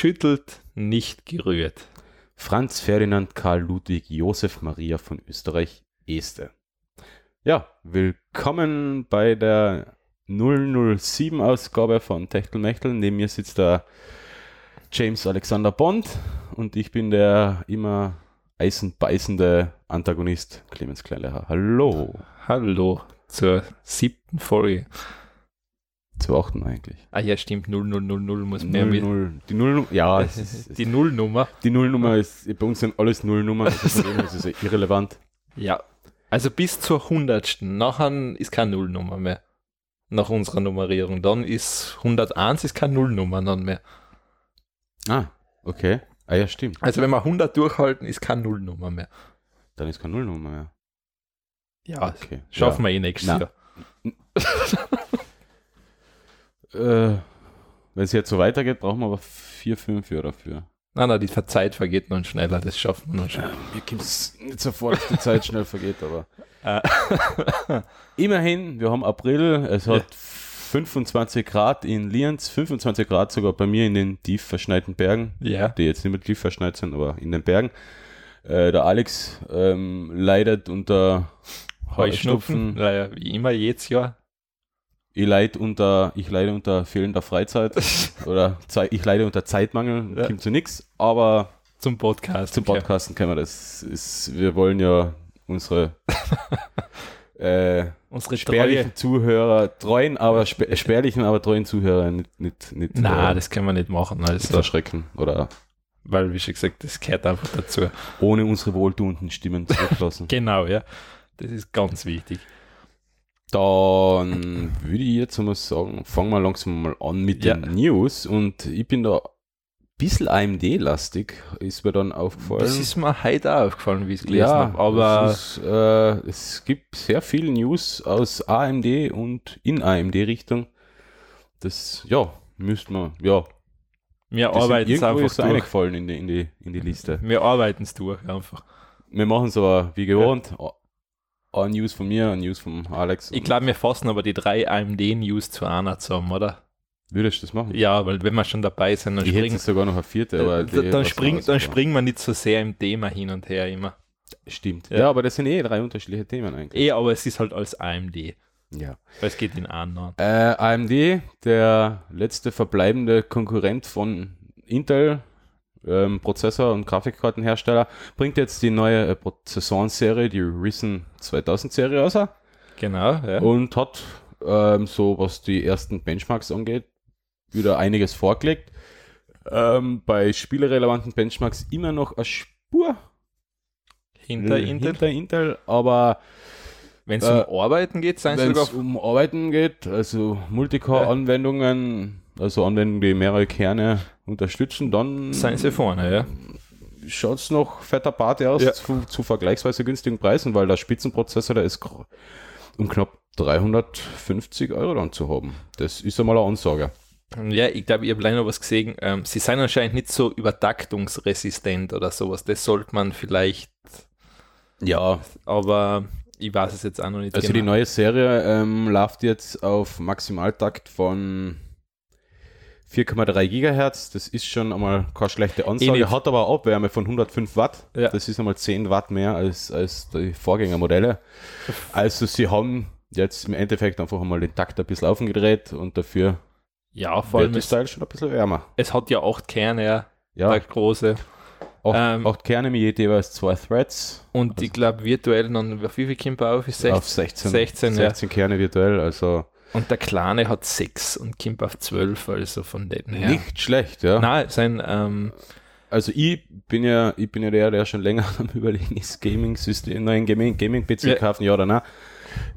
Geschüttelt, nicht gerührt. Franz Ferdinand Karl Ludwig Josef Maria von Österreich Este. Ja, willkommen bei der 007 Ausgabe von Techtelmechtel. Neben mir sitzt der James Alexander Bond und ich bin der immer eisenbeißende Antagonist Clemens Kleinleher. Hallo. Hallo zur siebten Folge. Zu achten eigentlich. Ah ja, stimmt, 0000 muss man ja mit. 00, die Null, ja, es ist, Die Nullnummer. die Nullnummer ist, bei uns sind alles Nullnummern, also her ist irrelevant. Ja. Also bis zur hundertsten. Nachher ist keine Nullnummer mehr. Nach unserer Nummerierung. Dann ist 101 ist keine Nullnummer dann mehr. Ah, okay. Ah ja, stimmt. Also wenn wir 100 durchhalten, ist keine Nullnummer mehr. Dann ist keine Nullnummer mehr. Ja, Okay. schaffen wir eh nächstes Na. Jahr. Äh, wenn es jetzt so weitergeht, brauchen wir aber vier, fünf Jahre dafür. Nein, nein, die Zeit vergeht noch schneller, das schaffen wir noch schneller. Mir kommt es nicht so vor, dass die Zeit schnell vergeht, aber Äh, immerhin, wir haben April, es hat 25 Grad in Lienz, 25 Grad sogar bei mir in den tief verschneiten Bergen, ja, die jetzt nicht mehr tief verschneit sind, aber in den Bergen. Äh, der Alex ähm, leidet unter Heuschnupfen, naja, wie immer jedes Jahr. Ich leide unter, ich leide unter fehlender Freizeit oder Zei- ich leide unter Zeitmangel, Ja. kommt zu nichts, aber Zum Podcast. zum Podcasten können wir das. Ist, wir wollen ja unsere äh, Unsere spärlichen Treue. Zuhörer, treuen, aber spä spärlichen, aber treuen Zuhörer nicht, nicht, nicht Na, äh, das können wir nicht machen, also, verschrecken oder weil, wie schon gesagt, das gehört einfach dazu. ohne unsere wohltuenden Stimmen zurücklassen. Genau, ja. Das ist ganz wichtig. Dann würde ich jetzt mal sagen, fangen wir langsam mal an mit Ja. den News und ich bin da ein bisschen AMD-lastig, ist mir dann aufgefallen. Das ist mir heute auch aufgefallen, wie ich es gelesen habe. Aber es, ist, äh, es gibt sehr viele News aus AMD und in AMD-Richtung. Das, ja, müsste man, ja, wir arbeiten es einfach durch. eingefallen in die, in, die, in die Liste. Wir arbeiten es durch einfach. Wir machen es aber wie gewohnt. Ein News von mir, ein News von Alex. Ich glaube, wir fassen aber die drei AMD-News zu einer zusammen, oder? Würdest du das machen? Ja, weil wenn wir schon dabei sind, dann ich hätte springen, jetzt sogar noch eine vierte, aber die dann, springen wir nicht so sehr im Thema hin und her immer. Stimmt. Ja. Ja. aber das sind eh drei unterschiedliche Themen eigentlich. Eh, aber es ist halt als AMD. Ja. Weil es geht in einen an. Äh, AMD, der letzte verbleibende Konkurrent von Intel, ähm, Prozessor- und Grafikkartenhersteller, bringt jetzt die neue äh, Prozessorenserie, die Ryzen 2000 Serie raus Genau, ja. und hat ähm, so, was die ersten Benchmarks angeht, wieder einiges vorgelegt. Ähm, bei spielerelevanten Benchmarks immer noch eine Spur hinter äh, Intel. hinter Intel, aber Wenn es äh, um Arbeiten geht, seien sie Wenn es um Arbeiten geht, also Multicore-Anwendungen, also Anwendungen, die mehrere Kerne unterstützen, dann seien sie vorne, ja. schaut es noch fetter Party aus Ja. zu, zu vergleichsweise günstigen Preisen, weil der Spitzenprozessor, der ist um knapp 350 Euro dann zu haben. Das ist einmal eine Ansage. Ja, ich glaube, ich habe leider noch was gesehen. Ähm, sie sind anscheinend nicht so übertaktungsresistent oder sowas. Das sollte man vielleicht, Ja, aber ich weiß es jetzt auch noch nicht also die genau. neue Serie ähm, läuft jetzt auf Maximaltakt von 4,3 Gigahertz. Das ist schon einmal keine schlechte Ansage. nicht. Hat aber Abwärme von 105 Watt. Ja. Das ist einmal 10 Watt mehr als, als die Vorgängermodelle. Also sie haben jetzt im Endeffekt einfach einmal den Takt ein bisschen aufgedreht und dafür Ja, vor wird allem, das es, Teil schon ein bisschen wärmer. es hat ja acht Kerne, ja, Ja, der große. acht, ähm, acht Kerne mit jeweils zwei Threads Und ich glaube, virtuell dann, auf wie viel kommt auf? Ist auf 16. 16, 16, ja. 16 Kerne virtuell. Also Und der Kleine hat sechs und kommt auf 12, also von denen her. nicht schlecht, ja. Nein, sein, ähm, Also ich bin ja, ich bin ja der, der schon länger am überlegen ist, Gaming-System, neuen Gaming, Gaming-PC Ja. kaufen, ja oder nein.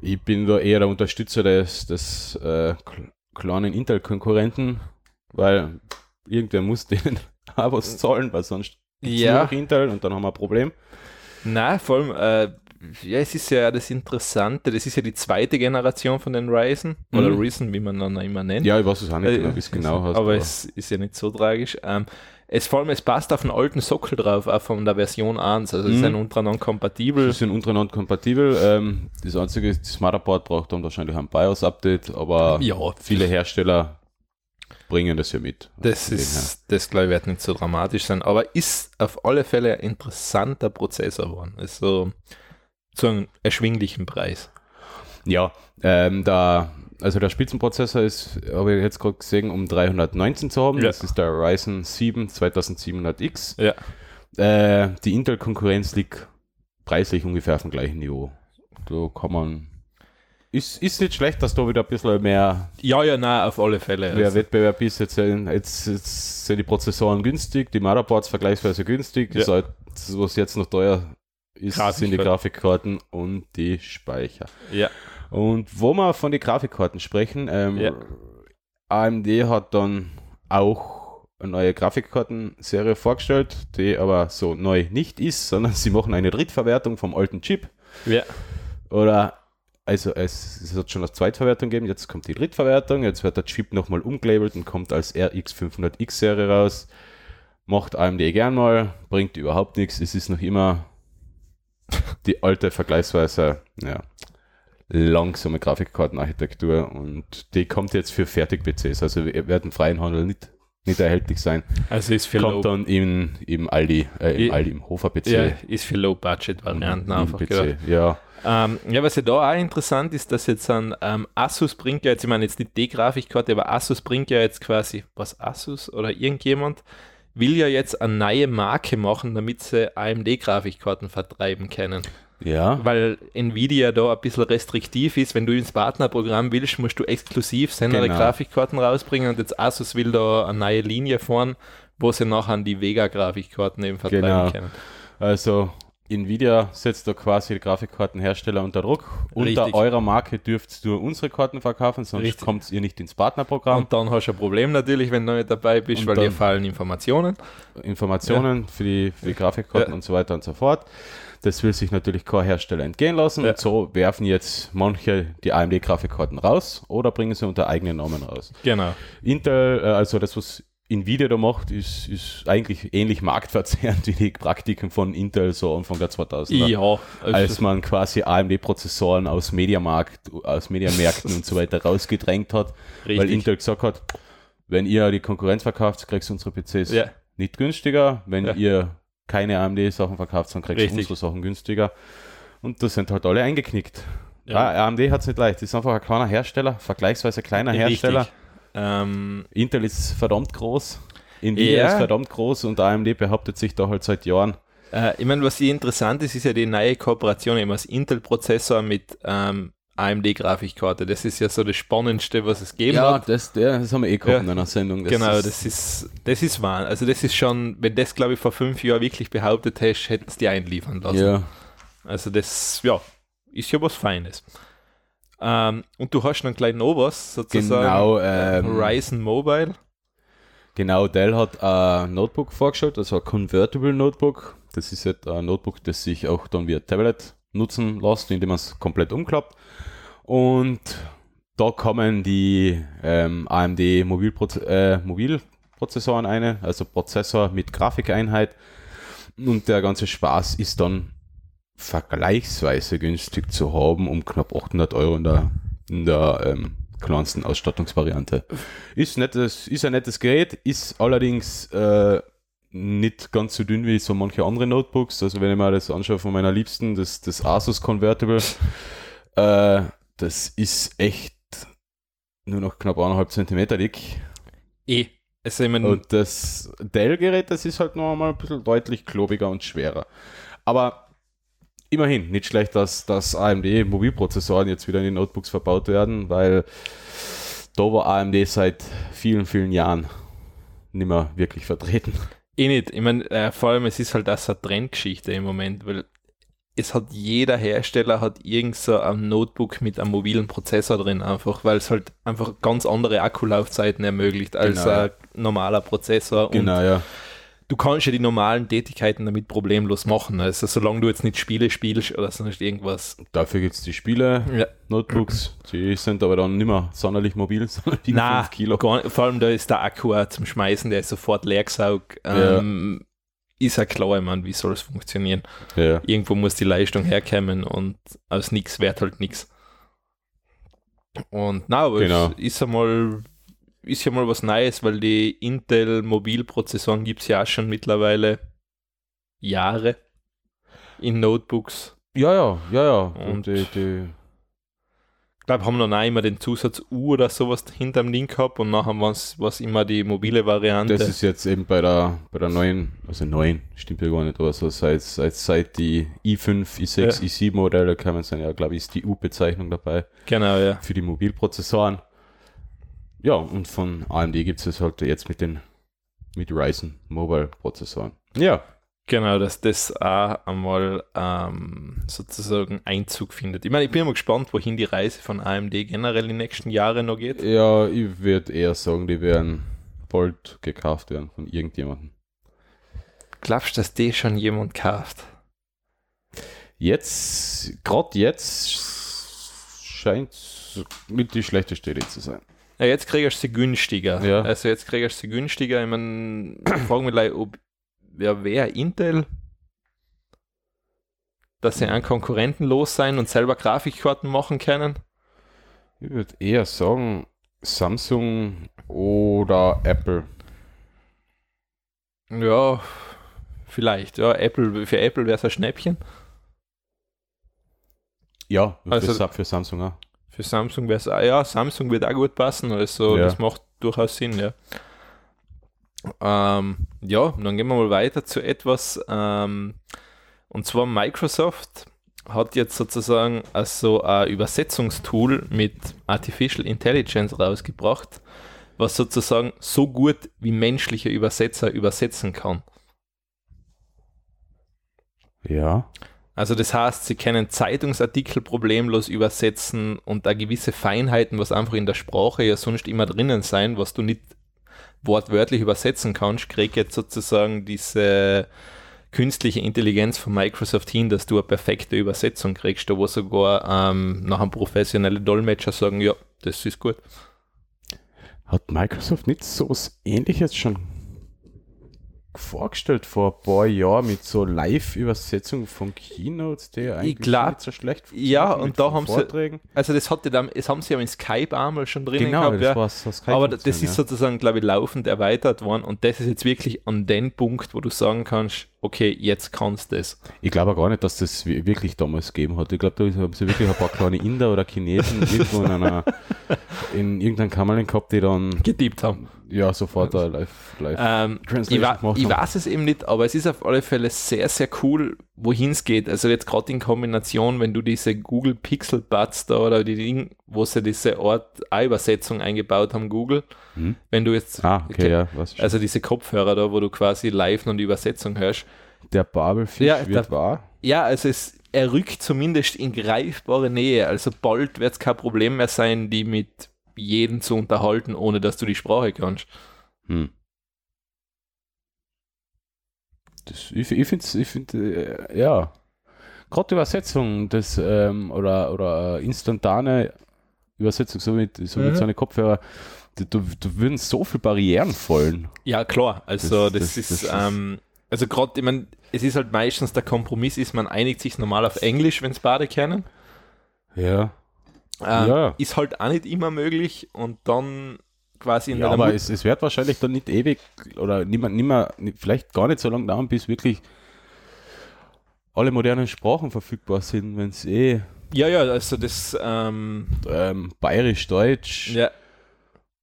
Ich bin da eher der Unterstützer des, des äh, kl- kleinen Intel-Konkurrenten, weil irgendwer muss denen auch was zahlen, weil sonst Ja. nur noch Intel und dann haben wir ein Problem. Nein, vor allem, äh, ja, es ist ja das Interessante, das ist ja die zweite Generation von den Ryzen, oder Mhm. Ryzen, wie man dann immer nennt. Ja, ich weiß es auch nicht Äh, genau, wie es genau heißt. aber es ist ja nicht so tragisch. Ähm, es vor allem, es passt auf den alten Sockel drauf, auch von der Version 1, also es Mhm. sind untereinander kompatibel. Die sind untereinander kompatibel. Ähm, das einzige ist, das Motherboard braucht dann wahrscheinlich ein BIOS-Update, aber Ja, viele Hersteller bringen das ja mit. Das ist, das glaube ich wird nicht so dramatisch sein, aber ist auf alle Fälle ein interessanter Prozessor geworden. Ist so zu einem erschwinglichen Preis. Ja, ähm, da, also der Spitzenprozessor ist, habe ich jetzt gerade gesehen, um 319 zu haben. Ja. Das ist der Ryzen 7 2700X. Ja. Äh, die Intel-Konkurrenz liegt preislich ungefähr auf dem gleichen Niveau. Da kann man. Ist, ist nicht schlecht, dass da wieder ein bisschen mehr, Ja, ja, nein, auf alle Fälle. mehr Also, Wettbewerb ist. Jetzt, sind- jetzt, jetzt sind die Prozessoren günstig, die Motherboards vergleichsweise günstig. Ja. Das, halt, das, was jetzt noch teuer ist, sind die Grafikkarten. Grafikkarten und die Speicher. ja, Und wo wir von den Grafikkarten sprechen, ähm, Ja. AMD hat dann auch eine neue Grafikkartenserie vorgestellt, die aber so neu nicht ist, sondern sie machen eine Drittverwertung vom alten Chip. ja, Oder also es, es hat schon eine Zweitverwertung gegeben, jetzt kommt die Drittverwertung, jetzt wird der Chip nochmal umgelabelt und kommt als RX500X-Serie raus. Macht AMD gern mal, bringt überhaupt nichts, es ist noch immer die alte vergleichsweise ja, langsame Grafikkartenarchitektur und die kommt jetzt für Fertig-PCs, also wir werden freien Handel nicht, nicht erhältlich sein. also ist für Low, kommt dann im, im Aldi, äh, im Aldi, im Hofer-PC. ja, ist für Low-Budget-Varianten einfach. PC, gehört. ja. Ähm, ja, was ja da auch interessant ist, dass jetzt ein ähm, Asus bringt ja jetzt, ich meine jetzt nicht die Grafikkarte, aber Asus bringt ja jetzt quasi, was Asus oder irgendjemand will ja jetzt eine neue Marke machen, damit sie AMD-Grafikkarten vertreiben können. Ja, Weil Nvidia da ein bisschen restriktiv ist, wenn du ins Partnerprogramm willst, musst du exklusiv seine Genau. Grafikkarten rausbringen und jetzt Asus will da eine neue Linie fahren, wo sie nachher die Vega-Grafikkarten eben vertreiben Genau. können. Also Nvidia setzt da quasi die Grafikkartenhersteller unter Druck. Unter Richtig. eurer Marke dürft ihr unsere Karten verkaufen, sonst kommt ihr nicht ins Partnerprogramm. Und dann hast du ein Problem natürlich, wenn du nicht dabei bist, Und weil dir fallen Informationen. Informationen für, die, für die Grafikkarten Ja. und so weiter und so fort. Das will sich natürlich kein Hersteller entgehen lassen. Ja. Und so werfen jetzt manche die AMD-Grafikkarten raus oder bringen sie unter eigenen Namen raus. Genau. Intel, äh, also das, was Nvidia da macht, ist, ist eigentlich ähnlich marktverzerrend wie die Praktiken von Intel so Anfang der 2000er. Ja, also als man quasi AMD-Prozessoren aus Mediamarkt, aus Mediamärkten und so weiter rausgedrängt hat, weil richtig. Intel gesagt hat, wenn ihr die Konkurrenz verkauft, kriegst du unsere PCs Ja. nicht günstiger. Wenn Ja. ihr keine AMD-Sachen verkauft, dann kriegst du Richtig. unsere Sachen günstiger. Und da sind halt alle eingeknickt. Ja. Ja. AMD hat es nicht leicht. Das ist einfach ein kleiner Hersteller, vergleichsweise kleiner Hersteller. Richtig. Ähm, Intel ist verdammt groß. Nvidia Ja. ist verdammt groß und AMD behauptet sich da halt seit Jahren. äh, ich meine, was hier interessant ist, ist ja die neue Kooperation eben als Intel-Prozessor mit ähm, AMD-Grafikkarte. Das ist ja so das Spannendste, was es gegeben hat. das, der, das haben wir eh gehabt Ja. in einer Sendung. genau, das ist, das ist wahr. Also das ist schon, wenn das, glaube ich, vor fünf Jahren wirklich behauptet hättest, hätten es die einliefern lassen. Ja, Also das, ja, ist ja was Feines. Ähm, und du hast noch gleich noch was, sozusagen. genau. Ähm, Ryzen Mobile. Genau, Dell hat ein Notebook vorgestellt, also ein Convertible Notebook. Das ist jetzt ein Notebook, das sich auch dann via Tablet nutzen lässt, indem man es komplett umklappt. Und da kommen die ähm, AMD Mobilproze äh, Mobilprozessoren eine, also Prozessor mit Grafikeinheit. Und der ganze Spaß ist dann vergleichsweise günstig zu haben, um knapp 800 Euro in der, in der ähm, kleinsten Ausstattungsvariante. Ist, nettes, ist ein nettes Gerät, ist allerdings äh, nicht ganz so dünn wie so manche andere Notebooks. Also wenn ich mir das anschaue von meiner Liebsten, das, das Asus Convertible, äh, das ist echt nur noch knapp eineinhalb Zentimeter dick. Eh. Also ich meine, Und das Dell-Gerät, das ist halt noch einmal ein bisschen deutlich klobiger und schwerer. Aber immerhin, nicht schlecht, dass, dass AMD-Mobilprozessoren jetzt wieder in die Notebooks verbaut werden, weil da war AMD seit vielen, vielen Jahren nicht mehr wirklich vertreten. eh nicht. Ich meine, äh, vor allem, es ist halt das eine Trendgeschichte im Moment, weil es hat jeder Hersteller hat irgend so ein Notebook mit einem mobilen Prozessor drin, einfach, weil es halt einfach ganz andere Akkulaufzeiten ermöglicht als Genau, ein normaler Prozessor. Genau, ja. Du kannst ja die normalen Tätigkeiten damit problemlos machen. Also solange du jetzt nicht Spiele spielst oder sonst irgendwas. Dafür gibt es die Spiele, Ja. Notebooks, die sind aber dann nicht mehr sonderlich mobil, sondern Na, 5 Kilo. gar vor allem da ist der Akku zum Schmeißen, der ist sofort leergesaugt. Ähm, Ist ja klar, ich meine, wie soll es funktionieren? Ja. Irgendwo muss die Leistung herkommen und aus nichts wird halt nichts. Und na, aber Genau. es ist einmal ist ja mal was Neues, weil die Intel Mobilprozessoren gibt es ja auch schon mittlerweile Jahre in Notebooks. Ja, ja, ja, ja. Und- die, die, Ich glaube, haben noch nicht immer den Zusatz U oder sowas hinterm Link gehabt und nachher war es immer die mobile Variante. das ist jetzt eben bei der, bei der neuen, also neuen, stimmt ja gar nicht, aber so seit, seit, seit die i5, i6, Ja. i7 Modelle kamen, sind ja, glaube ich, ist die U-Bezeichnung dabei genau, ja. für die Mobilprozessoren. Ja, und von AMD gibt es das halt jetzt mit den mit Ryzen Mobile Prozessoren. Ja, Genau, dass das auch einmal ähm, sozusagen Einzug findet. Ich meine, ich bin immer gespannt, wohin die Reise von AMD generell in den nächsten Jahren noch geht. ja, ich würde eher sagen, die werden bald gekauft werden von irgendjemandem. Glaubst du, dass die schon jemand kauft? Jetzt, gerade jetzt, scheint mit die schlechteste Idee zu sein. Ja, jetzt kriegst du sie günstiger. Ja. Also jetzt kriegst du sie günstiger. Ich meine, ich frage mich, gleich, ob wer wer Intel, dass sie an Konkurrenten los sein und selber Grafikkarten machen können. Ich würde eher sagen, Samsung oder Apple. Ja, vielleicht. Ja, Apple, für Apple wäre es ein Schnäppchen. Ja, Also- für Samsung auch. Für Samsung wäre es, ja, Samsung wird auch gut passen, also Ja. das macht durchaus Sinn, ja. Ähm, ja, dann gehen wir mal weiter zu etwas, ähm, und zwar Microsoft hat jetzt sozusagen also ein Übersetzungstool mit Artificial Intelligence rausgebracht, was sozusagen so gut wie menschliche Übersetzer übersetzen kann. Ja. Also das heißt, sie können Zeitungsartikel problemlos übersetzen und da gewisse Feinheiten, was einfach in der Sprache ja sonst immer drinnen sein, was du nicht wortwörtlich übersetzen kannst, kriegt jetzt sozusagen diese künstliche Intelligenz von Microsoft hin, dass du eine perfekte Übersetzung kriegst, wo sogar ähm, nachher professionelle Dolmetscher sagen, ja, das ist gut. Hat Microsoft nicht so was ähnliches schon vorgestellt vor ein paar Jahren mit so Live-Übersetzung von Keynotes, die eigentlich glaub- nicht so schlecht Ja, und da haben sie- Vorträgen. Also das hatte dann, das haben sie ja in Skype einmal schon drinnen Genau, gehabt, das ja. war so Skype Aber das ist ja. sozusagen, glaube ich, laufend erweitert worden und das ist jetzt wirklich an den Punkt, wo du sagen kannst, okay, jetzt kannst du es. Ich glaube auch gar nicht, dass das wi- wirklich damals gegeben hat. Ich glaube, da haben sie wirklich ein paar kleine Inder oder Chinesen irgendwo in einer in irgendeinem Kammerling gehabt, die dann Getippt haben. ja sofort da live, live Ähm, ich, wa ich weiß es eben nicht, aber es ist auf alle Fälle sehr, sehr cool, wohin es geht. Also jetzt gerade in Kombination, wenn du diese Google Pixel Buds da oder die Ding, wo sie diese Ort übersetzung eingebaut haben, Google, Hm? wenn du jetzt, Ah, okay, ja, was also diese Kopfhörer da, wo du quasi live noch die Übersetzung hörst, Der Babelfisch Ja, wird der- wahr. Ja, also es, er rückt zumindest in greifbare Nähe. Also bald wird es kein Problem mehr sein, die mit jedem zu unterhalten, ohne dass du die Sprache kannst. Hm. Das, ich ich finde, ich find, äh, ja, gerade Übersetzung das, ähm, oder, oder äh, instantane Übersetzung, so mit, so mit Mhm. so einem Kopfhörer, da, da, da würden so viele Barrieren fallen. Ja, klar. Also das, Das- das ist- ähm, also gerade, ich meine, es ist halt meistens der Kompromiss, ist man einigt sich normal auf Englisch, wenn es beide kennen. Ja. Ähm, Ja. Ist halt auch nicht immer möglich und dann quasi in Ja, deiner aber Mut- es, es wird wahrscheinlich dann nicht ewig oder niemand, nimmer, vielleicht gar nicht so lange dauern, bis wirklich alle modernen Sprachen verfügbar sind, wenn es eh Ja, ja, also das, ähm, ähm, bayerisch, deutsch ja,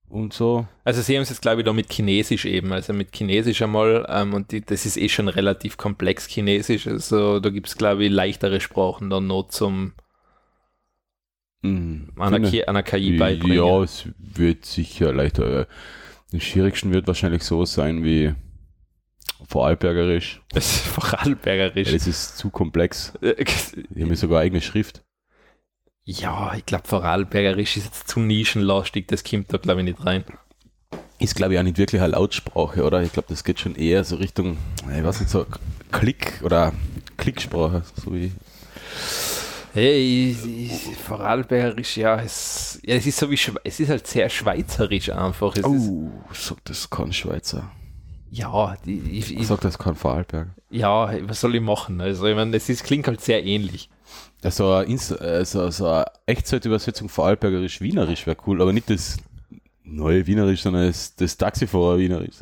und so. Also sie haben es jetzt, glaube ich, da mit Chinesisch eben, also mit Chinesisch einmal, ähm, und die, das ist eh schon relativ komplex Chinesisch, also da gibt es, glaube ich, leichtere Sprachen dann noch zum Mhm. einer, Finde- Ki einer KI beibringen. Ja, es wird sicher leichter. Äh, Den schwierigsten wird wahrscheinlich so sein wie Vorarlbergerisch. Das ist Vorarlbergerisch. Es ist zu komplex. Äh, Die haben ja sogar eigene Schrift. Ja, ich glaube, Vorarlbergerisch ist jetzt zu nischenlastig, das kommt da, glaube ich, nicht rein. Ist, glaube ich, auch nicht wirklich eine Lautsprache, oder? Ich glaube, das geht schon eher so Richtung, ich weiß nicht, so Klick- oder Klicksprache, so wie. Hey, ich- Vorarlbergerisch, ja, es, ja, es ist so wie, Schwe- es ist halt sehr schweizerisch einfach. Es ist, Oh, sagt das kein Schweizer. ja, die, ich, ich, Sagt das kein Vorarlberger. ja, was soll ich machen? Also, ich meine, es ist, klingt halt sehr ähnlich. Also, eine Inst- äh, so, so eine Echtzeitübersetzung Vorarlbergerisch-Wienerisch wäre cool, aber nicht das neue Wienerisch, sondern das, das Taxifahrer Wienerisch.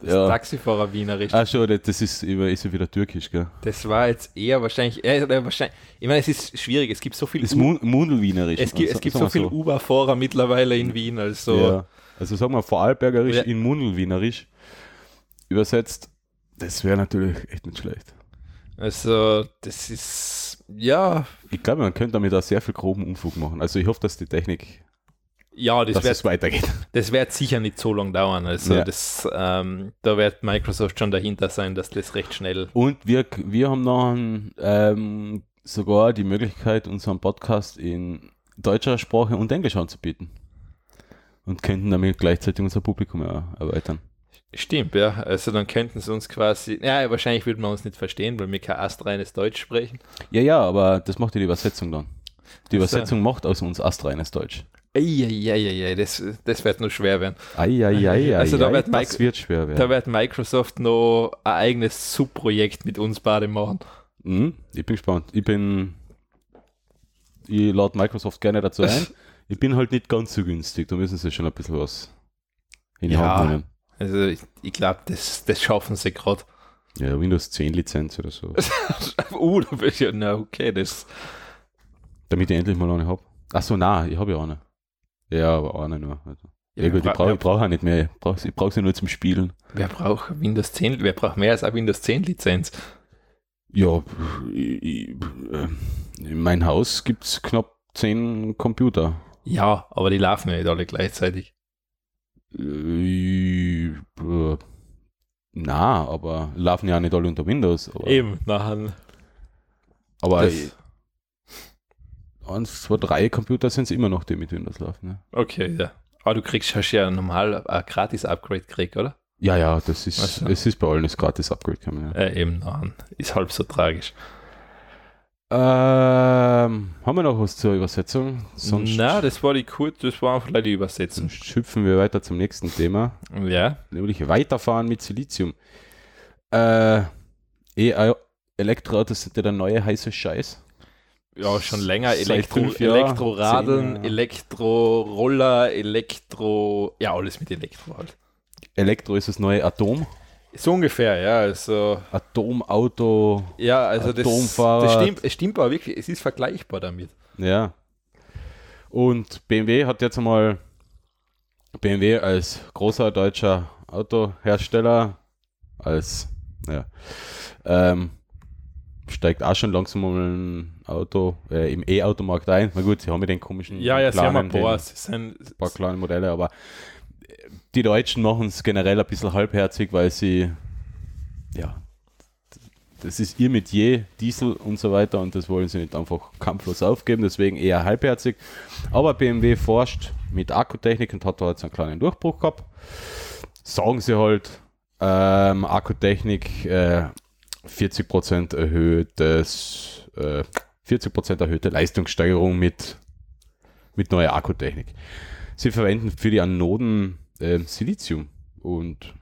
Das ja. Taxifahrer Wienerisch. Ach schon, das ist, ist ja wieder türkisch, gell? Das war jetzt eher wahrscheinlich, äh, wahrscheinlich, ich meine, es ist schwierig, es gibt so viel... Das Mundel-Wienerisch. Es gibt, es gibt so viele so. Uber-Fahrer mittlerweile in Wien, also... Ja. Also sagen wir Vorarlbergerisch ja. in Mundel-Wienerisch übersetzt, das wäre natürlich echt nicht schlecht. Also, das ist, ja... Ich glaube, man könnte damit auch sehr viel groben Unfug machen. Also ich hoffe, dass die Technik ja, das dass wird, es weitergeht. Das wird sicher nicht so lange dauern. Also ja. das, ähm, da wird Microsoft schon dahinter sein, dass das recht schnell. Und wir, wir haben noch ein, ähm, sogar die Möglichkeit, unseren Podcast in deutscher Sprache und Englisch anzubieten. Und könnten damit gleichzeitig unser Publikum erweitern. Stimmt, ja. Also dann könnten sie uns quasi, ja, wahrscheinlich würden wir uns nicht verstehen, weil wir kein astreines Deutsch sprechen. Ja, ja, aber das macht die Übersetzung dann. Die Übersetzung macht aus uns astreines Deutsch. Eieieiei, das, das wird noch schwer werden. Eieiei, also da wird das wird schwer werden. Da wird Microsoft noch ein eigenes Subprojekt mit uns beide machen. Mhm, ich bin gespannt. Ich bin, ich lade Microsoft gerne dazu ein. ich bin halt nicht ganz so günstig, da müssen sie schon ein bisschen was in die ja, Hand nehmen. Also ich, ich glaube, das, das schaffen sie gerade. Ja, Windows 10 Lizenz oder so. uh, da ich ja, na okay, das. Damit ich endlich mal eine habe. Achso, na, ich habe ja eine. Ja, aber auch nicht nur. Also. Ja, ja, gut, ich brauche brauch auch nicht mehr. Ich brauche brauch sie nur zum Spielen. Wer braucht Windows 10? Wer braucht mehr als eine Windows 10 Lizenz? Ja, ich, ich, äh, in meinem Haus gibt es knapp 10 Computer. Ja, aber die laufen ja nicht alle gleichzeitig. Äh, na, aber laufen ja nicht alle unter Windows. Eben, nachher. Aber das, eins, zwei, drei Computer sind es immer noch, die mit Windows laufen. Ne? Okay, ja. Aber du kriegst hast ja normal ein Gratis-Upgrade gekriegt, oder? Ja, ja, das ist, also. es ist bei allen das Gratis-Upgrade gekommen. Ja. Äh, eben, nein, ist halb so tragisch. Ähm, haben wir noch was zur Übersetzung? Sonst Na, das war die kurz, das war einfach die Übersetzung. Sonst hüpfen wir weiter zum nächsten Thema. Ja. Nämlich weiterfahren mit Silizium. Äh, e Elektroautos sind ja der neue heiße Scheiß ja, schon länger Elektro, Elektroradeln, Elektroroller, Elektro, ja, alles mit Elektro halt. Elektro ist das neue Atom. So ungefähr, ja. Also, Atomauto. Ja, also Atomfahrrad. Das, das stimmt, es stimmt aber wirklich, es ist vergleichbar damit. Ja. Und BMW hat jetzt einmal BMW als großer deutscher Autohersteller, als ja, ähm, steigt auch schon langsam mal ein Auto äh, im E-Automarkt ein. Na gut, sie haben ja den komischen. Ja, ja, kleinen, sie haben ein paar, sind, ein paar kleine Modelle, aber die Deutschen machen es generell ein bisschen halbherzig, weil sie, ja, das ist ihr Metier, Diesel und so weiter und das wollen sie nicht einfach kampflos aufgeben, deswegen eher halbherzig. Aber BMW forscht mit Akkutechnik und hat da jetzt einen kleinen Durchbruch gehabt. Sagen sie halt, ähm, Akkutechnik, äh, 40% erhöhtes, äh, 40% erhöhte Leistungssteigerung mit, mit neuer Akkutechnik. Sie verwenden für die Anoden äh, Silizium und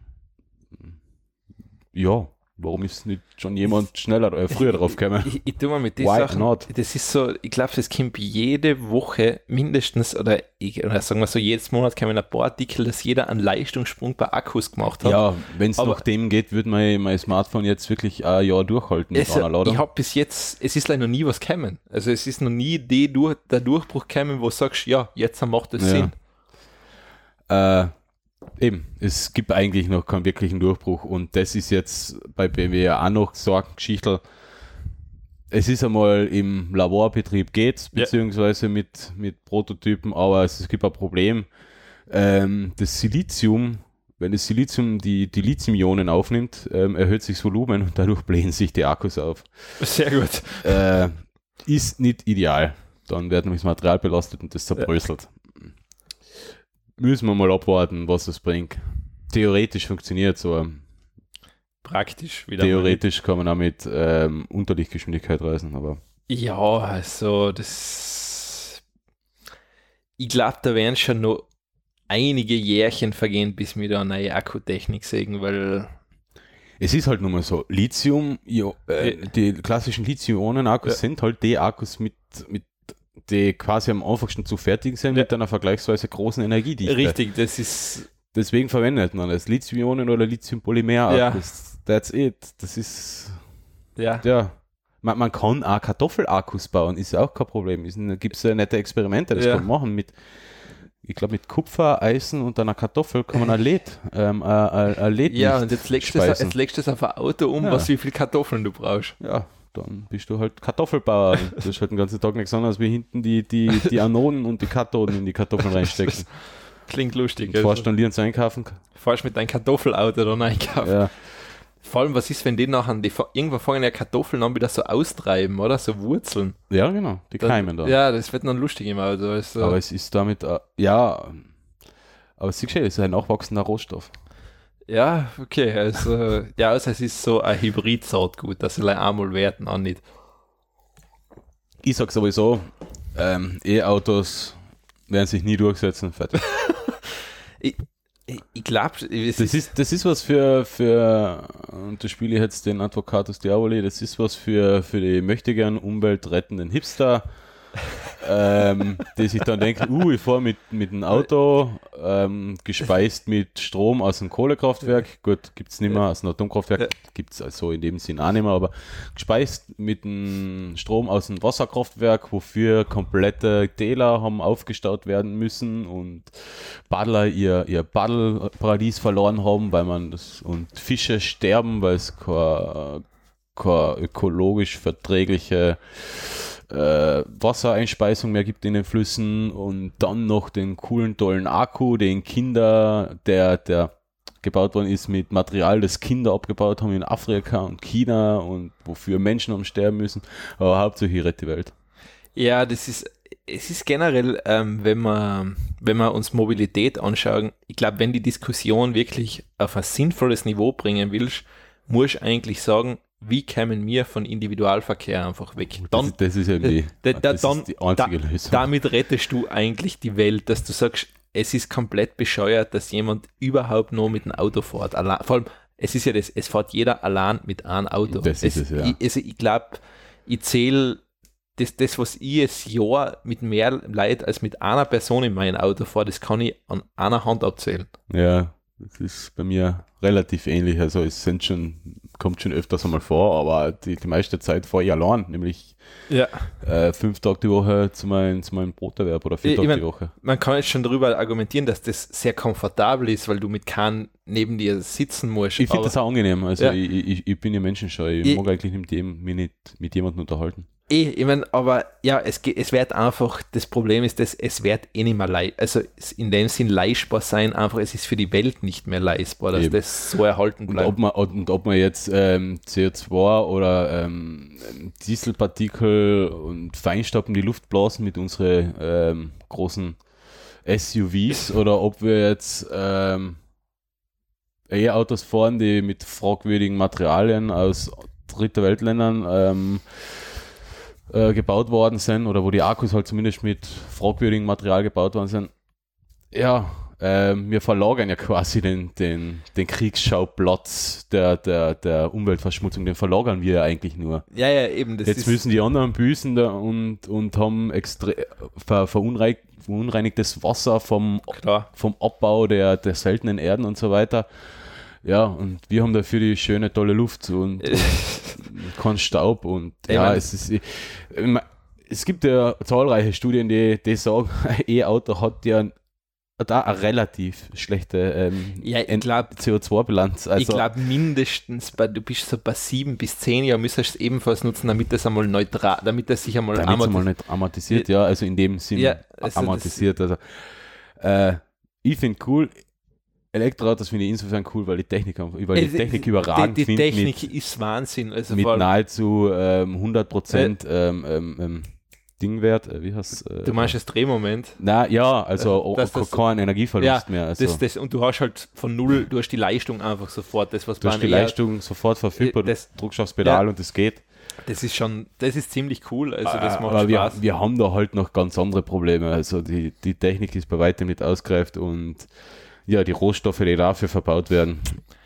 ja, Warum ist nicht schon jemand schneller oder früher drauf gekommen? Ich, ich, ich tue mal mit den Sachen, not? das ist so, ich glaube, es kommt jede Woche mindestens, oder, ich, oder sagen wir so, jedes Monat kommen ein paar Artikel, dass jeder einen Leistungssprung bei Akkus gemacht hat. Ja, wenn es nach dem geht, würde mein, mein Smartphone jetzt wirklich ein Jahr durchhalten es, einer. Ich habe bis jetzt, es ist leider noch nie was gekommen. Also es ist noch nie die, der Durchbruch gekommen, wo du sagst, ja, jetzt macht es ja. Sinn. Äh, Eben, es gibt eigentlich noch keinen wirklichen Durchbruch und das ist jetzt bei BMW auch noch so eine Geschichte. Es ist einmal im Laborbetrieb geht, beziehungsweise ja. mit, mit Prototypen, aber es, gibt ein Problem. Ähm, das Silizium, wenn das Silizium die, die Lithium-Ionen aufnimmt, ähm, erhöht sich das Volumen und dadurch blähen sich die Akkus auf. Sehr gut. Äh, ist nicht ideal. Dann wird nämlich das Material belastet und das zerbröselt. Ja müssen wir mal abwarten, was es bringt. Theoretisch funktioniert so. Praktisch wieder. Theoretisch kann man auch mit ähm, Unterlichtgeschwindigkeit reisen, aber. Ja, also das. Ich glaube, da werden schon noch einige Jährchen vergehen, bis wir da eine neue Akkutechnik sehen, weil. Es ist halt nun mal so, Lithium, äh, die klassischen Lithium-Ionen-Akkus ja. sind halt die Akkus mit, mit die quasi am einfachsten zu fertigen sind Ja. mit einer vergleichsweise großen Energiedichte. Richtig, das ist, Deswegen verwendet man das. Lithium-Ionen oder Lithium-Polymer. Ja. Das, that's it. Das ist, ja, ja. Man, man kann auch Kartoffelakkus bauen, ist auch kein Problem. Gibt es ja nette Experimente, das Ja. kann man machen mit, ich glaube, mit Kupfer, Eisen und einer Kartoffel kann man ein LED, ähm, ein, ein, ein LED ja, und jetzt legst, du das, speisen. jetzt legst du das auf ein Auto um, Ja. was wie viel Kartoffeln du brauchst. Ja, dann bist du halt Kartoffelbauer. Das ist halt den ganzen Tag nichts anderes, wie hinten die, die, die Anoden und die Kathoden in die Kartoffeln reinstecken. Klingt lustig. Und fährst dann Lieren zu einkaufen. Fährst mit deinem Kartoffelauto dann einkaufen. Ja, Vor allem, was ist, wenn die nachher, die, irgendwann fangen ja Kartoffeln an wieder so austreiben, oder? So Wurzeln. ja, genau, die Dann- keimen dann. Ja, das wird dann lustig im Auto. Also, Aber es ist damit, äh, ja, aber siehst du, es ist ein nachwachsender Rohstoff. Ja, okay. Also, ja, also es ist so ein Hybrid-Saatgut, das soll einmal werden, auch nicht. Ich sag sowieso, ähm, E-Autos werden sich nie durchsetzen. Fertig. Ich, ich glaube, Das ist, das ist was für, für, und da spiele ich jetzt den Advocatus Diaboli, das ist was für, für die möchtegern umweltrettenden Hipster, ähm, die sich dann denken, uh, ich fahre mit, mit einem Auto, ähm, gespeist mit Strom aus einem Kohlekraftwerk, gut, gibt es nicht mehr, aus einem Atomkraftwerk Ja. gibt es also in dem Sinn auch nicht mehr, aber gespeist mit einem Strom aus einem Wasserkraftwerk, wofür komplette Täler haben aufgestaut werden müssen und Paddler ihr, ihr Paddelparadies verloren haben, weil man das und Fische sterben, weil es keine, keine ökologisch verträgliche äh, Wassereinspeisung mehr gibt in den Flüssen und dann noch den coolen, tollen Akku, den Kinder, der, der gebaut worden ist mit Material, das Kinder abgebaut haben in Afrika und China und wofür Menschen am sterben müssen, aber hauptsächlich rettet die Welt. Ja, das ist, es ist generell, ähm, wenn man, wenn wir uns Mobilität anschauen, ich glaube, wenn die Diskussion wirklich auf ein sinnvolles Niveau bringen willst, musst eigentlich sagen, wie kämen wir von Individualverkehr einfach weg? Dann, das, das ist irgendwie da- da- das dann- ist die einzige Lösung. damit rettest du eigentlich die Welt, dass du sagst, es ist komplett bescheuert, dass jemand überhaupt nur mit dem Auto fährt. Allein, vor allem, es ist ja das, es fährt jeder allein mit einem Auto. Das ist es, ja. Ich, also ich glaube, ich zähle das, das, was ich es Jahr mit mehr Leid als mit einer Person in mein Auto fahre, das kann ich an einer Hand abzählen. Ja, das ist bei mir relativ ähnlich. Also es sind schon, kommt schon öfters einmal vor, aber die, die meiste Zeit fahre ich allein, nämlich Ja. äh, fünf Tage die Woche zu meinem, zu meinem Broterwerb oder vier Ich- Tage ich die mein- Woche. Man kann jetzt schon darüber argumentieren, dass das sehr komfortabel ist, weil du mit keinem neben dir sitzen musst. Ich finde das auch angenehm. Also Ja. ich, ich, ich bin ja menschenscheu. Ich, Ich- mag eigentlich mit, jedem, mich nicht mit jemandem unterhalten. Eh, ich meine, aber ja, es, es wird einfach, das Problem ist, dass es wird eh nicht mehr leistbar, also in dem Sinn leistbar sein, einfach es ist für die Welt nicht mehr leistbar, dass Eben. das so erhalten Und bleibt. ob man, und ob man jetzt ähm, CO2 oder ähm, Dieselpartikel und Feinstaub in die Luft blasen mit unseren ähm, großen SUVs oder ob wir jetzt ähm, E-Autos fahren, die mit fragwürdigen Materialien aus dritter Weltländern ähm, äh, gebaut worden sind oder wo die Akkus halt zumindest mit fragwürdigem Material gebaut worden sind. Ja, ähm, wir verlagern ja quasi den, den, den Kriegsschauplatz der, der, der Umweltverschmutzung, den verlagern wir ja eigentlich nur. ja, ja, eben, Jetzt müssen die anderen büßen und, und haben ver, verunrein verunreinigtes Wasser vom, klar. vom Abbau der, der seltenen Erden und so weiter. Ja, und wir haben dafür die schöne, tolle Luft und, und kein Staub und ja, mein- es ist. Ich, ich es gibt ja zahlreiche Studien, die, die sagen, ein E-Auto hat ja da eine relativ schlechte ähm, Ja, ich Ent- glaube, CO2-Bilanz. Also, ich glaube mindestens, bei, du bist so bei sieben bis zehn Jahren, müsstest du es ebenfalls nutzen, damit das einmal neutral, damit das sich einmal damit es amortisiert. mal nicht amortisiert, ja, also in dem Sinn Ja, also amortisiert. Also, äh, ich finde cool, Elektroautos finde ich insofern cool, weil die Technik, weil die Technik überragend Die, die Technik mit, ist Wahnsinn. Also mit nahezu ähm, 100% ähm, ähm, ähm, Dingwert, äh, wie heißt äh, du meinst das Drehmoment. Na ja, also Äh, dass oh, das- kein Energieverlust Ja, mehr. Also Das, das, und du hast halt von null, du hast die Leistung einfach sofort. Das, was du hast die Leistung sofort verfügbar, Äh, das- du drückst aufs Pedal Ja. und es geht. Das ist schon, das ist ziemlich cool. Also das Äh, macht aber wir, Spaß. wir haben da halt noch ganz andere Probleme. Also die, die Technik ist bei weitem nicht ausgereift und ja, die Rohstoffe, die dafür verbaut werden,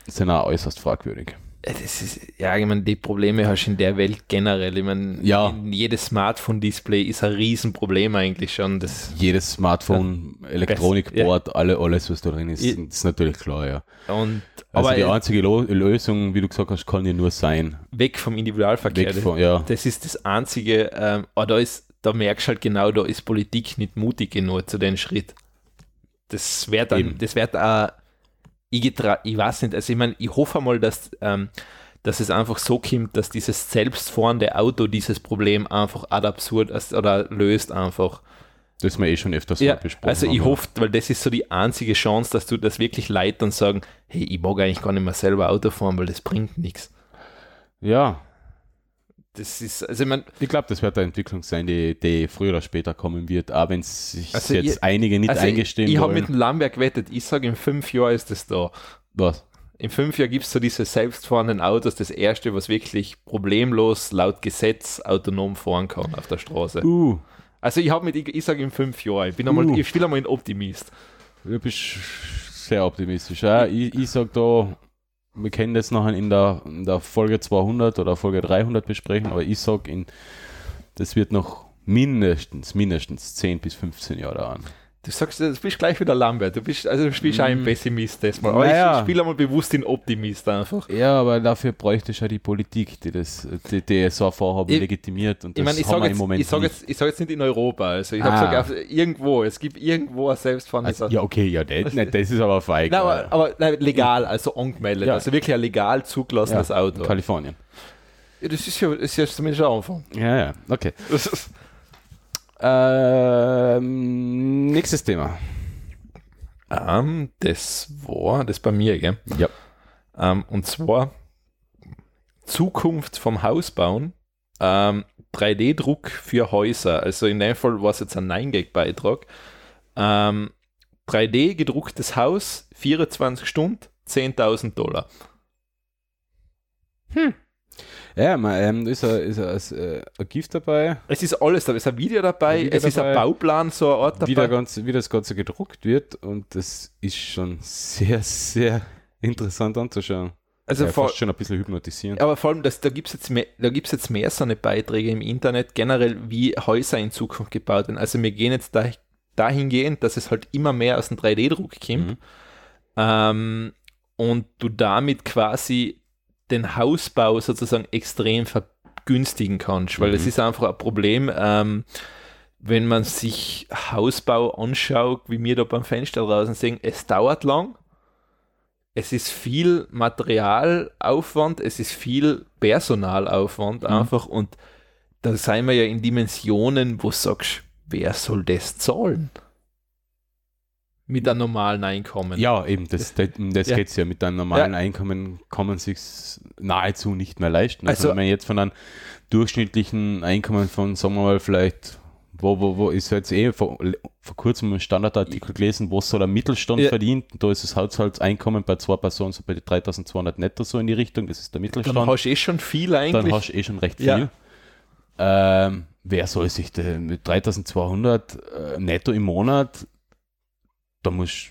sind auch äußerst fragwürdig. Äh, Das ist, ja, ich meine, die Probleme hast du in der Welt generell. Ich meine, Ja. jedes Smartphone-Display ist ein Riesenproblem eigentlich schon. Das, Jedes Smartphone, Elektronikboard, alle, alles, was da drin ist, Ja. ist natürlich klar, ja. und, Also aber die einzige Lo Lösung, wie du gesagt hast, kann ja nur sein. weg vom Individualverkehr. Weg von, ja. Das ist das Einzige, ähm, aber da, ist, da merkst du halt genau, da ist Politik nicht mutig genug zu dem Schritt. Das wird dann, das wird auch, ich, getra- ich weiß nicht, also ich meine, ich hoffe mal, dass, ähm, dass es einfach so kommt, dass dieses selbstfahrende Auto dieses Problem einfach ad absurd oder löst einfach. Das wir eh schon öfters Ja, besprochen also ich hoffe, weil das ist so die einzige Chance, dass du das wirklich Leute dann sagen, hey, ich mag eigentlich gar nicht mehr selber Auto fahren, weil das bringt nichts. Ja, Das ist, also ich meine, ich glaube, das wird eine Entwicklung sein, die, die früher oder später kommen wird, auch wenn sich Also jetzt ich- einige nicht also eingestehen ich, ich habe mit dem Lamberg gewettet, ich sage, in fünf Jahren ist das da. Was? In fünf Jahren gibt es so diese selbstfahrenden Autos, das erste, was wirklich problemlos laut Gesetz autonom fahren kann auf der Straße. Uh, Also ich habe mit, ich, ich sage in fünf Jahren, ich bin einmal, Uh. ich spiele einmal einen Optimist. du bist sehr optimistisch. Ja, ich ich sage da, wir können das nachher in der, in der Folge 200 oder Folge 300 besprechen, aber ich sage, das wird noch mindestens, mindestens 10 bis 15 Jahre dauern. Du sagst, du bist gleich wieder Lambert, du bist, also du spielst auch ein Mm. Pessimist diesmal. Aber Naja. ich spiele einmal bewusst den Optimist einfach. Ja, aber dafür bräuchte ich ja die Politik, die das, die, die so ein Vorhaben Ich- legitimiert und Ich das meine, ich sage jetzt, im Moment ich sag nicht. jetzt, ich sag jetzt nicht in Europa, also ich habe Ah. gesagt, auf- irgendwo, es gibt irgendwo ein selbstfahrendes Also, ja, okay, ja, das, nein, das ist aber feig. Nein, äh, aber, aber nein, legal, also angemeldet, Ja. also wirklich ein legal zugelassenes ja, Auto. Kalifornien. Ja, das ist ja, das ist ja zumindest ein Anfang. Ja, ja, okay. Ähm, nächstes Thema. Ähm, das war, das bei mir, gell? Ja. Ähm, und zwar Zukunft vom Hausbauen, ähm, 3D-Druck für Häuser. Also in dem Fall war es jetzt ein 9-Gag-Beitrag. Ähm, 3D gedrucktes Haus, 24 Stunden, 10.000 Dollar. Ja, man, ähm, ist, ein, ist ein, ist ein Gift dabei, Es ist alles dabei, es ist ein Video dabei, Ein Video es ist ein dabei. Bauplan, so ein Ort dabei. wie, der ganze, wie das Ganze gedruckt wird und das ist schon sehr, sehr interessant anzuschauen. also ja, vor, fast schon ein bisschen hypnotisierend. Aber vor allem, das, da gibt es jetzt, mehr- da gibt's jetzt mehr so eine Beiträge im Internet, generell, wie Häuser in Zukunft gebaut werden. Also wir gehen jetzt da, dahingehend, dass es halt immer mehr aus dem 3D-Druck kommt Mhm. ähm, und du damit quasi den Hausbau sozusagen extrem vergünstigen kannst, weil Mhm. es ist einfach ein Problem, ähm, wenn man sich Hausbau anschaut, wie wir da beim Fenster draußen sehen, es dauert lang, es ist viel Materialaufwand, es ist viel Personalaufwand Mhm. einfach und da sind wir ja in Dimensionen, wo du sagst, wer soll das zahlen? Mit einem normalen Einkommen. Ja, eben, das, das, das Ja. geht es ja. Mit einem normalen Einkommen kann man sich nahezu nicht mehr leisten. Also, Also- wenn man jetzt von einem durchschnittlichen Einkommen von, sagen wir mal, vielleicht, wo, wo, wo ist jetzt eh vor, vor kurzem ein Standardartikel gelesen, was so der Mittelstand Ja. verdient. Da ist das Haushaltseinkommen bei zwei Personen so bei 3200 netto so in die Richtung. Das ist der Mittelstand. Dann hast du eh schon viel eigentlich. dann hast du eh schon recht viel. Ja. Ähm, wer soll sich denn mit 3200 äh, netto im Monat, da muss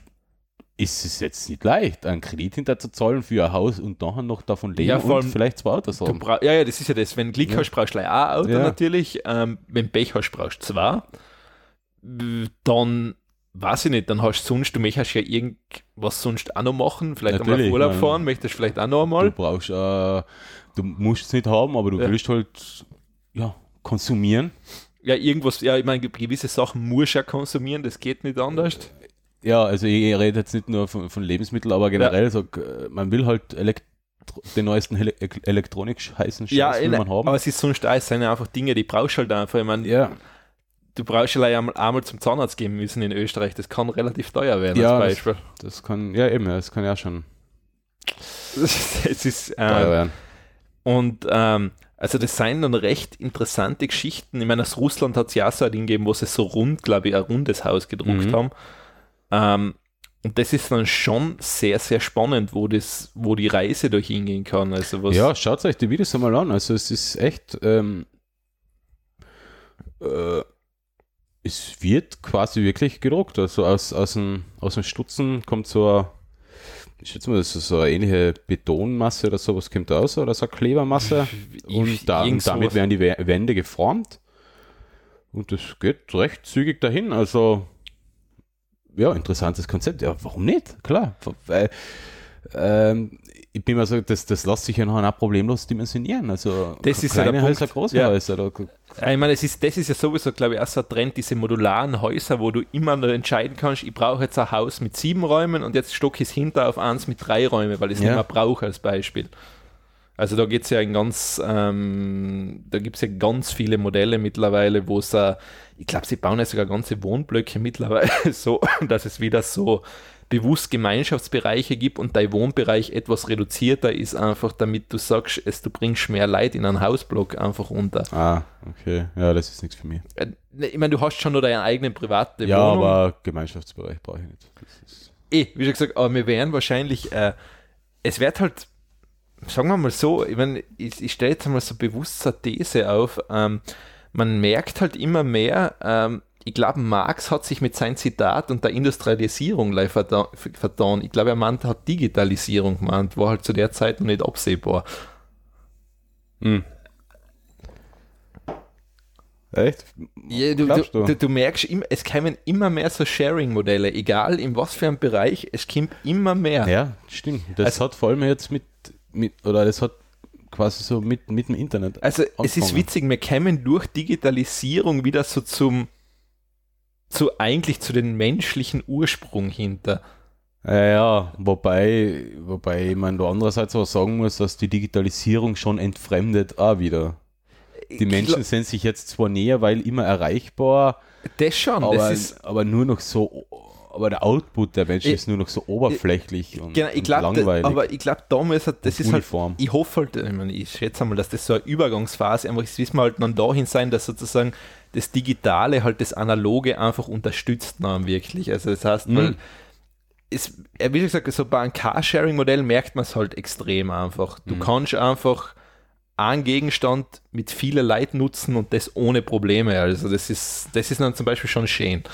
ist es jetzt nicht leicht, einen Kredit hinterzuzahlen für ein Haus und nachher noch davon leben Ja, und allem- vielleicht zwei Autos Du haben. ja, ja, das ist ja das. Wenn du Glück Ja. hast, brauchst du ein Auto Ja. natürlich. Ähm, wenn Pech hast, brauchst du zwei. Dann, weiß ich nicht, dann hast du sonst, du möchtest ja irgendwas sonst auch noch machen. Vielleicht einmal auf Natürlich, Urlaub ich mein- fahren, möchtest vielleicht auch noch Du einmal. brauchst, äh, du musst es nicht haben, aber du Ja. willst halt ja, konsumieren. Ja, irgendwas, ja, ich meine, gewisse Sachen musst du ja konsumieren, das geht nicht anders. Ja, also ich rede jetzt nicht nur von, von Lebensmitteln, aber generell so, äh, man will halt Elektro den neuesten Ele elektronik heißen Scheiß Ja, will man haben. aber es ist sonst auch, es sind ja einfach Dinge, die brauchst du halt einfach. Ich meine, ja, du brauchst ja einmal, einmal zum Zahnarzt gehen müssen in Österreich, das kann relativ teuer werden Ja, als das- Beispiel. das kann, ja eben, das kann ja schon es ist, teuer äh, werden. Und ähm, also das seien dann recht interessante Geschichten. Ich meine, aus Russland hat es ja auch so ein Ding gegeben, wo sie so rund, glaube ich, ein rundes Haus gedruckt Mhm. haben. Ähm, und das ist dann schon sehr, sehr spannend, wo das, wo die Reise durch hingehen kann. Also was, Ja, schaut euch die Videos einmal an. Also es ist echt, ähm, äh, es wird quasi wirklich gedruckt. Also aus, aus, dem, aus dem Stutzen kommt so ein, ich schätze mal, das ist so eine ähnliche Betonmasse oder sowas kommt aus oder so eine Klebermasse. Und, da, und damit werden die Wände geformt. Und das geht recht zügig dahin. Also, ja, interessantes Konzept. Ja, warum nicht? Klar. Weil, ähm, ich bin mir so, das, das lässt sich ja noch auch problemlos dimensionieren. Also das ist kleine ja Häuser, große ja. Häuser. Oder? Ich meine, es ist, das ist ja sowieso, glaube ich, auch so ein Trend, diese modularen Häuser, wo du immer noch entscheiden kannst, ich brauche jetzt ein Haus mit sieben Räumen und jetzt stocke ich es hinter auf eins mit drei Räumen, weil ich es ja. nicht mehr brauche als Beispiel. Also da geht es ja in ganz, ähm, da gibt es ja ganz viele Modelle mittlerweile, wo es, äh, ich glaube, sie bauen ja sogar ganze Wohnblöcke mittlerweile so, dass es wieder so bewusst Gemeinschaftsbereiche gibt und dein Wohnbereich etwas reduzierter ist, einfach damit du sagst, es, du bringst mehr Leid in einen Hausblock einfach unter. Ah, okay. Ja, das ist nichts für mich. Äh, ne, ich meine, du hast schon noch deinen eigenen privaten ja, Wohnung. Ja, aber Gemeinschaftsbereich brauche ich nicht. Eh, wie schon gesagt, aber wir wären wahrscheinlich, äh, es wird halt, sagen wir mal so, ich meine, ich, ich stelle jetzt mal so bewusst eine These auf, ähm, man merkt halt immer mehr, ähm, ich glaube, Marx hat sich mit seinem Zitat und der Industrialisierung vertan. Ich glaube, er meinte, hat Digitalisierung gemeint, war halt zu der Zeit noch nicht absehbar. Hm. Echt? Ja, du, du, du? du, merkst, es kommen immer mehr so Sharing-Modelle, egal in was für einem Bereich, es kommt immer mehr. Ja, stimmt. Das also, hat vor allem jetzt mit, mit, oder das hat quasi so mit, mit dem Internet. Also angefangen. es ist witzig, wir kommen durch Digitalisierung wieder so zum zu eigentlich zu den menschlichen Ursprung hinter. Ja, ja, wobei, wobei man da andererseits auch sagen muss, dass die Digitalisierung schon entfremdet auch wieder. Die Menschen sind sich jetzt zwar näher, weil immer erreichbar. Das schon, aber, das ist, aber nur noch so, aber der Output der Menschen ist nur noch so oberflächlich ich, und, genau, ich glaub, und langweilig. aber ich glaube, damals hat das ist halt Uniform. halt, ich hoffe halt, ich, meine, ich schätze mal, dass das so eine Übergangsphase einfach ist, wissen wir halt dann dahin sein, dass sozusagen das Digitale halt das Analoge einfach unterstützt dann wirklich. Also das heißt, mhm. weil es, wie gesagt, so bei einem Carsharing-Modell merkt man es halt extrem einfach. Du mhm. kannst einfach einen Gegenstand mit vielen Leuten nutzen und das ohne Probleme. Also das ist, das ist dann zum Beispiel schon schön.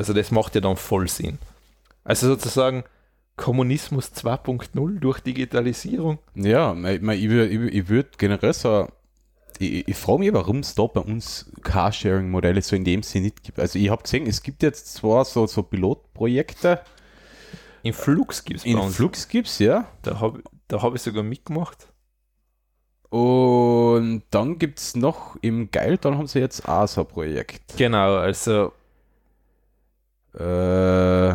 Also das macht ja dann voll Sinn. Also sozusagen Kommunismus 2.0 durch Digitalisierung. Ja, ich, ich, ich, ich würde generell so ich, ich frage mich, warum es da bei uns Carsharing-Modelle so in dem Sinne nicht gibt. Also ich habe gesehen, es gibt jetzt zwar so, so Pilotprojekte. In Flux gibt es In uns. Flux gibt es, ja. Da habe da hab ich sogar mitgemacht. Und dann gibt es noch im Geil, dann haben sie jetzt ASA-Projekt. Genau, also. Äh,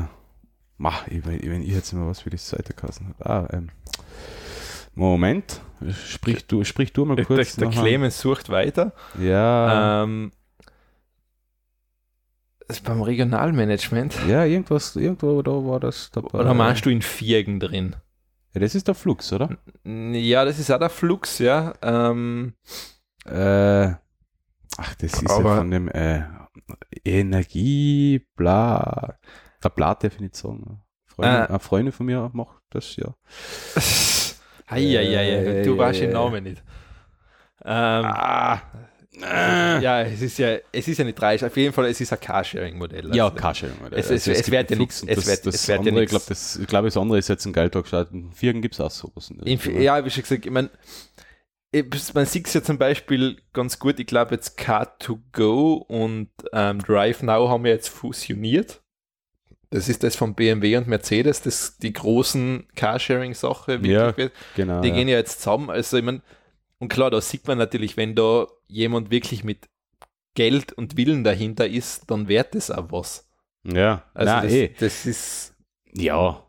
mach, wenn ich jetzt mal was für die Seite kassen habe. Ah, ähm. Moment, sprich du, sprich du mal kurz. Der, der Clemens sucht weiter. Ja. Ähm, ist beim Regionalmanagement. Ja, irgendwas, irgendwo da war das dabei. Oder meinst du in Viergen drin? Ja, das ist der Flux, oder? Ja, das ist auch der Flux, ja. Ähm, äh, ach, das ist ja von dem äh, Energie, bla, der Blattdefinition. Freunde, äh, Freunde von mir macht das, ja. Heieiei, du weißt den Namen nicht. Ähm, ah. Ja, es ist ja, es ist ja nicht dreisch. Auf jeden Fall, es ist ein Carsharing-Modell. Also ja, Carsharing-Modell. Es, es, also es, wird ja nichts. Es wird, das, ja andere, ich glaube, das, ich das andere ist jetzt ein Geldtag. In Firgen gibt es auch sowas. In, ja, wie schon gesagt, ich meine, man sieht es ja zum Beispiel ganz gut. Ich glaube, jetzt Car2Go und ähm, Drive Now haben wir jetzt fusioniert. Das ist das von BMW und Mercedes, das die großen Carsharing-Sache ja, Genau, die ja. gehen ja jetzt zusammen. Also ich meine, und klar, da sieht man natürlich, wenn da jemand wirklich mit Geld und Willen dahinter ist, dann wert es auch was. Ja, also Na, das, eh. das ist. Ja,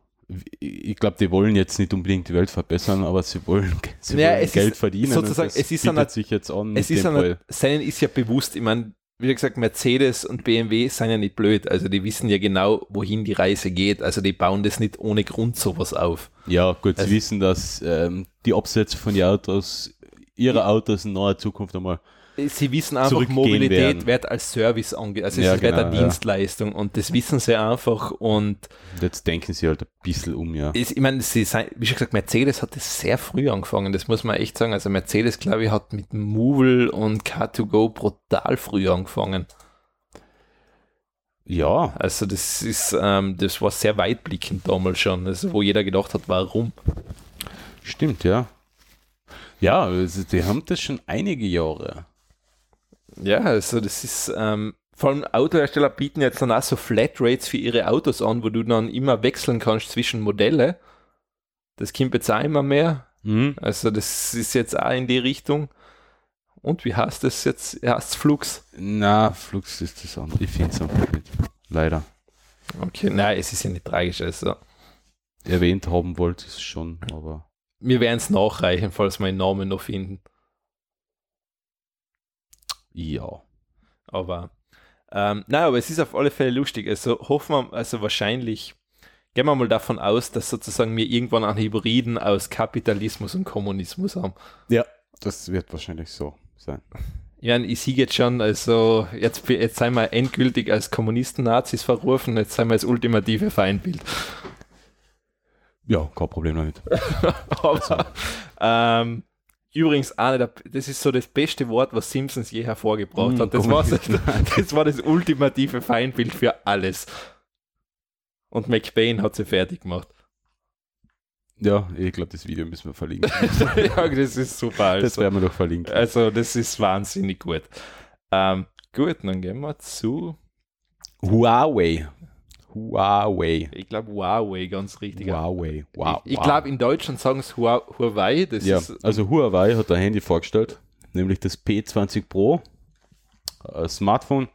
ich glaube, die wollen jetzt nicht unbedingt die Welt verbessern, aber sie wollen, sie ja, wollen Geld verdienen. Sozusagen, es ist an, sich jetzt an. Es ist an, seinen ist ja bewusst, ich meine, wie gesagt, Mercedes und BMW sind ja nicht blöd. Also die wissen ja genau, wohin die Reise geht. Also die bauen das nicht ohne Grund sowas auf. Ja, gut, also, sie wissen, dass ähm, die Absätze von den Autos, ihre Autos in naher Zukunft einmal Sie wissen einfach, Mobilität werden. wird als Service ange, also ja, es wird genau, eine Dienstleistung ja. und das wissen sie einfach und jetzt denken sie halt ein bisschen um, ja. Ist, ich meine, sie sein, wie schon gesagt, Mercedes hat das sehr früh angefangen, das muss man echt sagen. Also Mercedes, glaube ich, hat mit Movil und Car2Go brutal früh angefangen. Ja, Also das ist, ähm, das war sehr weitblickend damals schon, also wo jeder gedacht hat, warum? stimmt, ja. Ja, also die haben das schon einige Jahre. Ja, also das ist, ähm, vor allem Autohersteller bieten jetzt dann auch so Flatrates für ihre Autos an, wo du dann immer wechseln kannst zwischen Modelle. Das kommt jetzt auch immer mehr. Mhm. Also das ist jetzt auch in die Richtung. Und wie heißt das jetzt? Heißt Flux? Na, Flux ist das andere. Ich finde es einfach nicht. Leider. Okay, nein, es ist ja nicht tragisch. Also Erwähnt haben wollte ich es schon, aber wir werden es nachreichen, falls wir den Namen noch finden. Ja. Aber ähm, nein, aber es ist auf alle Fälle lustig. Also hoffen wir, also wahrscheinlich gehen wir mal davon aus, dass sozusagen wir irgendwann einen Hybriden aus Kapitalismus und Kommunismus haben. Ja. Das wird wahrscheinlich so sein. Ja, ich sehe jetzt schon, also jetzt, jetzt sind wir endgültig als Kommunisten, Nazis verrufen, jetzt sind wir das ultimative Feindbild. Ja, kein Problem damit. Aber, ähm, übrigens, eine der, das ist so das beste Wort, was Simpsons je hervorgebracht Mm, hat. Das das war das ultimative Feindbild für alles. Und McBain hat sie fertig gemacht. Ja, ich glaube, das Video müssen wir verlinken. ja, das ist super. Das Also, werden wir doch verlinken. also das ist wahnsinnig gut. Ähm, gut, dann gehen wir zu, Huawei. Huawei. ich glaube, Huawei, ganz richtig. Huawei. Wow. ich ich glaube, in Deutschland sagen es Hua- Huawei. Das Ja, ist, also Huawei hat ein Handy vorgestellt, nämlich das P20 Pro. Ein Smartphone.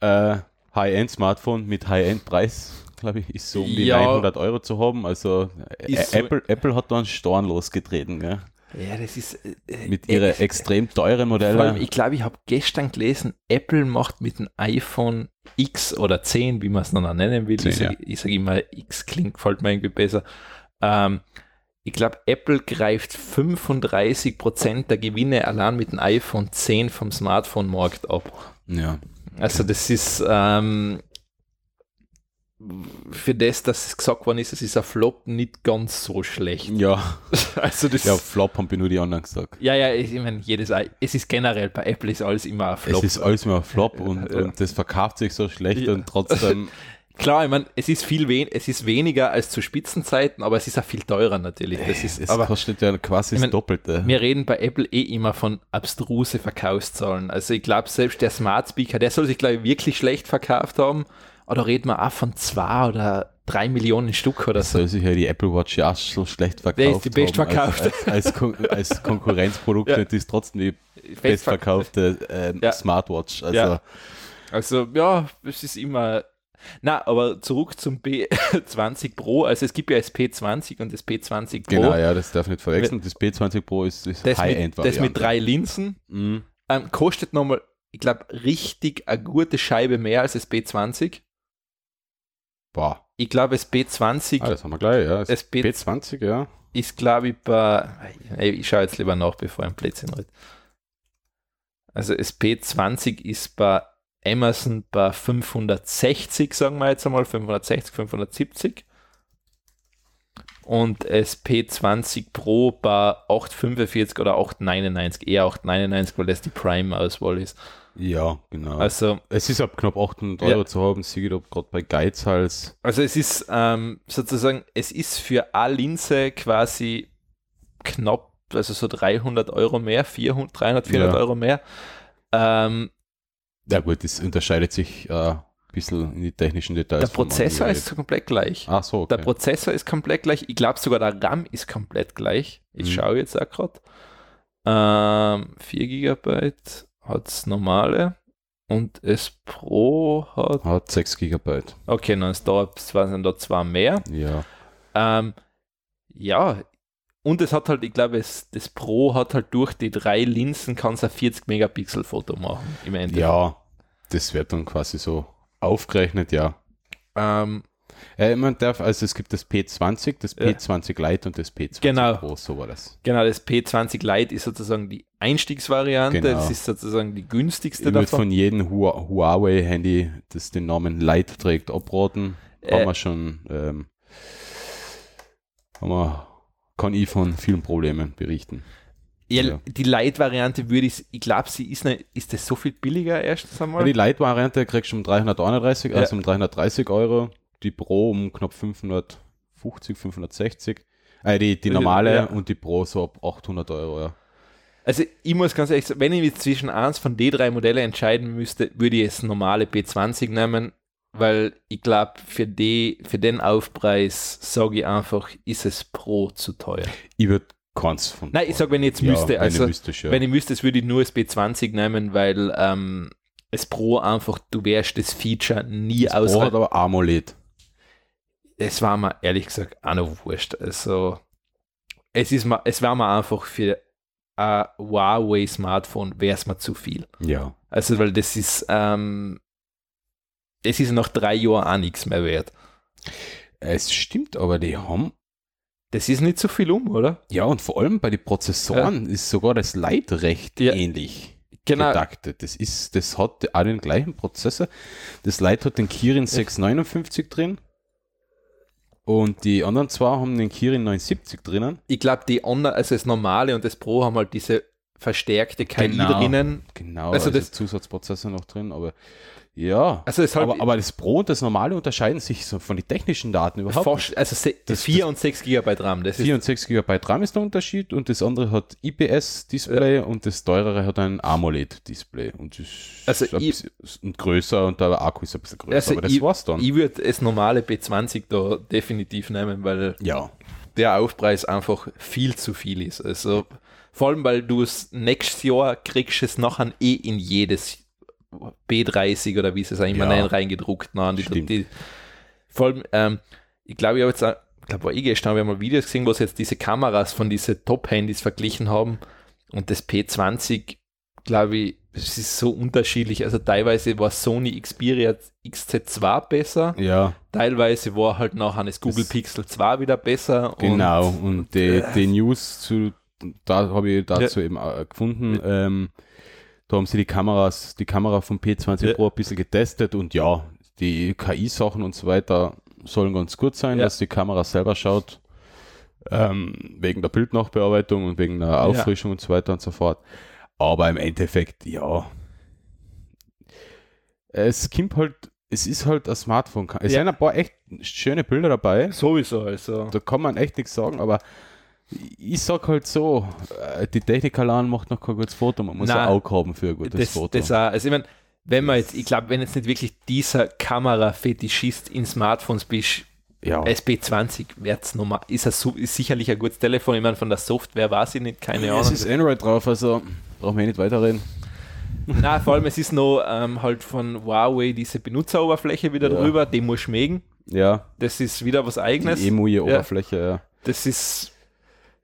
Äh, High-End-Smartphone mit High-End-Preis, glaube ich, ist so um die Ja. 900 Euro zu haben. Also äh, Ist so- Apple, Apple hat da einen Storn losgetreten, gell? Ja, das ist äh, mit äh, ihren äh, extrem teuren allem, Modellen. ich glaube, ich habe gestern gelesen, Apple macht mit dem iPhone X oder 10, wie man es auch nennen will. 10, ich sage sag immer, X klingt, gefällt mir irgendwie besser. Ähm, ich glaube, Apple greift 35% der Gewinne allein mit dem iPhone 10 vom Smartphone-Markt ab. Ja. Also das ist ähm, für das, dass es gesagt worden ist, es ist ein Flop, nicht ganz so schlecht. Ja, Also das ja, Flop haben wir nur die anderen gesagt. ja, ja, ich meine, jedes, es ist generell, bei Apple ist alles immer ein Flop. Es ist alles immer ein Flop und, Ja. und das verkauft sich so schlecht Ja. und trotzdem, Klar, ich meine, es ist viel wen es ist weniger als zu Spitzenzeiten, aber es ist auch viel teurer natürlich. Das ist, es aber kostet ja quasi ich das Doppelte. wir reden bei Apple eh immer von abstruse Verkaufszahlen. Also ich glaube, selbst der Smart Speaker, der soll sich, glaube ich, wirklich schlecht verkauft haben. Oder reden wir auch von zwei oder drei Millionen Stück oder so. soll sich ja die Apple Watch ja so schlecht verkauft Der ist die bestverkaufte. haben, Als, als, als, Kon als Konkurrenzprodukt Ja. und ist trotzdem die Bestver- bestverkaufte ähm, Ja. Smartwatch. Also Ja. Also ja, es ist immer. Na, aber zurück zum P20 Pro. Also es gibt ja das P20 und das P20 Pro. genau, ja, das darf nicht verwechseln. Das P20 Pro ist das, das, High-End-Variante. das mit drei Linsen. Mhm. Ähm, kostet nochmal, ich glaube, richtig eine gute Scheibe mehr als das B20. Boah, Ich glaube, das B20 ah, das haben wir gleich, ja. P- P20, ja. ist, glaube ich, bei. Ich schaue jetzt lieber nach, bevor ich ein Plätzchen rede. Also das P20 ist bei Amazon bei 560, sagen wir jetzt einmal, 560, 570. Und das P20 Pro bei 845 oder 899, eher 899, weil das die Prime-Auswahl ist. Ja, genau. Also es ist ab knapp 800 Ja. Euro zu haben, siehe ich gerade bei Geizhals. Also es ist ähm, sozusagen, es ist für eine Linse quasi knapp, also so 300 Euro mehr, 400, 300, 400 Ja. Euro mehr. Ähm, Ja gut, das unterscheidet sich äh, ein bisschen in die technischen Details. der Prozessor ist komplett gleich. Ach so, okay. Der Prozessor ist komplett gleich. Ich glaube sogar der RAM ist komplett gleich. Ich Mhm. schaue jetzt auch gerade. Ähm, 4 GB hat es normale und das Pro hat. Hat 6 Gigabyte. Okay, dann ist da, zwei- sind da zwei mehr. Ja. Ähm, ja, und es hat halt, ich glaube, es, das Pro hat halt durch die drei Linsen kann es ein 40 Megapixel Foto machen im Endeffekt. Ja, das wird dann quasi so aufgerechnet, ja. Ähm, Äh, man darf, also es gibt das P20, das Ja. P20 Lite und das P20 Genau. Pro, so war das. genau, das P20 Lite ist sozusagen die Einstiegsvariante, Genau. das ist sozusagen die günstigste Ich davon. von jedem Hua- Huawei-Handy, das den Namen Lite trägt, abraten. Äh. Haben wir schon, ähm, haben wir, kann ich von vielen Problemen berichten. Ja, Ja. Die Light-Variante würde ich, ich glaube, sie ist, nicht, ist das so viel billiger erstens Ja, einmal? die Light-Variante kriegst du um 331, Ja. also um 330 Euro. Die Pro um knapp 550, 560. Äh, die, die Ja. normale und die Pro so ab 800 Euro, ja. Also ich muss ganz ehrlich sagen, wenn ich mich zwischen eins von den drei Modellen entscheiden müsste, würde ich das normale B20 nehmen, weil ich glaube, für, die, für den Aufpreis sage ich einfach, ist es Pro zu teuer. Ich würde keins von. Nein, ich sage, wenn ich jetzt Ja, müsste, also ja. wenn ich müsste, würde ich nur das B20 nehmen, weil ähm, das Pro einfach, du wärst das Feature nie das Pro hat aber AMOLED. Es war mir ehrlich gesagt auch noch wurscht. Also es ist mir, es war mir einfach für ein Huawei-Smartphone wäre es mir zu viel. Ja. Also, weil das ist, ähm, es ist nach drei Jahren auch nichts mehr wert. Es stimmt, aber die haben. Das ist nicht so viel um, oder? Ja, und vor allem bei den Prozessoren ist sogar das Light recht Ja. ähnlich Genau. getaktet. Das ist, das hat auch den gleichen Prozessor. Das Light hat den Kirin 659 drin. Und die anderen zwei haben den Kirin 970 drinnen. Ich glaube, die anderen, also das normale und das Pro haben halt diese verstärkte KI Genau. drinnen. Genau, Also also, das- Zusatzprozessor noch drin, aber ja. Also es halt aber, aber das Pro und das normale unterscheiden sich so von den technischen Daten überhaupt. fast, also se- Das- 4 und 6 Gigabyte RAM. Das 4 ist, und 6 GB RAM ist der Unterschied und das andere hat IPS-Display und das teurere hat ein AMOLED-Display und das Also ist ein ich- bisschen und größer und der Akku ist ein bisschen größer, Also aber das ich- war's dann. ich würde das normale B20 da definitiv nehmen, weil ja, der Aufpreis einfach viel zu viel ist. Also vor allem, weil du es nächstes Jahr kriegst es nachher eh in jedes B30 oder wie sie es immer Ja. nennen, reingedruckt. Nein, die, die, vor allem, ähm, ich glaube, ich habe jetzt ich glaube, war ich gestern, habe ich mal Videos gesehen, wo sie jetzt diese Kameras von diesen Top-Handys verglichen haben und das P20, glaube ich, es ist so unterschiedlich. Also teilweise war Sony Xperia XZ2 besser, ja, teilweise war halt nachher das Google Das- Pixel 2 wieder besser. und- genau. Und die, die News zu, da habe ich dazu eben äh, gefunden. Ähm, da haben sie die Kameras, die Kamera vom P20 Ja. Pro ein bisschen getestet und ja, die KI-Sachen und so weiter sollen ganz gut sein, Ja. dass die Kamera selber schaut. Ähm, wegen der Bildnachbearbeitung und wegen der Auffrischung und so weiter und so fort. Aber im Endeffekt, ja. Es kommt halt, es ist halt ein Smartphone. Es Ja. sind ein paar echt schöne Bilder dabei. Sowieso, also. Da kann man echt nichts sagen, aber ich sag halt so, äh, die Technik allein macht noch kein gutes Foto. Man muss Nein. ein Auge haben für ein gutes Das, Foto. das auch, also ich meine, wenn man jetzt, ich glaube, wenn jetzt nicht wirklich dieser Kamera-Fetischist in Smartphones bist, ja. SB20 wird's normal, ist, ein, ist sicherlich ein gutes Telefon. Ich meine, von der Software weiß ich nicht, keine Ahnung. es ist Android drauf, also brauchen wir nicht weiterreden. Nein, vor allem, es ist noch ähm, halt von Huawei diese Benutzeroberfläche wieder Ja. drüber, die muss schmecken. Ja, Das ist wieder was Eigenes. die Emui-Oberfläche, ja. Das ist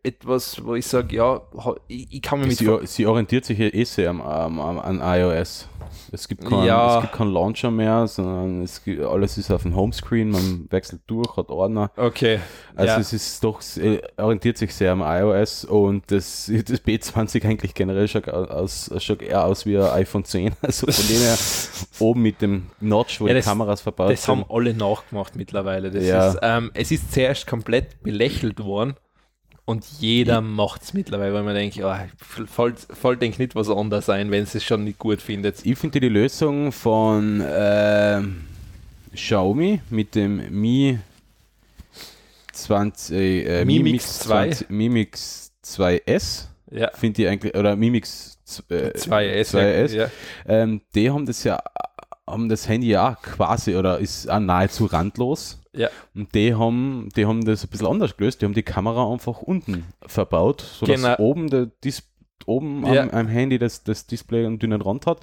etwas, wo ich sage, ja, ich, ich kann mir mit. Sie, sie orientiert sich ja eh sehr am, am, am, an iOS. Es gibt, keinen, Ja. es gibt keinen Launcher mehr, sondern gibt, alles ist auf dem Homescreen, man wechselt durch, hat Ordner. Okay. Also ja. es ist doch, es orientiert sich sehr am iOS und das, das B20 eigentlich generell schaut, aus, schaut eher aus wie ein iPhone 10. Also von dem her oben mit dem Notch, wo Ja, die das- Kameras verbaut Das sind. haben alle nachgemacht mittlerweile. Das Ja. ist, ähm, es ist zuerst komplett belächelt worden und jeder macht es mittlerweile, weil man denkt, ja, voll, voll denkt nicht was anderes sein, wenn es es schon nicht gut findet. Ich finde die Lösung von ähm, Xiaomi mit dem Mi 20, äh, Mi Mi Mix Mix 2. 20, Mi Mix 2S Ja, finde ich eigentlich, oder Mi Mix äh, 2S. 2S. Ja, Ähm, die haben das ja, haben das Handy ja quasi oder ist auch nahezu randlos. Ja. Und die haben, die haben das ein bisschen anders gelöst. Die haben die Kamera einfach unten verbaut, sodass Genau. oben, der Dis oben Ja. am, am Handy das, das Display einen dünnen Rand hat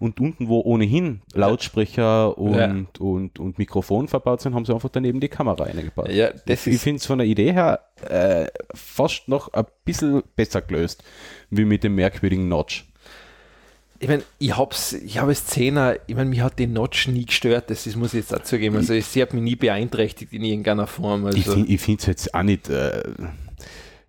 und unten, wo ohnehin Lautsprecher und, Ja. und, und Mikrofon verbaut sind, haben sie einfach daneben die Kamera eingebaut. ja, das ich finde es von der Idee her äh, fast noch ein bisschen besser gelöst, wie mit dem merkwürdigen Notch. Ich meine, ich hab's, ich habe es 10er, ich meine, mich hat die Notch nie gestört, das ist, muss ich jetzt dazu geben. Also sie hat mich nie beeinträchtigt in irgendeiner Form. Ich Also, finde es jetzt auch nicht, äh,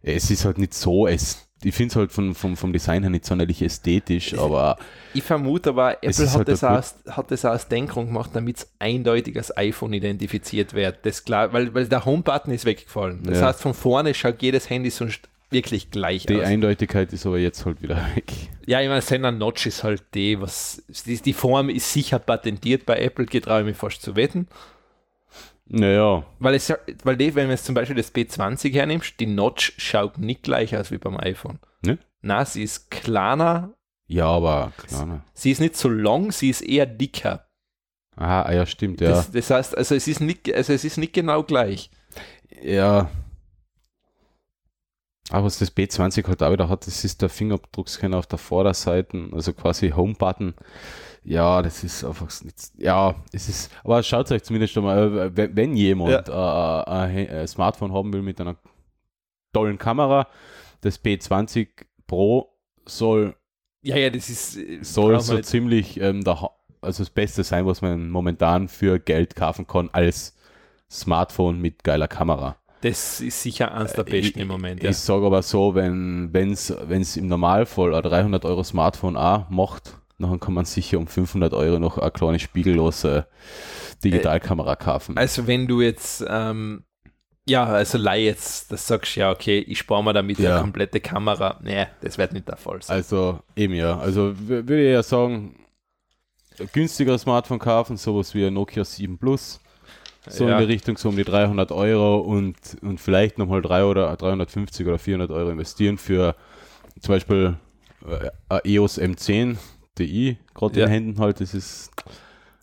es ist halt nicht so, es, ich finde es halt von, vom, vom Design her nicht sonderlich ästhetisch, aber ich vermute aber, Apple hat, halt das aus, hat das aus Denkung gemacht, damit es eindeutig als iPhone identifiziert wird. Das klar, weil, weil der Home-Button ist weggefallen. Das Ja. heißt, von vorne schaut jedes Handy sonst wirklich gleich Die aus. Eindeutigkeit ist aber jetzt halt wieder weg. Ja, ich meine, Sender Notch ist halt die, was die, die Form ist sicher patentiert bei Apple, getraue ich mich fast zu wetten. Naja, Weil es weil die, wenn du jetzt zum Beispiel das B20 hernimmst, die Notch schaut nicht gleich aus wie beim iPhone. Ne? Na, sie ist kleiner, ja, aber kleiner. sie ist nicht so lang, sie ist eher dicker. Ah, ja, stimmt, ja. Das, das heißt, also es ist nicht, also es ist nicht genau gleich. ja. Aber was das B20 halt auch wieder hat, das ist der Fingerabdruckscanner auf der Vorderseite, also quasi Home-Button. Ja, das ist einfach nicht, ja, es ist, aber schaut euch zumindest schon mal, äh, wenn, wenn jemand äh, äh, ein Smartphone haben will mit einer tollen Kamera, das B20 Pro soll Ja, ja, das ist äh, soll so nicht- ziemlich ähm, der, also das Beste sein, was man momentan für Geld kaufen kann als Smartphone mit geiler Kamera. Das ist sicher eins der besten im Moment. Ja. Ich sage aber so, wenn es im Normalfall ein 300 Euro Smartphone auch macht, dann kann man sicher um 500 Euro noch eine kleine spiegellose Digitalkamera kaufen. Also wenn du jetzt, ähm, ja, also leih jetzt, das sagst ja, okay, ich spare mir damit Ja. eine komplette Kamera. Nee, das wird nicht der Fall sein. Also eben ja, also würde ich ja sagen, günstiger Smartphone kaufen, sowas wie ein Nokia 7 Plus, so Ja. in die Richtung so um die 300 Euro und, und vielleicht nochmal 3 oder 350 oder 400 Euro investieren für zum Beispiel äh, ein EOS M10 Di, gerade Ja. in Händen halt, das ist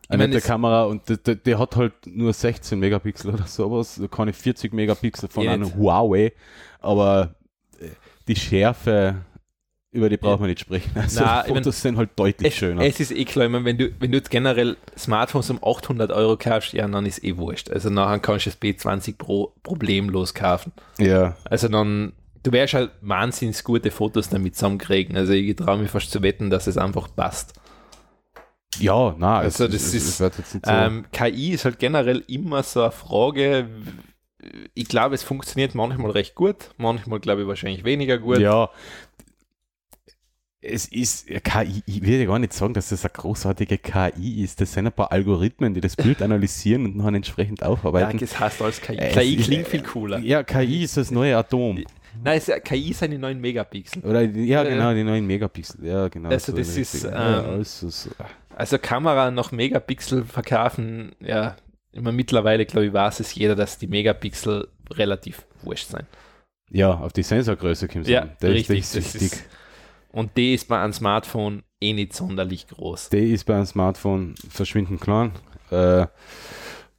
Ich eine nette Kamera und der, der, hat halt nur 16 Megapixel oder sowas, da keine 40 Megapixel von Ja, einem Huawei, aber äh, die Schärfe, über die braucht man nicht sprechen. Also ich Fotos sind halt deutlich es, schöner. es ist eh klar, ich meine, wenn du, wenn du jetzt generell Smartphones um 800 Euro kaufst, ja, dann ist eh wurscht. Also nachher kannst du das B20 Pro problemlos kaufen. ja, Also dann, du wirst halt wahnsinnig gute Fotos damit zusammenkriegen. Also ich traue mich fast zu wetten, dass es einfach passt. ja, na, Also es, das es, ist, es so. Ähm, KI ist halt generell immer so eine Frage. Ich glaube, es funktioniert manchmal recht gut, manchmal glaube ich wahrscheinlich weniger gut. ja, es ist, ja, KI, ich will ja gar nicht sagen, dass das eine großartige KI ist. Das sind ein paar Algorithmen, die das Bild analysieren und dann entsprechend Ja, aufarbeiten. das heißt als KI. Es KI ist- klingt viel cooler. Ja, KI ist das neue Atom. Nein, es, KI sind die neuen Megapixel. Oder, ja, genau, die neuen Megapixel. Ja, genau. Also so das ist, ähm, ja, also so. Also Kamera nach Megapixel verkaufen, ja, immer mittlerweile, glaube ich, weiß es jeder, dass die Megapixel relativ wurscht sein. ja, auf die Sensorgröße kommt es Ja, an. Das, richtig. Das ist das wichtig. ist, und die ist bei einem Smartphone eh nicht sonderlich groß. Die ist bei einem Smartphone verschwindend klein. Äh,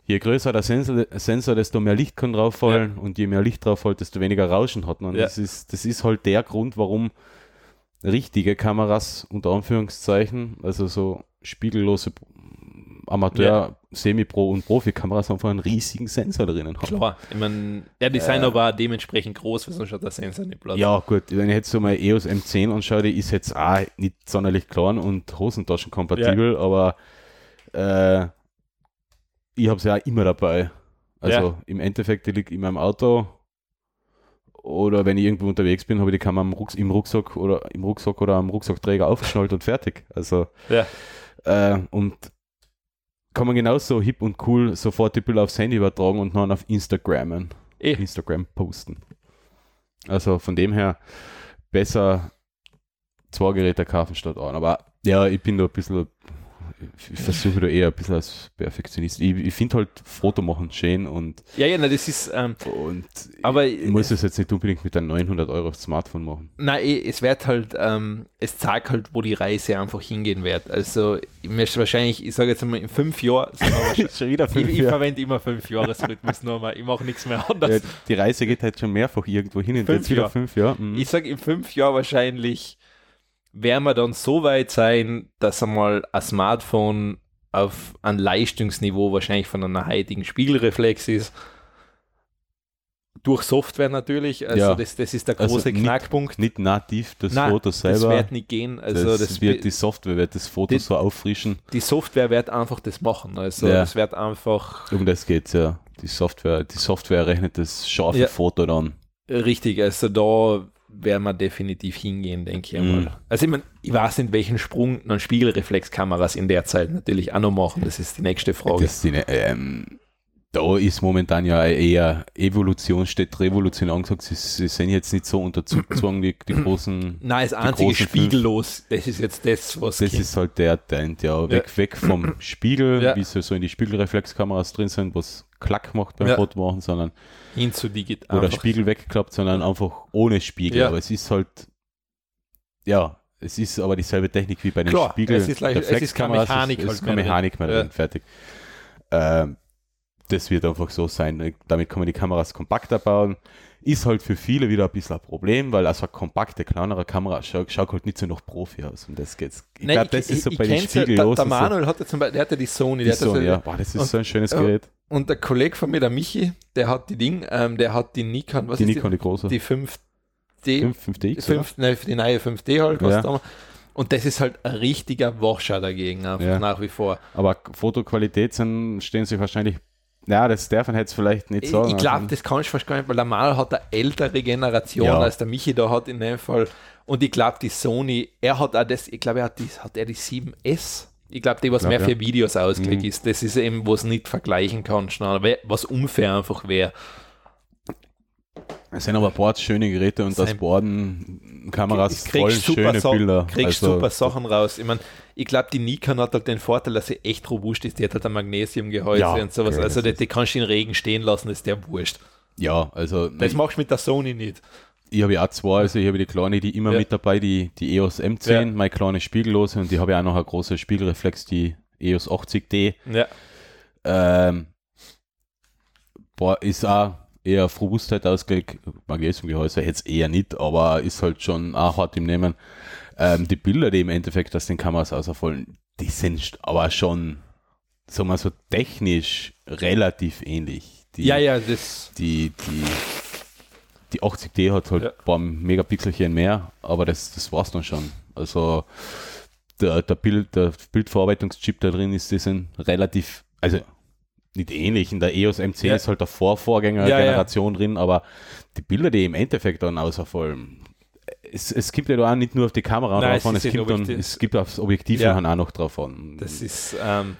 je größer der Sensor, Sensor, desto mehr Licht kann drauf fallen und je mehr Licht drauf fällt, desto weniger Rauschen hat man. Ja. Das, ist, das ist halt der Grund, warum richtige Kameras, unter Anführungszeichen, also so spiegellose Amateur, Semi-Pro und Profi-Kameras einfach einen riesigen Sensor drinnen haben. Klar, ich meine, ja, die sind Äh. auch dementsprechend groß, weil sonst hat der Sensor nicht Platz. Ja, gut, wenn ich jetzt so mal EOS M10 anschaue, die ist jetzt auch nicht sonderlich klein und hosentaschenkompatibel, aber äh, ich habe sie ja auch immer dabei. Also Ja. im Endeffekt, die liegt in meinem Auto oder wenn ich irgendwo unterwegs bin, habe ich die Kamera im, Rucks im Rucksack oder im Rucksack oder am Ruckssackträger aufgeschnallt und fertig. Also Ja. äh, und kann man genauso hip und cool sofort die Bilder aufs Handy übertragen und dann auf Instagrammen. Eh. Instagram posten. Also von dem her besser zwei Geräte kaufen statt ein. Aber ja, ich bin da ein bisschen, ich versuche da eher ein bisschen als Perfektionist. Ich, ich finde halt Foto machen schön und, ja, ja, na, das ist, ähm, und aber ich muss es jetzt nicht unbedingt mit einem 900 Euro Smartphone machen. Nein, eh, es wird halt, ähm, es zeigt halt, wo die Reise einfach hingehen wird. Also, ich möchte wahrscheinlich, ich sage jetzt mal in fünf Jahren, Schon wieder ich, ich verwende immer fünf Jahresrhythmus nur mal, ich mache nichts mehr anders. Ja, die Reise geht halt schon mehrfach irgendwo hin Fünf jetzt wieder Jahre. fünf Jahre. Mhm. Ich sage in fünf Jahren wahrscheinlich werden wir dann so weit sein, dass einmal ein Smartphone auf ein Leistungsniveau wahrscheinlich von einer heutigen Spiegelreflex ist. Durch Software natürlich, also Ja. das, das ist der Also große nicht- Knackpunkt. Nicht nativ das Nein, Foto Das selber. wird nicht gehen. Also das, das, wird die Software wird das Foto die- so auffrischen. die Software wird einfach das machen. Also Ja. es wird einfach Um das geht's ja. Die Software, die Software rechnet das scharfe Ja. Foto dann. richtig, also da werden wir definitiv hingehen, denke ich Mhm. einmal. Also ich meine, ich weiß nicht, welchen Sprung dann Spiegelreflexkameras in der Zeit natürlich auch noch machen. Das ist die nächste Frage. Das sind, ähm, da ist momentan ja eher Evolution statt Revolution angesagt. Sie, sie sind jetzt nicht so unter Zugzwang, die, die großen. Nein, das einzige spiegellos, das ist jetzt das, was. Das kommt. ist halt der Trend, ja. Weg, ja. weg vom Spiegel, ja. wie sie so in die Spiegelreflexkameras drin sind, was Klack macht beim ja. Foto machen, sondern. Hin zu digital. Oder Spiegel weggeklappt, sondern einfach ohne Spiegel. Ja. Aber es ist halt. Ja, es ist aber dieselbe Technik wie bei den Klar, Spiegel. Es ist, leicht, es ist keine Mechanik, es es ist keine Mechanik mehr drin, fertig. Ähm, das wird einfach so sein. Damit kann man die Kameras kompakter bauen. Ist halt für viele wieder ein bisschen ein Problem, weil also eine kompakte, kleinere Kamera schaut, schaut halt nicht so noch Profi aus. Und das geht's. Ich glaube, das ich, ist so ich, bei den Spiegel ja, der, der Manuel hat ja zum Beispiel, der hatte die Sony. Die Sony, ja. Boah, das ist so ein schönes Gerät. Und der Kollege von mir, der Michi, der hat die Ding, ähm, der hat die Nikon, was die ist Nikon, die, die große. Die 5D. 5, 5DX, 5, nein, die neue 5D halt, was ja. da und das ist halt ein richtiger Wachschau dagegen, ja. nach wie vor. Aber Fotoqualität sind, stehen sich wahrscheinlich ja, das darf man jetzt vielleicht nicht sagen. Ich glaube, das kann ich fast gar nicht, weil der Mal hat eine ältere Generation, ja. als der Michi da hat in dem Fall. Und ich glaube, die Sony, er hat auch das, ich glaube, er hat die, hat er die 7S. Ich glaube, die, was glaub, mehr ja. für Videos ausgelegt mhm. ist, das ist eben, was nicht vergleichen kannst, was unfair einfach wäre. Es sind aber Boards schöne Geräte und das Boarden Kameras voll schöne so Bilder. Kriegst also, super Sachen raus. Ich meine, ich glaube, die Nikon hat halt den Vorteil, dass sie echt robust ist. Die hat halt ein Magnesiumgehäuse ja, und sowas. Okay, also die, die, kannst du in Regen stehen lassen, ist der wurscht. Ja, also. Das machst du mit der Sony nicht. Ich habe ja auch zwei, also ich habe die kleine, die immer ja. mit dabei, die, die EOS M10, ja. meine kleine Spiegellose und die habe ich auch noch eine große Spiegelreflex, die EOS 80D. Ja. Ähm, boah, ist auch eher auf Robustheit ausgelegt. Magnesiumgehäuse jetzt eher nicht, aber ist halt schon auch hart im Nehmen. Ähm, die Bilder, die im Endeffekt aus den Kameras auserfallen, die sind aber schon, sagen wir so, technisch relativ ähnlich. Die, ja, ja, das. Die, die, die 80D hat halt ja. ein paar Megapixelchen mehr, aber das, das war's dann schon. Also der, der, Bild, der Bildverarbeitungschip da drin ist, die sind relativ, also nicht ähnlich. In der EOS M10 ja. ist halt der Vorvorgängergeneration ja, drin, aber die Bilder, die im Endeffekt dann außerfallen, es, es gibt ja auch nicht nur auf die Kamera Nein, drauf an, es, gibt dann, es gibt aufs Objektiv ja. auch noch drauf an. Das ist, ähm,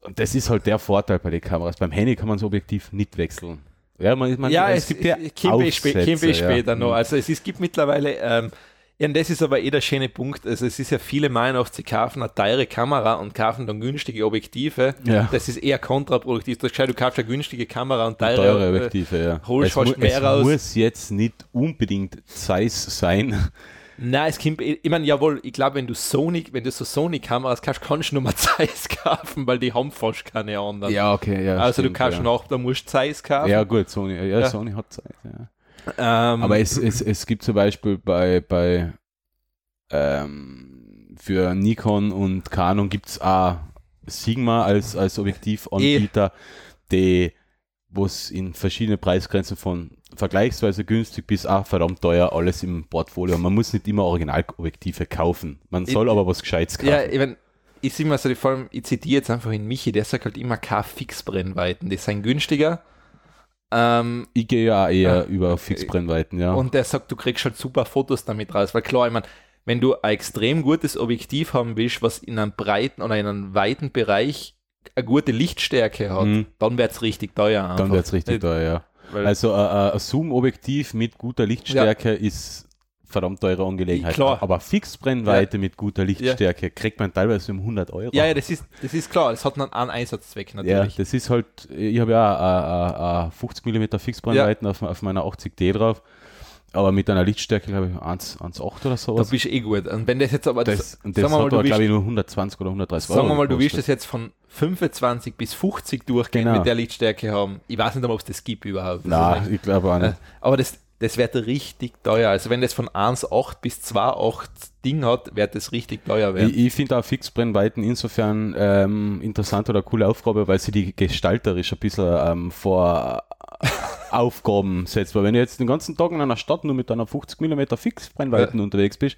und das ist halt der Vorteil bei den Kameras. Beim Handy kann man das Objektiv nicht wechseln. Ja, man, man, ja es, es gibt ja Aufsätze, später noch. Also es, es gibt mittlerweile ähm, ja, und das ist aber eh der schöne Punkt. Also es ist ja viele meinen oft, sie kaufen eine teure Kamera und kaufen dann günstige Objektive. Ja. Das ist eher kontraproduktiv. Du, du kaufst eine günstige Kamera und teure, teure Objektive, ja. Holst es, fast mehr es raus. muss jetzt nicht unbedingt Zeiss sein. Nein, es kommt, ich meine, jawohl, ich glaube, wenn du Sony, wenn du so Sony-Kameras kaufst, kannst du nur mal Zeiss kaufen, weil die haben fast keine anderen. Ja, okay, ja. Also stimmt, du kannst ja. noch, da musst du Zeiss kaufen. Ja, gut, Sony, ja, ja. Sony hat Zeiss, ja. Ähm, Aber es, es, es gibt zum Beispiel bei, bei ähm, für Nikon und Canon gibt es auch Sigma als, als Objektivanbieter, die wo es in verschiedene Preisgrenzen von vergleichsweise günstig bis auch verdammt teuer alles im Portfolio. Man muss nicht immer Originalobjektive kaufen. Man soll ich, aber was Gescheites kaufen. Ja, ich, mein, ich sehe mal so, vor allem, ich zitiere jetzt einfach in Michi, der sagt halt immer K-Fix-Brennweiten. Die sind günstiger ähm, ich gehe ja eher äh, über Fixbrennweiten, ja. Und der sagt, du kriegst halt super Fotos damit raus, weil klar, ich meine, wenn du ein extrem gutes Objektiv haben willst, was in einem breiten oder in einem weiten Bereich eine gute Lichtstärke hat, mhm. dann wird es richtig teuer. Einfach. Dann wird es richtig teuer, ja. Also äh, ein Zoom-Objektiv mit guter Lichtstärke ja. ist verdammt teure Angelegenheit. Klar. Aber Fixbrennweite ja. mit guter Lichtstärke ja. kriegt man teilweise um 100 Euro. Ja, ja, das ist, das ist klar. Das hat einen Einsatzzweck natürlich. Ja, das ist halt, ich habe ja äh, äh, 50 mm Fixbrennweiten auf, auf meiner 80D drauf. Aber mit einer Lichtstärke, glaube ich, 1,8 oder so. Da bist du eh gut. Und wenn das jetzt aber, das, das, das sagen wir mal, glaube ich, nur 120 oder 130 Euro. Sagen wir mal, du willst das jetzt von 25 bis 50 durchgehen genau. mit der Lichtstärke haben. Ich weiß nicht, ob es das gibt überhaupt. Nein, ich glaube auch nicht. Aber das, das wird richtig teuer. Also wenn das von 1,8 bis 2,8 Ding hat, wird das richtig teuer werden. Ich, ich finde auch Fixbrennweiten insofern ähm, interessant oder coole Aufgabe, weil sie die gestalterisch ein bisschen ähm, vor Aufgaben setzt. Weil wenn du jetzt den ganzen Tag in einer Stadt nur mit einer 50 mm Fixbrennweiten ja. unterwegs bist,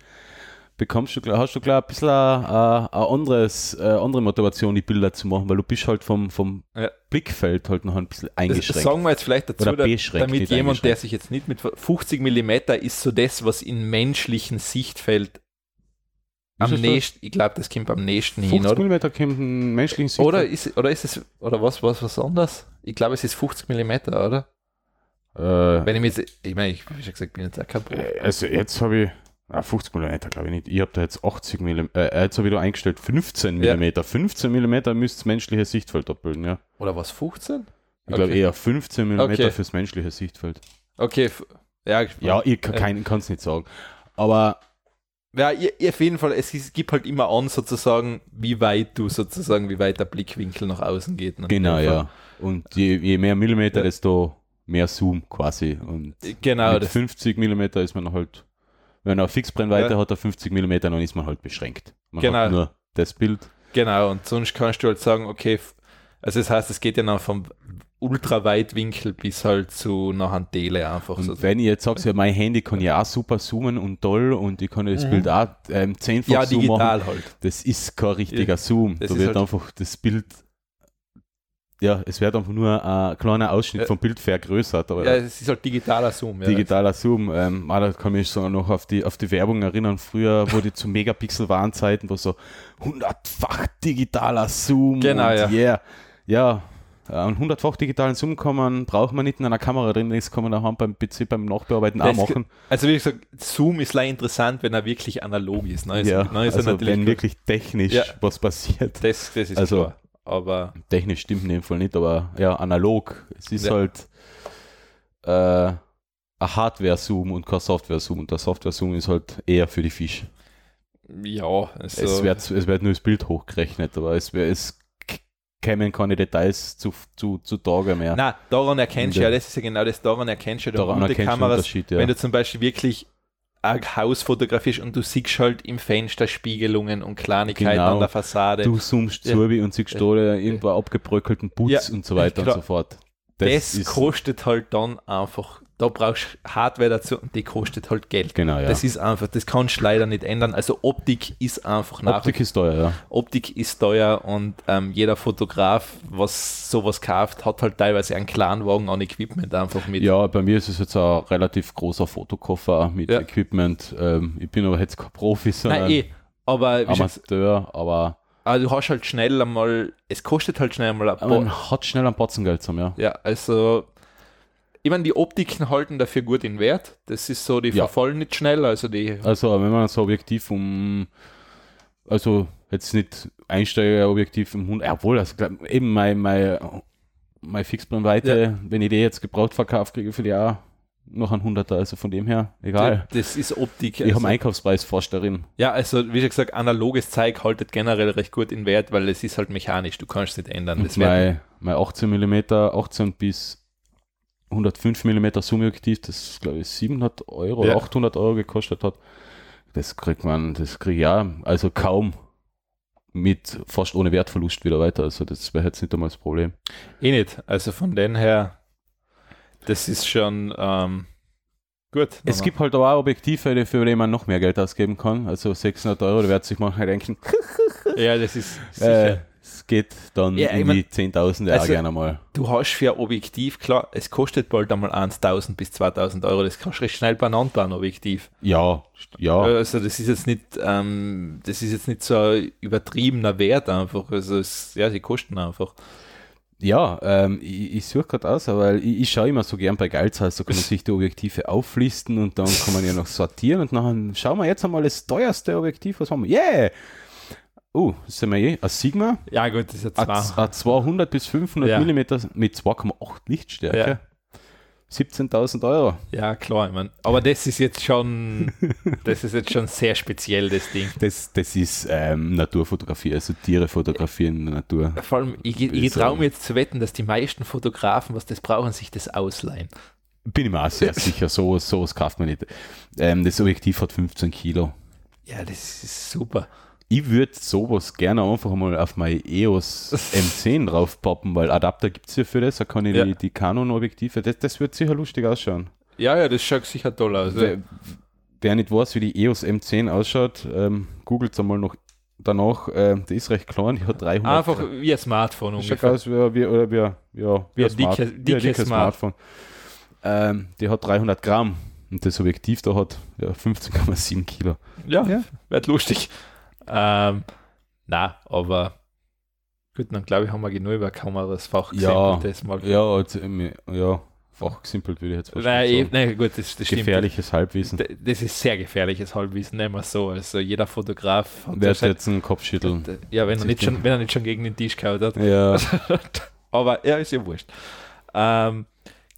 bekommst du, hast du klar ein bisschen eine, eine anderes, eine andere Motivation, die Bilder zu machen, weil du bist halt vom, vom ja. Blickfeld halt noch ein bisschen eingeschränkt. Das sagen wir jetzt vielleicht dazu, da, damit jemand, der sich jetzt nicht mit 50 mm ist so das, was in menschlichen Sichtfeld am nächsten, ich glaube, das kommt am nächsten hin, 50 oder? mm kommt ein menschlichen Sicht. Oder ist, oder ist es, oder was, was, was anderes? Ich glaube, es ist 50 mm, oder? Äh, Wenn ich mir jetzt, ich meine, ich, schon gesagt, bin jetzt auch kein Pro. also jetzt habe ich ah, 50 mm, glaube ich nicht. Ich habe da jetzt 80 mm, äh, jetzt habe ich da eingestellt 15 Ja. mm. 15 mm müsste das menschliche Sichtfeld abbilden, ja. Oder was, 15? Ich glaube Okay. eher 15 mm Okay. fürs menschliche Sichtfeld. Okay, ja, ich- Ja, ich kann es nicht sagen. Aber Ja, auf jeden Fall, es gibt halt immer an, sozusagen, wie weit du sozusagen, wie weit der Blickwinkel nach außen geht. ne? genau, ja. Und je, je mehr Millimeter, Ja. desto mehr Zoom quasi. Und Genau, mit das, 50 mm ist man halt, wenn er eine Fixbrennweite Ja. hat, er 50 mm, dann ist man halt beschränkt. Man Genau. hat nur das Bild. genau, und sonst kannst du halt sagen, okay, also das heißt, es geht ja noch vom Ultraweitwinkel bis halt zu einem Tele einfach. Und so. wenn ich jetzt sage, ja, mein Handy kann ja auch super zoomen und toll und ich kann ja das Mhm. Bild auch ähm, zehnfach Ja, Zoom machen, digital halt. das ist kein richtiger Zoom. das Da wird halt- einfach das Bild, ja, es wird einfach nur ein kleiner Ausschnitt Ja. vom Bild vergrößert. Aber Ja, es ist halt digitaler Zoom. Ja. digitaler Zoom. Ähm, ah, da kann ich mich so noch auf die, auf die Werbung erinnern. Früher, wo die zu Megapixel waren Zeiten, wo so hundertfach digitaler Zoom. Genau, und ja. Yeah. Ja, ja, und hundertfach digitalen Zoom man, braucht man nicht in einer Kamera drin, das kann man daheim beim PC beim Nachbearbeiten auch machen. Also wie gesagt, Zoom ist leider interessant, wenn er wirklich analog ist. Ne? Also, ja, ne, ist also wenn wirklich technisch Ja. was passiert. das, das ist also- klar. Aber Technisch stimmt in dem Fall nicht, aber ja, analog. Es ist Ja. halt äh, ein Hardware-Zoom und kein Software-Zoom. Und der Software-Zoom ist halt eher für die Fische. ja, also, Es, wird, es wird nur das Bild hochgerechnet, aber es, wär- es kämen keine Details zu, zu, zu Tage mehr. Na, daran erkennst du Ja. ja, das ist ja genau das, daran erkennst du ja Daran erkennst Kameras, Unterschied, ja. wenn du zum Beispiel wirklich ein Haus fotografierst und du siehst halt im Fenster Spiegelungen und Kleinigkeiten Genau. an der Fassade. Du zoomst Ja. zu und siehst da irgendwo abgebröckelten Putz Ja, und so weiter klar. und so fort. das kostet halt dann einfach, da brauchst du Hardware dazu und die kostet halt Geld. Genau, ja. Das ist einfach, das kannst du leider nicht ändern. Also Optik ist einfach nach Optik ist teuer, ja. Optik ist teuer und ähm, jeder Fotograf, was sowas kauft, hat halt teilweise einen kleinen Wagen an Equipment einfach mit. Ja, bei mir ist es jetzt ein relativ großer Fotokoffer mit Ja. Equipment. Ähm, ich bin aber jetzt kein Profi, sondern Nein, eh. Aber Amateur, aber also du hast halt schnell einmal, es kostet halt schnell einmal ein man hat schnell ein Batzengeld zum, ja. Ja, also ich meine, die Optiken halten dafür gut in Wert. Das ist so, die Ja. verfallen nicht schnell, also die Also, wenn man so Objektiv um, also jetzt nicht Einsteigerobjektiv um 100, obwohl, also eben mein, mein, mein Fixbrennweite, wenn ich die jetzt gebraucht verkauft kriege für die auch noch ein Hunderter, also von dem her, egal. das ist Optik. Ich habe Also, einen Einkaufspreis fast darin. ja, also wie schon gesagt, analoges Zeug haltet generell recht gut in Wert, weil es ist halt mechanisch, du kannst es nicht ändern. Das mein, mein 18 mm, 18 bis 105 mm Zoom-Objektiv, das glaube ich 700 Euro Ja. oder 800 Euro gekostet hat, das kriegt man, das kriege ich ja, also kaum mit fast ohne Wertverlust wieder weiter. Also das wäre jetzt nicht einmal das Problem. eh nicht. Also von den her, das ist schon ähm, gut. Es gibt halt auch Objektive, für die man noch mehr Geld ausgeben kann. Also 600 Euro, da wird sich manchmal denken, ja, das ist äh, sicher. Es geht dann Ja, ich in mein, die Zehntausende auch also- gerne mal. Du hast für ein Objektiv, klar, es kostet bald einmal 1000 bis 2000 Euro, das kannst du recht schnell beieinander bauen, Objektiv. Ja, ja. Also das ist jetzt nicht, ähm, das ist jetzt nicht so ein übertriebener Wert einfach. Also es, ja, sie kosten einfach. Ja, ähm, ich, ich suche gerade aus, aber ich, ich schaue immer so gern bei Geizhals, da kann man sich die Objektive auflisten und dann kann man ja noch sortieren und dann schauen wir jetzt einmal das teuerste Objektiv, was haben wir? Yeah! Oh, das sind wir eh, ein Sigma, Ja gut, das ist ja ein, zwei. ein 200 bis 500 Ja. Millimeter mit 2,8 Lichtstärke. Ja. 17.000 Euro. Ja, klar, ich mein, aber das ist jetzt schon, das ist jetzt schon sehr speziell, das Ding. Das, das ist ähm, Naturfotografie, also Tiere fotografieren in der Natur. Vor allem, ich, ich traue mir jetzt zu wetten, dass die meisten Fotografen, was das brauchen, sich das ausleihen. Bin ich mir auch sehr sicher, sowas, sowas kauft man nicht. Ähm, das Objektiv hat 15 Kilo. Ja, das ist super. Ich würde sowas gerne einfach mal auf mein EOS M10 draufpappen, weil Adapter gibt es ja für das, da kann ich Ja. die, die Canon-Objektive, das, das wird sicher lustig ausschauen. Ja, ja, das schaut sicher toll aus. Wer, wer nicht weiß, wie die EOS M10 ausschaut, ähm, googelt einmal noch danach, ähm, die ist recht klein, die hat 300 Einfach wie ein Smartphone Das schaut ungefähr. aus wie, wie, oder wie, ja, Wie ein Smart- dicke- wie ein dicke Smart. Smartphone. Ähm, die hat 300 Gramm und das Objektiv da hat ja, 15,7 Kilo. Ja, Ja. wird lustig. Ähm, na, aber gut, dann glaube ich, haben wir genug über Kameras Fach Ja, mal. Ja, jetzt, ähm, ja, fachgesimpelt würde ich jetzt Nein, sagen. nein, gut, das, das stimmt. Gefährliches Halbwissen. D- Das ist sehr gefährliches Halbwissen, nehmen wir so. Also jeder Fotograf hat sein- jetzt einen Kopfschütteln? ja, wenn er, nicht schon, wenn er nicht schon gegen den Tisch gehauen hat. Ja, Aber ja, ist ja wurscht. Ähm,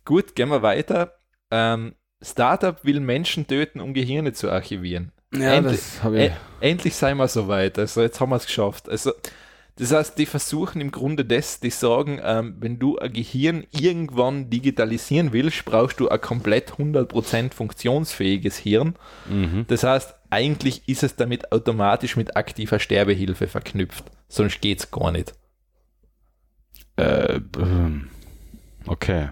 gut, gehen wir weiter. Ähm, Startup will Menschen töten, um Gehirne zu archivieren. Ja Endlich- das habe ich. Ä- endlich sind wir soweit. Also jetzt haben wir es geschafft. Also das heißt, die versuchen im Grunde das, die sagen, ähm, wenn du ein Gehirn irgendwann digitalisieren willst, brauchst du ein komplett 100% funktionsfähiges Hirn. Mhm. Das heißt, eigentlich ist es damit automatisch mit aktiver Sterbehilfe verknüpft. Sonst geht es gar nicht. Äh, ähm, okay.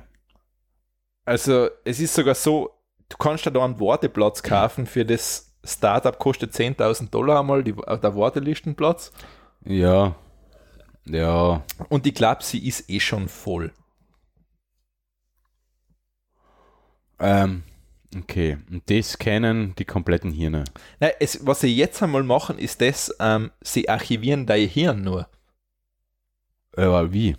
Also es ist sogar so, du kannst da einen Warteplatz kaufen für das Startup, kostet 10.000 Dollar einmal die, der Wartelistenplatz. Ja. Ja. Und ich glaube, sie ist eh schon voll. Ähm, okay. Und das kennen die kompletten Hirne. Nein, es, was sie jetzt einmal machen, ist das, ähm, sie archivieren dein Hirn nur. Aber wie?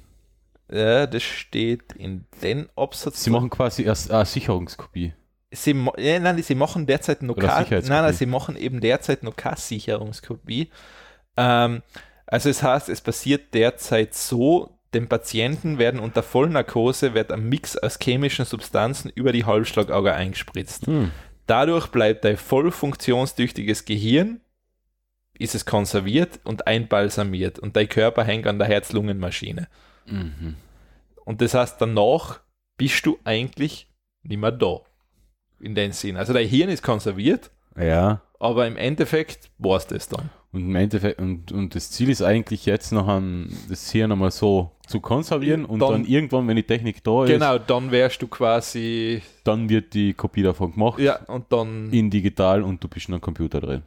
Ja, das steht in den Absatz. Sie machen quasi erst eine Sicherungskopie. Sie, nein, sie machen derzeit Oder keine, nein, nein, sie machen eben derzeit noch keine Sicherungskopie. Ähm, also es heißt, es passiert derzeit so, dem Patienten werden unter Vollnarkose wird ein Mix aus chemischen Substanzen über die Halbschlagader eingespritzt. Hm. Dadurch bleibt ein voll funktionstüchtiges Gehirn, ist es konserviert und einbalsamiert und dein Körper hängt an der Herz-Lungen-Maschine. Mhm. Und das heißt, danach bist du eigentlich nicht mehr da. In dem Sinn. Also dein Hirn ist konserviert, Ja. aber im Endeffekt war es das dann. Und im Endeffekt, und, und das Ziel ist eigentlich jetzt noch an das Hirn einmal so zu konservieren und Dann- dann, irgendwann, wenn die Technik da ist, Genau, dann wärst du quasi, dann wird die Kopie davon gemacht ja, und dann, in digital und du bist in einem Computer drin.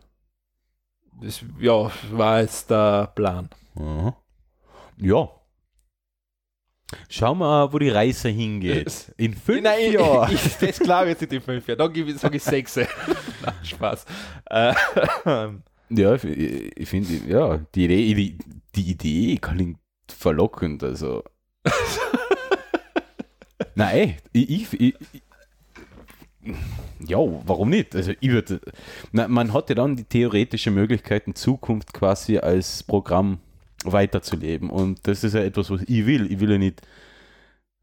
das, ja, war jetzt der Plan. Aha. Ja. Schauen wir mal, wo die Reise hingeht. In fünf Nein, Jahren. ich, ich, das glaube ich jetzt nicht in fünf Jahren. Dann sage ich sechs. Nein, Spaß. Äh, Ja, ich, ich finde, ja, die Idee, die, die Idee klingt verlockend, also. Nein, ich, ich, ich, ja, warum nicht? Also ich würde, man hatte dann die theoretische Möglichkeit, in Zukunft quasi als Programm weiterzuleben und das ist ja etwas, was ich will. Ich will ja nicht,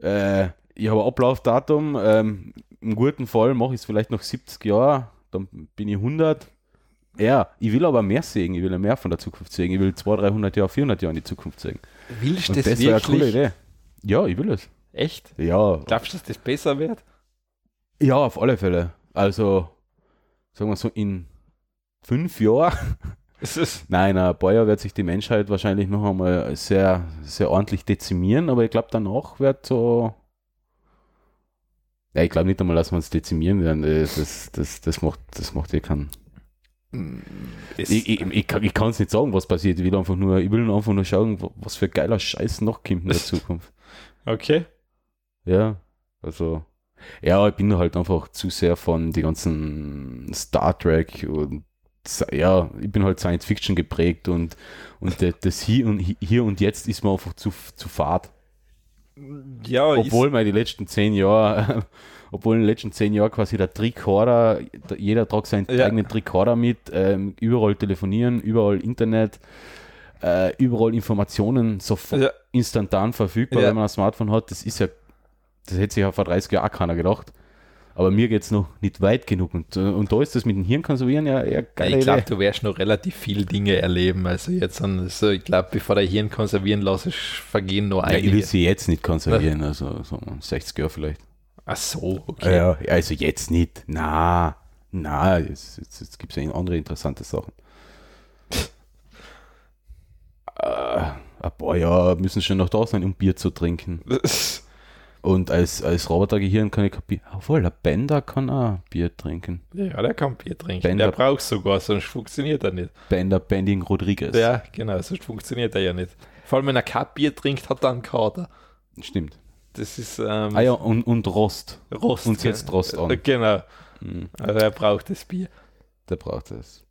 äh, ich habe Ablaufdatum, ähm, im guten Fall mache ich es vielleicht noch 70 Jahre, dann bin ich 100, ja, ich will aber mehr sehen, ich will ja mehr von der Zukunft sehen. Ich will 200, 300 Jahre, 400 Jahre in die Zukunft sehen. willst du das, das eine coole wirklich? Idee. Ja, ich will es. Echt? Ja, Glaubst du, dass das besser wird? ja, auf alle Fälle. Also, sagen wir so, in fünf Jahren, Es ist, nein, ein Jahre wird sich die Menschheit wahrscheinlich noch einmal sehr, sehr ordentlich dezimieren, aber ich glaube, danach wird so. Ja, ich glaube nicht einmal, dass wir uns dezimieren werden. Das, das, das, das macht, das macht eh keinen. es, Ich, ich, ich, kann- ich kann es nicht sagen, was passiert. Ich will einfach nur, ich will einfach nur schauen, wa- was für geiler Scheiß noch kommt in der Zukunft. okay. Ja, also. Ja, ich bin halt einfach zu sehr von die ganzen Star Trek und ja, ich bin halt Science Fiction geprägt und, und das, hier und hier und jetzt ist mir einfach zu, zu fad. Ja, Obwohl man die letzten zehn Jahre, obwohl in den letzten zehn Jahren quasi der Tricorder, jeder tragt seinen Ja. eigenen Tricorder mit, ähm, überall telefonieren, überall Internet, äh, überall Informationen sofort Ja. instantan verfügbar, Ja. wenn man ein Smartphone hat. Das ist ja, das hätte sich ja vor 30 Jahren auch keiner gedacht. Aber mir geht es noch nicht weit genug. Und, äh, und da ist das mit dem Hirn konservieren ja eher Ja, geile ich glaube, du wirst noch relativ viele Dinge erleben. Also jetzt, an, so, ich glaube, bevor der Hirn konservieren lässt, vergehen noch Ja, ich will einige. sie jetzt nicht konservieren, also so 60 Jahre vielleicht. Ach so, okay. Ja, also jetzt nicht. Na, na, jetzt, jetzt, jetzt gibt es ja andere interessante Sachen. äh, ein paar Jahre müssen schon noch da sein, um Bier zu trinken. Und als, als Robotergehirn kann ich kein Bier. Obwohl, der Bender kann auch Bier trinken. Ja, der kann Bier trinken. Bender- Der braucht sogar, sonst funktioniert er nicht. Bender Bending Rodriguez. Ja, genau, sonst funktioniert er ja nicht. Vor allem, wenn er kein Bier trinkt, hat er einen Kater. Stimmt. Das ist ähm, Ah ja, und, und Rost. Rost. und setzt Rost an. Genau, Hm, also er braucht das Bier. der braucht es.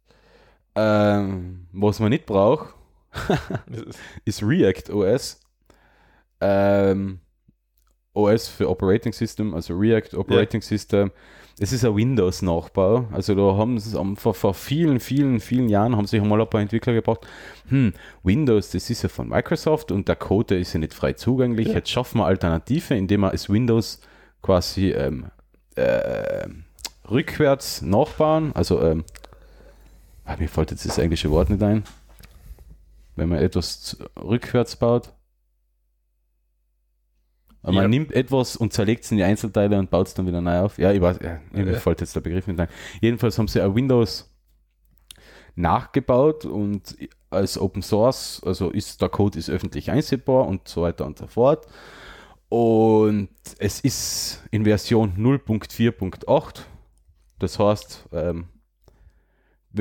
Ähm, was man nicht braucht, ist React OS. Ähm, OS für Operating System, also React Operating System. Es ist ein Windows-Nachbau. Also da haben sie vor, vor vielen, vielen, vielen Jahren haben sich einmal ein paar Entwickler gebracht, hm, Windows, das ist ja von Microsoft und der Code der ist ja nicht frei zugänglich. Ja. Jetzt schaffen wir Alternative, indem wir es Windows quasi ähm, äh, rückwärts nachbauen. Also ähm, ah, mir fällt jetzt das englische Wort nicht ein. Wenn man etwas rückwärts baut. Aber Ja. Man nimmt etwas und zerlegt es in die Einzelteile und baut es dann wieder neu auf. Ja, ich weiß, ja, mir Ja. fällt jetzt der Begriff nicht ein. Jedenfalls haben sie ein Windows nachgebaut und als Open Source, also ist der Code ist öffentlich einsehbar und so weiter und so fort. Und es ist in Version 0.4.8. Das heißt, ähm,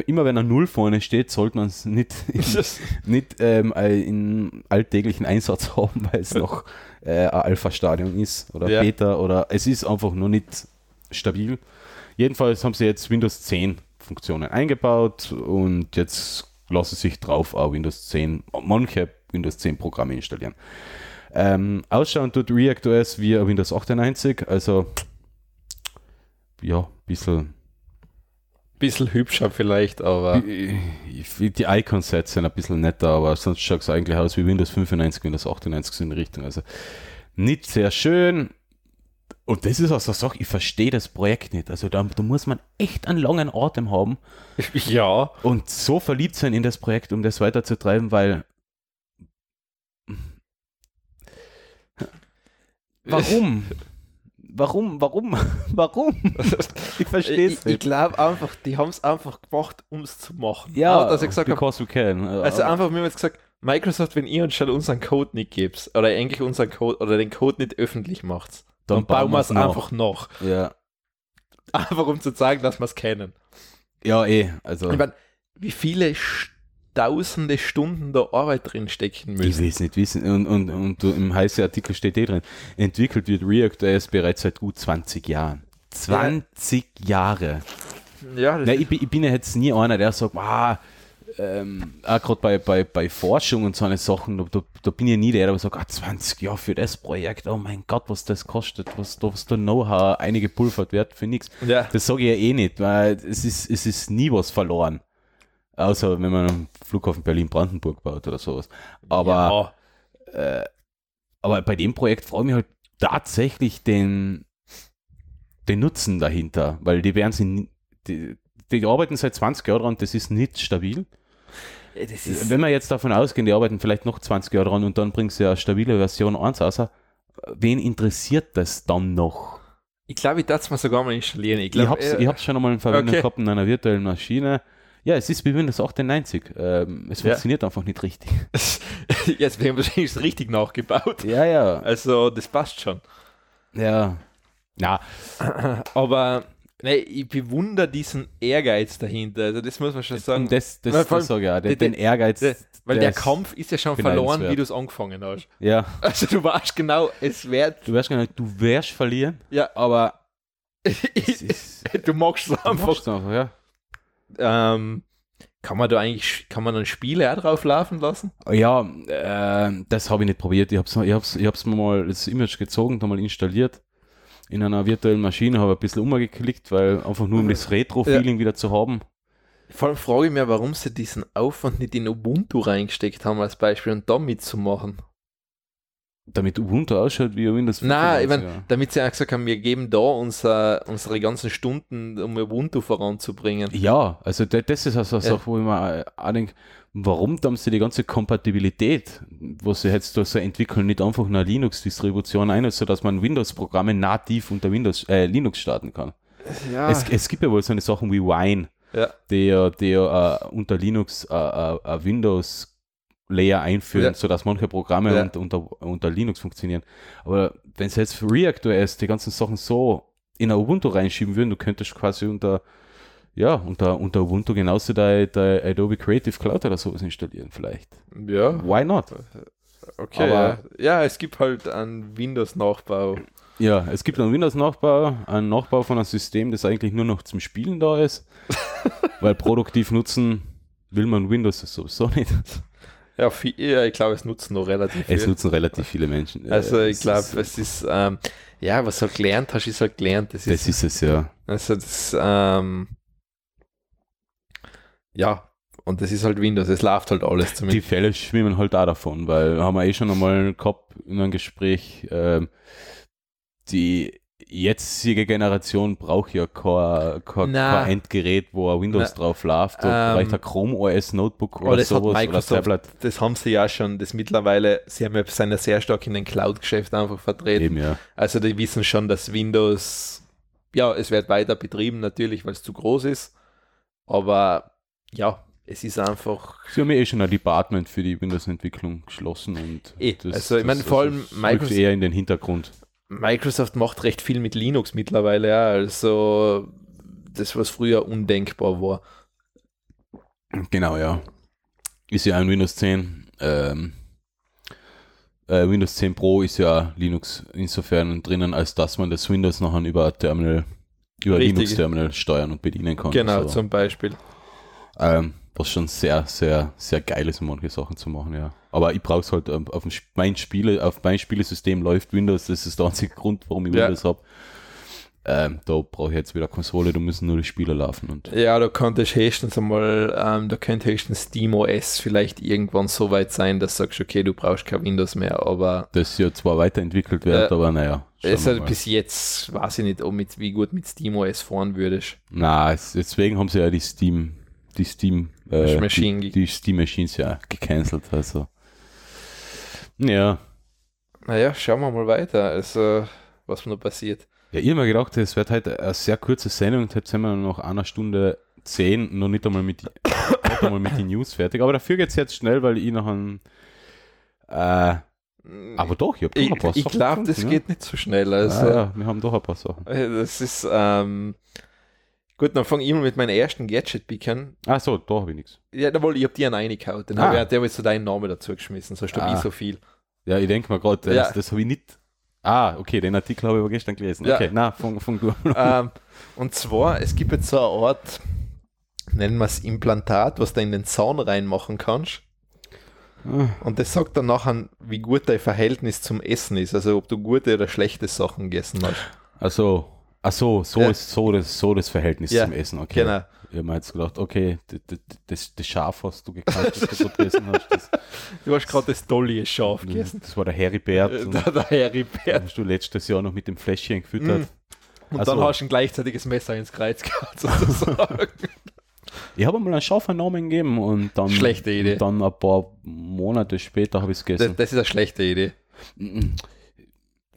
immer wenn er 0 vorne steht, sollte man es nicht, nicht ähm, äh, in alltäglichen Einsatz haben, weil es noch äh, ein Alpha-Stadium ist oder Ja. Beta oder es ist einfach nur nicht stabil. Jedenfalls haben sie jetzt Windows 10 Funktionen eingebaut und jetzt lassen sich drauf auch Windows 10, manche Windows 10 Programme installieren. Ähm, ausschauen tut React OS wie Windows 98, also ja, ein bisschen Bisschen hübscher vielleicht, aber die Icon-Sets sind ein bisschen netter, aber sonst schaut es eigentlich aus wie Windows 95, Windows 98 so in die Richtung. Also nicht sehr schön. Und das ist auch so eine Sache, ich verstehe das Projekt nicht. Also da, da muss man echt einen langen Atem haben ja. und so verliebt sein in das Projekt, um das weiterzutreiben, weil warum? Warum? Warum? Warum? Ich verstehe Ich, es ich nicht. glaube einfach, die haben es einfach gemacht, um es zu machen. Ja, dass ich gesagt habe, because we can. also einfach, mir jetzt gesagt, Microsoft, wenn ihr uns schon unseren Code nicht gebt, oder eigentlich unseren Code, oder den Code nicht öffentlich macht, dann, bauen wir es einfach noch. Ja. Einfach um zu zeigen, dass wir es kennen. Ja, eh. Also, Ich meine, wie viele Sch- tausende Stunden da Arbeit drin stecken ich müssen. will es nicht wissen. Und, und, und im heißen Artikel steht eh drin, entwickelt wird React OS bereits seit gut 20 Jahren. 20 Jahre. Ja, Nein, ich, bin- ich bin ja jetzt nie einer, der sagt, ah, ähm, auch gerade bei, bei, bei Forschung und so eine Sachen, da, da, da bin ich nie der, der sagt, ah, 20 Jahre für das Projekt, oh mein Gott, was das kostet, was was da Know-how eingepulvert wird für nichts. ja. Das sage ich ja eh nicht, weil es ist, es ist nie was verloren. Außer wenn man am Flughafen Berlin-Brandenburg baut oder sowas. Aber, ja. aber bei dem Projekt freue ich mich halt tatsächlich den, den Nutzen dahinter, weil die werden sie, die, die arbeiten seit 20 Jahren dran, das ist nicht stabil. das ist, Wenn wir jetzt davon ausgehen, die arbeiten vielleicht noch 20 Jahre dran und dann bringen sie eine stabile Version 1 raus, wen interessiert das dann noch? ich glaube, ich darf es mal sogar mal installieren. Ich Ich habe es hab's schon einmal in Verwendung Okay. gehabt in einer virtuellen Maschine. Ja, es ist wie Windows 98. Ähm, es Ja. funktioniert einfach nicht richtig. jetzt werden wir wahrscheinlich richtig nachgebaut. Ja, ja. Also, das passt schon. Ja. Na, Aber nee, ich bewundere diesen Ehrgeiz dahinter. Also, das muss man schon sagen. und das, das, das sage ich auch. Den, den- Ehrgeiz. Der- weil der, Kampf ist ja schon verloren, wie du es angefangen hast. Ja, Also, du weißt genau, es wird. du gar nicht, du wirst verlieren, Ja, aber es ist, du machst es du einfach. machst einfach, ja. Ähm, kann man da eigentlich, kann man dann Spiele auch drauf laufen lassen? Ja, äh, das habe ich nicht probiert. Ich habe es ich hab's, ich hab's mir mal das Image gezogen, da mal installiert in einer virtuellen Maschine, habe ein bisschen umgeklickt, weil einfach nur um das Retro-Feeling wieder zu haben. Vor allem frage ich mich, warum sie diesen Aufwand nicht in Ubuntu reingesteckt haben als Beispiel und da mitzumachen. Damit Ubuntu ausschaut wie Windows Nein, ich 95, meine, damit sie auch gesagt haben, wir geben da unser, unsere ganzen Stunden, um Ubuntu voranzubringen. Ja, also da- das ist also eine Ja. Sache, wo ich mir auch denke, warum haben sie die ganze Kompatibilität, was sie jetzt da so entwickeln, nicht einfach eine Linux-Distribution ein, sodass man Windows-Programme nativ unter Windows, äh, Linux starten kann. Ja, Es, es gibt ja wohl so eine Sachen wie Wine, ja. die ja, äh, unter Linux äh, äh, Windows-Layer einführen, Ja. sodass manche Programme Ja. unter, unter, unter Linux funktionieren. Aber wenn sie jetzt für React OS die ganzen Sachen so in Ubuntu reinschieben würden, du könntest quasi unter, ja, unter, unter Ubuntu genauso dein, dein Adobe Creative Cloud oder sowas installieren, vielleicht. ja, Why not? okay. Aber- ja. ja, es gibt halt einen Windows-Nachbau. Ja, es gibt einen Windows-Nachbau, einen Nachbau von einem System, das eigentlich nur noch zum Spielen da ist, weil produktiv nutzen will man Windows sowieso nicht. Ja, viel, ja ich glaube, es nutzen noch relativ Es viel. nutzen relativ viele Menschen. Also ich es glaube, es ist, ähm, ja, was du halt gelernt hast, ist halt gelernt. Das, Das ist, ist es ja. also das, ähm, ja, und das ist halt Windows, es läuft halt alles Die zumindest. Fälle schwimmen halt auch davon, weil haben wir eh schon einmal gehabt in einem Gespräch, ähm, die jetzige Generation braucht ja kein, kein, kein Endgerät, wo ein Windows Na. drauf läuft, oder Ähm, vielleicht ein Chrome OS Notebook oder das sowas oder Microsoft, Tablet. das haben sie ja schon, das mittlerweile, sie haben ja, ja sehr stark in den Cloud-Geschäft einfach vertreten. Eben, ja. Also die wissen schon, dass Windows, ja, es wird weiter betrieben natürlich, weil es zu groß ist, aber ja, es ist einfach, Sie haben ja eh schon ein Department für die Windows-Entwicklung geschlossen und Eh, also ich meine, vor allem Microsoft- eher in den Hintergrund. Microsoft macht recht viel mit Linux mittlerweile, ja, also das, was früher undenkbar war. Genau, ja. Ist ja ein Windows 10. Ähm, äh, Windows 10 Pro ist ja Linux insofern drinnen, als dass man das Windows nachher über Terminal, über Richtig. Linux Terminal steuern und bedienen kann. Genau, So. zum Beispiel. Ähm, was schon sehr, sehr, sehr geil ist, um manche Sachen zu machen, ja. Aber ich brauche es halt ähm, auf dem mein Spiele, auf mein Spielesystem läuft Windows, das ist der einzige Grund, warum ich Ja. Windows habe. Ähm, da brauche ich jetzt wieder Konsole, da müssen nur die Spiele laufen und Ja, da könnte ich höchstens einmal, ähm, da könnte höchstens SteamOS vielleicht irgendwann so weit sein, dass du sagst, okay, du brauchst kein Windows mehr, aber das ja zwar weiterentwickelt wird, Ja. aber naja. es mal. bis jetzt weiß ich nicht, ob mit, wie gut mit SteamOS fahren würdest. Na, es, deswegen haben sie ja die Steam, die Steam, äh, Machine die, die Steam Machines ja gecancelt, also. Ja. Naja, schauen wir mal weiter, also was noch passiert. Ja, ich habe mir gedacht, es wird heute eine sehr kurze Sendung und jetzt sind wir noch einer Stunde zehn, noch nicht einmal mit, die, nicht einmal mit den News fertig. Aber dafür geht es jetzt schnell, weil ich noch ein. Äh, aber doch, ich habe doch ich ein paar ich Sachen glaube, das gefunden, geht nicht so schnell. ja. Also, Ah, ja, wir haben doch ein paar Sachen. äh, das ist, ähm, gut, dann fange ich mal mit meinem ersten Gadget-Pickern. Ach so, da habe ich nichts. Ja, da wollte ich hab dir einen reingehauen. Den Ah. habe ich, der habe ich so deinen Namen dazu geschmissen, sonst habe Ah. ich so viel. Ja, ich denke mal gerade, das, Ja. das habe ich nicht. Ah, okay, den Artikel habe ich aber gestern gelesen. Ja. Okay, na, fang, fang du ähm, und zwar, es gibt jetzt so eine Art, nennen wir es Implantat, was du in den Zahn reinmachen kannst. Ah. Und das sagt dann nachher, wie gut dein Verhältnis zum Essen ist. Also ob du gute oder schlechte Sachen gegessen hast. Also, ach so, so Ja. ist so das, so das Verhältnis Ja, zum Essen. Okay. Genau. Ich habe mir jetzt gedacht, okay, das, das, das, das Schaf, was du gekauft hast, das du gegessen hast, das, Du hast gerade das Dolly Schaf gegessen. das war der Heribert. Äh, Der, der Heribert. hast du letztes Jahr noch mit dem Fläschchen gefüttert. Und Ach dann hast du ein gleichzeitiges Messer ins Kreuz gehabt, sozusagen. Ich habe mal einen Schaf einen Namen gegeben und dann, Schlechte Idee. Und dann ein paar Monate später habe ich es das, gegessen. das ist eine schlechte Idee.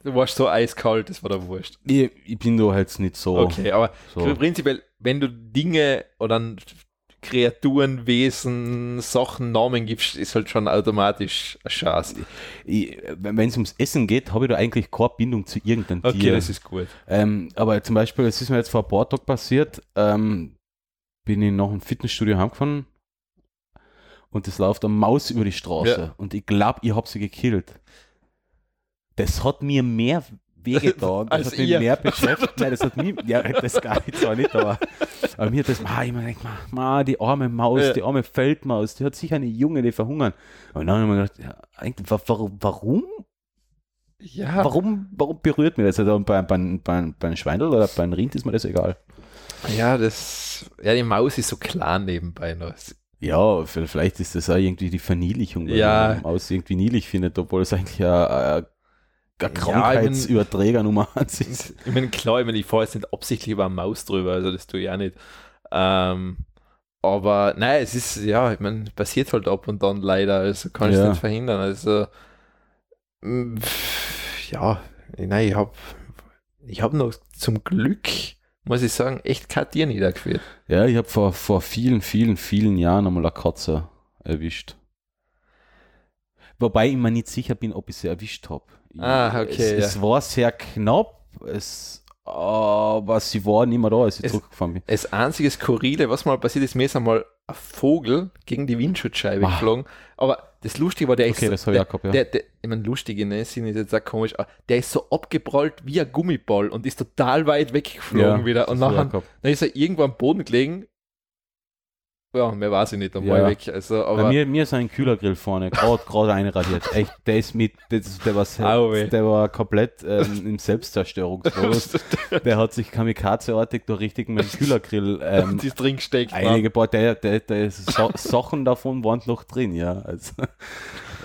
Du warst so eiskalt, das war der Wurscht. Ich, ich bin da jetzt nicht so. Okay, aber so. prinzipiell, wenn du Dinge oder Kreaturen, Wesen, Sachen, Namen gibst, ist halt schon automatisch ein Schatz. Ich- Wenn es ums Essen geht, habe ich da eigentlich keine Bindung zu irgendeinem Okay, Tier. das ist gut. Ähm, aber zum Beispiel, es ist mir jetzt vor ein paar Tagen passiert, ähm, bin ich nach dem Fitnessstudio heimgefahren und es läuft eine Maus über die Straße Ja. und ich glaube, ich habe sie gekillt. Das hat mir mehr wehgetan, das Als hat mich ihr. mehr beschäftigt. Nein, das hat mich, ja, das gar nicht, zwar nicht, aber, aber mir hat das, ma, ich mir gedacht, ma, ma, die arme Maus, Ja. die arme Feldmaus, die hat sicher eine Junge, die verhungern. Und dann habe ich mir gedacht, ja, eigentlich, wa- warum, warum Ja, Warum, warum berührt mir das? Also bei, bei, bei, bei einem Schweindel oder bei einem Rind ist mir das egal. ja, das, ja, die Maus ist so klar nebenbei noch. Ja, vielleicht ist das auch irgendwie die Verniedlichung, weil Ja. man die Maus irgendwie niedlich findet, obwohl es eigentlich ja eine Ja, Krankheitsüberträger Nummer eins ist. Ich meine, klar, ich meine, ich fahre jetzt nicht absichtlich über eine Maus drüber, also das tue ich auch nicht. Ähm, aber nein, es ist, ja, ich meine, passiert halt ab und dann leider, also kann ich es Ja. nicht verhindern. Also, mm, ja, nein, ich habe ich hab noch zum Glück, muss ich sagen, echt kein Tier niedergeführt. Ja, ich habe vor, vor vielen, vielen, vielen Jahren einmal eine Katze erwischt. Wobei ich mir nicht sicher bin, ob ich sie erwischt habe. Ah, okay, Es, ja. es war sehr knapp, es, aber sie war nicht mehr da, als ich Es- zurückgefahren bin. Das einzige Skurrile, was mal passiert ist, mir ist einmal ein Vogel gegen die Windschutzscheibe Ah. geflogen. Aber das Lustige war, der Okay, ist, ich der, gehabt, ja. der, der, ich meine, lustige, ne, sind ist jetzt auch komisch, der ist so abgeprallt wie ein Gummiball und ist total weit weggeflogen Ja, wieder. Und nachher, dann ist er irgendwo am Boden gelegen Ja, mehr weiß ich nicht einmal Ja. weg. Also, Bei aber mir, mir ist ein Kühlergrill vorne, gerade gerade einradiert. Echt, der ist mit, der, war, se- Au weh. der war komplett ähm, im Selbstzerstörungsmodus. der hat sich kamikazeartig da richtig mit dem Kühlergrill ähm, die drin steckt. einige paar, der, der, der Sachen davon waren noch drin, ja. Also,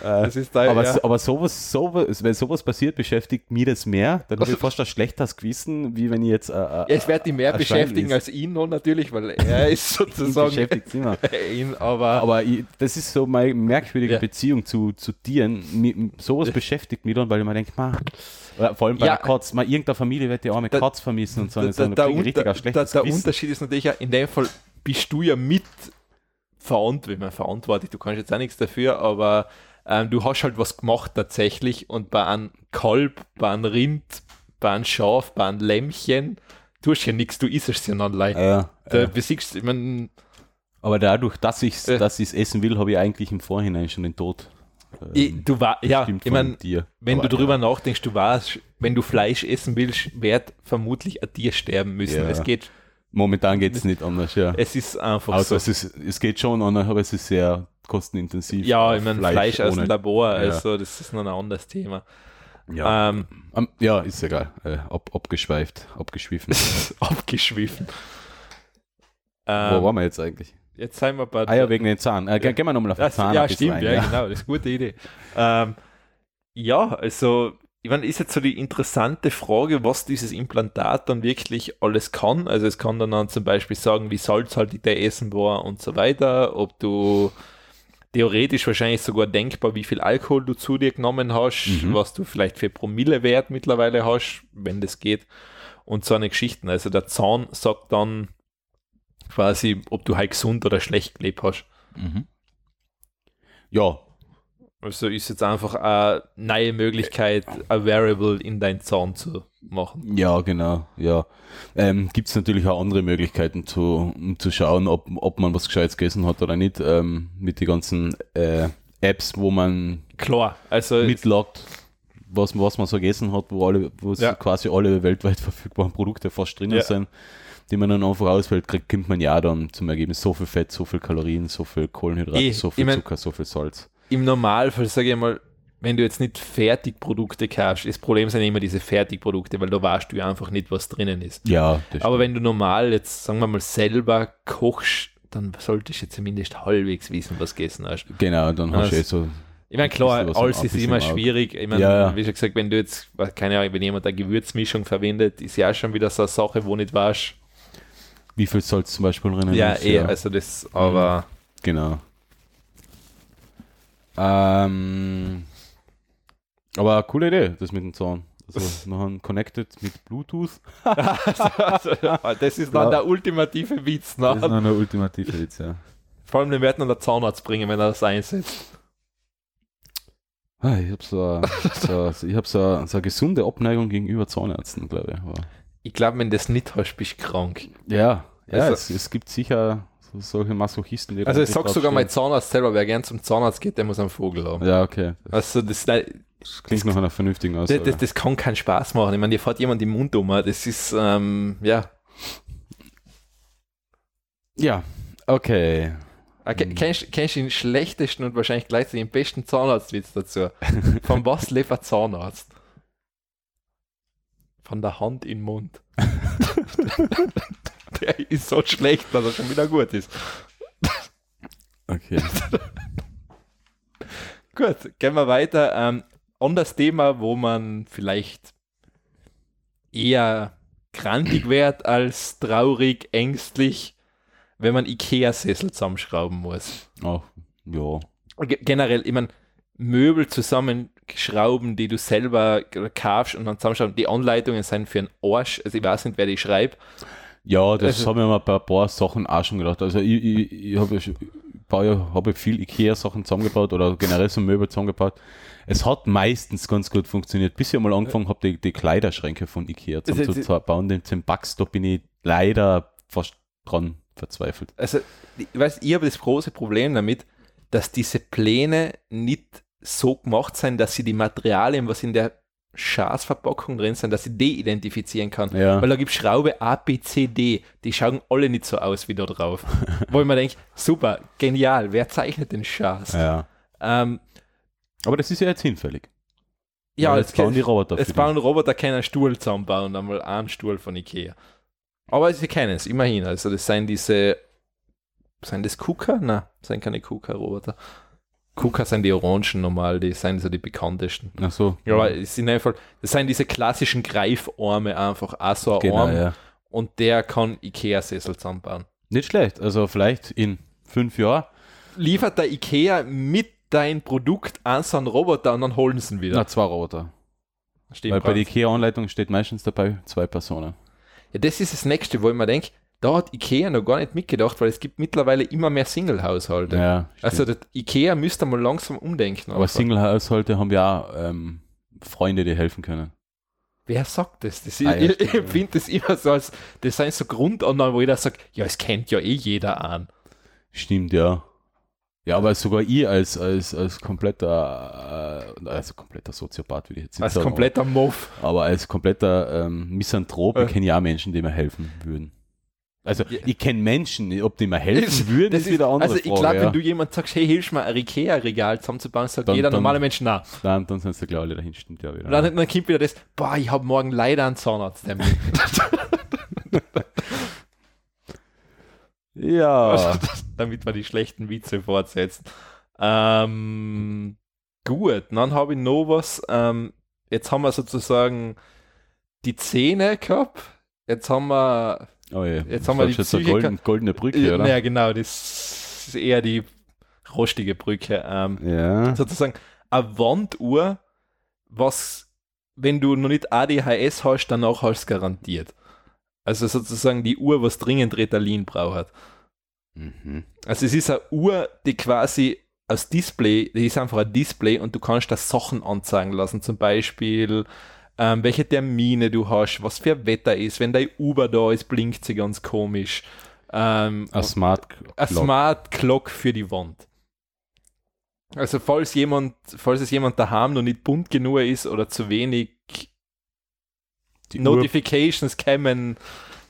Das ist da, aber, ja. aber sowas, sowas, wenn sowas passiert, beschäftigt mich das mehr. Dann habe ich fast ein schlechteres Gewissen, wie wenn ich jetzt äh, äh, Ja, es wird ihn mehr beschäftigen als ihn noch natürlich, weil er ist sozusagen beschäftigt immer. ihn, aber, Aber ich, das ist so meine merkwürdige Ja. Beziehung zu, zu Tieren. Mi, sowas beschäftigt mich dann, weil ich mir denke, ma, oder vor allem bei Ja. der Katz, mal irgendeine Familie wird die arme Da- Katz vermissen und so. ich richtig Unter, ein der, Gewissen. Unterschied ist natürlich in dem Fall bist du ja mit verantwortlich, man verantwortlich, du kannst jetzt auch nichts dafür, aber ähm, du hast halt was gemacht tatsächlich und bei einem Kalb, bei einem Rind, bei einem Schaf, bei einem Lämmchen, tust ja nichts, du isst es ja dann allein. Ja, Da ja. besiegst, ich mein, Aber dadurch, dass ich es dass ich's essen will, habe ich eigentlich im Vorhinein schon den Tod. ähm, ich, du war, ja, ich meine, dir. wenn Aber, du drüber ja. nachdenkst, du weißt, wenn du Fleisch essen willst, wird vermutlich ein Tier sterben müssen. Ja. Es geht, Momentan geht es nicht anders, ja. es ist einfach Also so. es, ist, es geht schon anders, aber es ist sehr kostenintensiv. Ja, ich meine, Fleisch, aus dem Labor, Ja. also das ist noch ein anderes Thema. Ja, Ähm, Ähm, ja ist egal. Äh, ab, abgeschweift, abgeschwiffen. abgeschwiffen. Wo Ähm, waren wir jetzt eigentlich? jetzt sind wir bei Ah ja, wegen den Zahn. Äh, ge- Gehen wir nochmal auf den das, Zahn. ja, stimmt, ein, ja, genau, das ist eine gute Idee. Ähm, ja, also, ich meine, ist jetzt so die interessante Frage, was dieses Implantat dann wirklich alles kann. Also, es kann dann, dann zum Beispiel sagen, wie salzhaltig der Essen war und so weiter, ob du theoretisch wahrscheinlich sogar denkbar, wie viel Alkohol du zu dir genommen hast, Mhm. was du vielleicht für Promillewert mittlerweile hast, wenn das geht und so eine Geschichten. Also der Zahn sagt dann quasi, ob du halt gesund oder schlecht gelebt hast. Mhm. Ja, Also ist jetzt einfach eine neue Möglichkeit, ein Variable in deinen Zahn zu machen. ja, genau, ja. Ähm, Gibt es natürlich auch andere Möglichkeiten, zu, um zu schauen, ob, ob man was Gescheites gegessen hat oder nicht, ähm, mit den ganzen äh, Apps, wo man Klar, also mitloggt, was, was man so gegessen hat, wo alle, wo Ja. quasi alle weltweit verfügbaren Produkte fast drinnen Ja. sind, die man dann einfach auswählt, kriegt, kommt man ja dann zum Ergebnis so viel Fett, so viel Kalorien, so viel Kohlenhydrate, Eh, so ich viel mein- Zucker, so viel Salz. Im Normalfall, sage ich mal, wenn du jetzt nicht Fertigprodukte kaufst, das Problem sind immer diese Fertigprodukte, weil da weißt du ja einfach nicht, was drinnen ist. Ja, das Aber wenn du normal jetzt, sagen wir mal, selber kochst, dann solltest du zumindest halbwegs wissen, was gegessen hast. Genau, dann hast du eh so. Ich meine, klar, alles ist immer schwierig. Ich meine, Ja, ja. wie schon gesagt, wenn du jetzt, keine Ahnung, wenn jemand eine Gewürzmischung verwendet, ist ja auch schon wieder so eine Sache, wo nicht weißt. Wie viel Salz zum Beispiel drinnen Ja, ist. eh, also das, aber Genau. Ähm, aber coole Idee, das mit dem Zahn. Also nachher connected mit Bluetooth. also, das ist dann Ja. der ultimative Witz. Ne? noch eine ultimative Witz, ja. Vor allem den wird dann der Zahnarzt bringen, wenn er das einsetzt. Ah, Ich habe so, so, ich hab so, so eine gesunde Abneigung gegenüber Zahnärzten, glaube ich. Aber Ich glaube, wenn du das nicht hast, bist du krank. ja, ja Also- es, es gibt sicher so, solche Masochisten, die Also ich sag sogar mein. Zahnarzt selber, wer gern zum Zahnarzt geht, der muss einen Vogel haben. Ja, okay. Also das, das, Das klingt nach einer vernünftigen das, Aussage. das kann keinen Spaß machen. Ich meine, dir fährt jemand im Mund um. Das ist, ähm, ja. ja, okay. Ah, ke- Hm. Kennst, kennst du den schlechtesten und wahrscheinlich gleichzeitig den besten Zahnarztwitz dazu? Von was lebt ein Zahnarzt? Von der Hand in den Mund. der ist so schlecht, dass er schon wieder gut ist. Okay. Gut, gehen wir weiter. Ähm, anderes Thema, wo man vielleicht eher grantig wird als traurig, ängstlich, wenn man Ikea-Sessel zusammenschrauben muss. Ach, ja. Ge- Generell, ich meine, Möbel zusammenschrauben, die du selber kaufst und dann zusammenschrauben, die Anleitungen sind für einen Arsch. Also ich weiß nicht, wer die schreibt. Ja, das Also- habe ich mir bei ein paar Sachen auch schon gedacht. Also ich, ich, ich habe ja ich viel Ikea-Sachen zusammengebaut oder generell so Möbel zusammengebaut. Es hat meistens ganz gut funktioniert, bis ich mal angefangen habe, die, die Kleiderschränke von Ikea das- zusammenzubauen. Den, den Bugs, da bin ich leider fast dran verzweifelt. Also, ich weiß, ich habe das große Problem damit, dass diese Pläne nicht so gemacht sind, dass sie die Materialien, was in der Schaßverpackung drin sind, dass ich die identifizieren kann. Ja. Weil da gibt es Schraube A, B, C, D. Die schauen alle nicht so aus wie da drauf. Wo ich mir denke, super, genial, wer zeichnet den Schaß? Ja. Ähm, Aber das ist ja jetzt hinfällig. ja, jetzt bauen die Roboter Jetzt bauen Roboter keinen Stuhl zusammenbauen, einmal einen Stuhl von Ikea. Aber sie kennen es, immerhin. Also das sind diese, sind das KUKA? Nein, das sind keine KUKA-Roboter. KUKA sind die Orangen normal, die sind so die bekanntesten. Ach so. Ja, aber es sind einfach, das sind diese klassischen Greifarme einfach, auch so ein genau, Arm ja. und der kann Ikea-Sessel zusammenbauen. Nicht schlecht. Also vielleicht in fünf Jahren. Liefert der Ikea mit dein Produkt an so einen Roboter und dann holen sie ihn wieder. Na, zwei Roboter. Stimmt, Weil bei der. IKEA-Anleitung steht meistens dabei zwei Personen. Ja, das ist das Nächste, wo ich mir denke, da hat Ikea noch gar nicht mitgedacht, weil es gibt mittlerweile immer mehr Single-Haushalte. Ja, also das Ikea müsste mal langsam umdenken. aber. Single-Haushalte haben ja auch ähm, Freunde, die helfen können. Wer sagt das? das Ah, ja, ich stimmt, ich empfinde das immer so als, das sind so Grundannahmen, wo jeder sagt, ja, es kennt ja eh jeder an. Stimmt, ja. Ja, aber sogar ich als, als, als kompletter, äh, also kompletter Soziopath würde ich jetzt nicht Als sagen, kompletter Muff. aber als kompletter ähm, Misanthrop Äh. kenne ich auch Menschen, die mir helfen würden. Also Ja. ich kenne Menschen, ob die mir helfen würden, Das ist wieder eine andere also ich glaube, ja. wenn du jemand sagst, hey, hilf mir ein Ikea-Regal zusammenzubauen, sagt Dann- jeder dann- normale Mensch, na. Dann, dann sind sie gleich alle dahin, stimmt ja wieder. Dann, dann kommt wieder das, boah, ich habe morgen leider einen Zahnarzttermin. ja, damit wir die schlechten Witze fortsetzen. Ähm, gut, dann habe ich noch was. Ähm, jetzt haben wir sozusagen die Zähne gehabt. Jetzt haben wir. Oh je. Jetzt haben wir die Psychiker- golden, goldene Brücke, oder? Ja, genau, das ist eher die rostige Brücke. Ähm, Ja. sozusagen eine Wanduhr, was, wenn du noch nicht ADHS hast, danach hast du garantiert. Also sozusagen die Uhr, was dringend Ritalin braucht. Mhm. Also es ist eine Uhr, die quasi als Display, die ist einfach ein Display und du kannst da Sachen anzeigen lassen, zum Beispiel ähm, welche Termine du hast, was für Wetter ist, wenn dein Uber da ist, blinkt sie ganz komisch. Ähm, Ein Smart Clock. Smart Clock für die Wand. Also falls jemand, falls es jemand daheim noch nicht bunt genug ist oder zu wenig Die Uhr, Notifications kämen,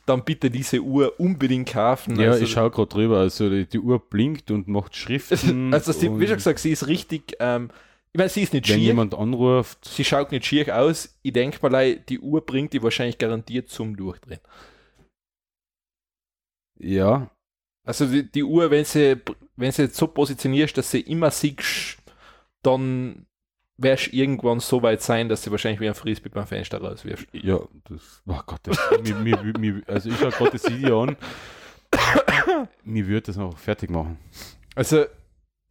dann bitte diese Uhr unbedingt kaufen. ja, also, ich schaue gerade drüber. Also die, die Uhr blinkt und macht Schriften. Also sie, wie schon gesagt, sie ist richtig, ähm, ich meine, sie ist nicht wenn schier, jemand anruft, sie schaut nicht schier aus. Ich denke mal, die Uhr bringt die wahrscheinlich garantiert zum Durchdrehen. ja, Also die, die Uhr, wenn sie, wenn sie jetzt so positionierst, dass sie immer siehst, dann wirst du irgendwann so weit sein, dass sie wahrscheinlich wie ein Frisbee beim Fenster rauswirfst. ja, das, oh Gott, das, mir, mir, mir, also ich schaue gerade das Video an. mir würde das noch fertig machen. Also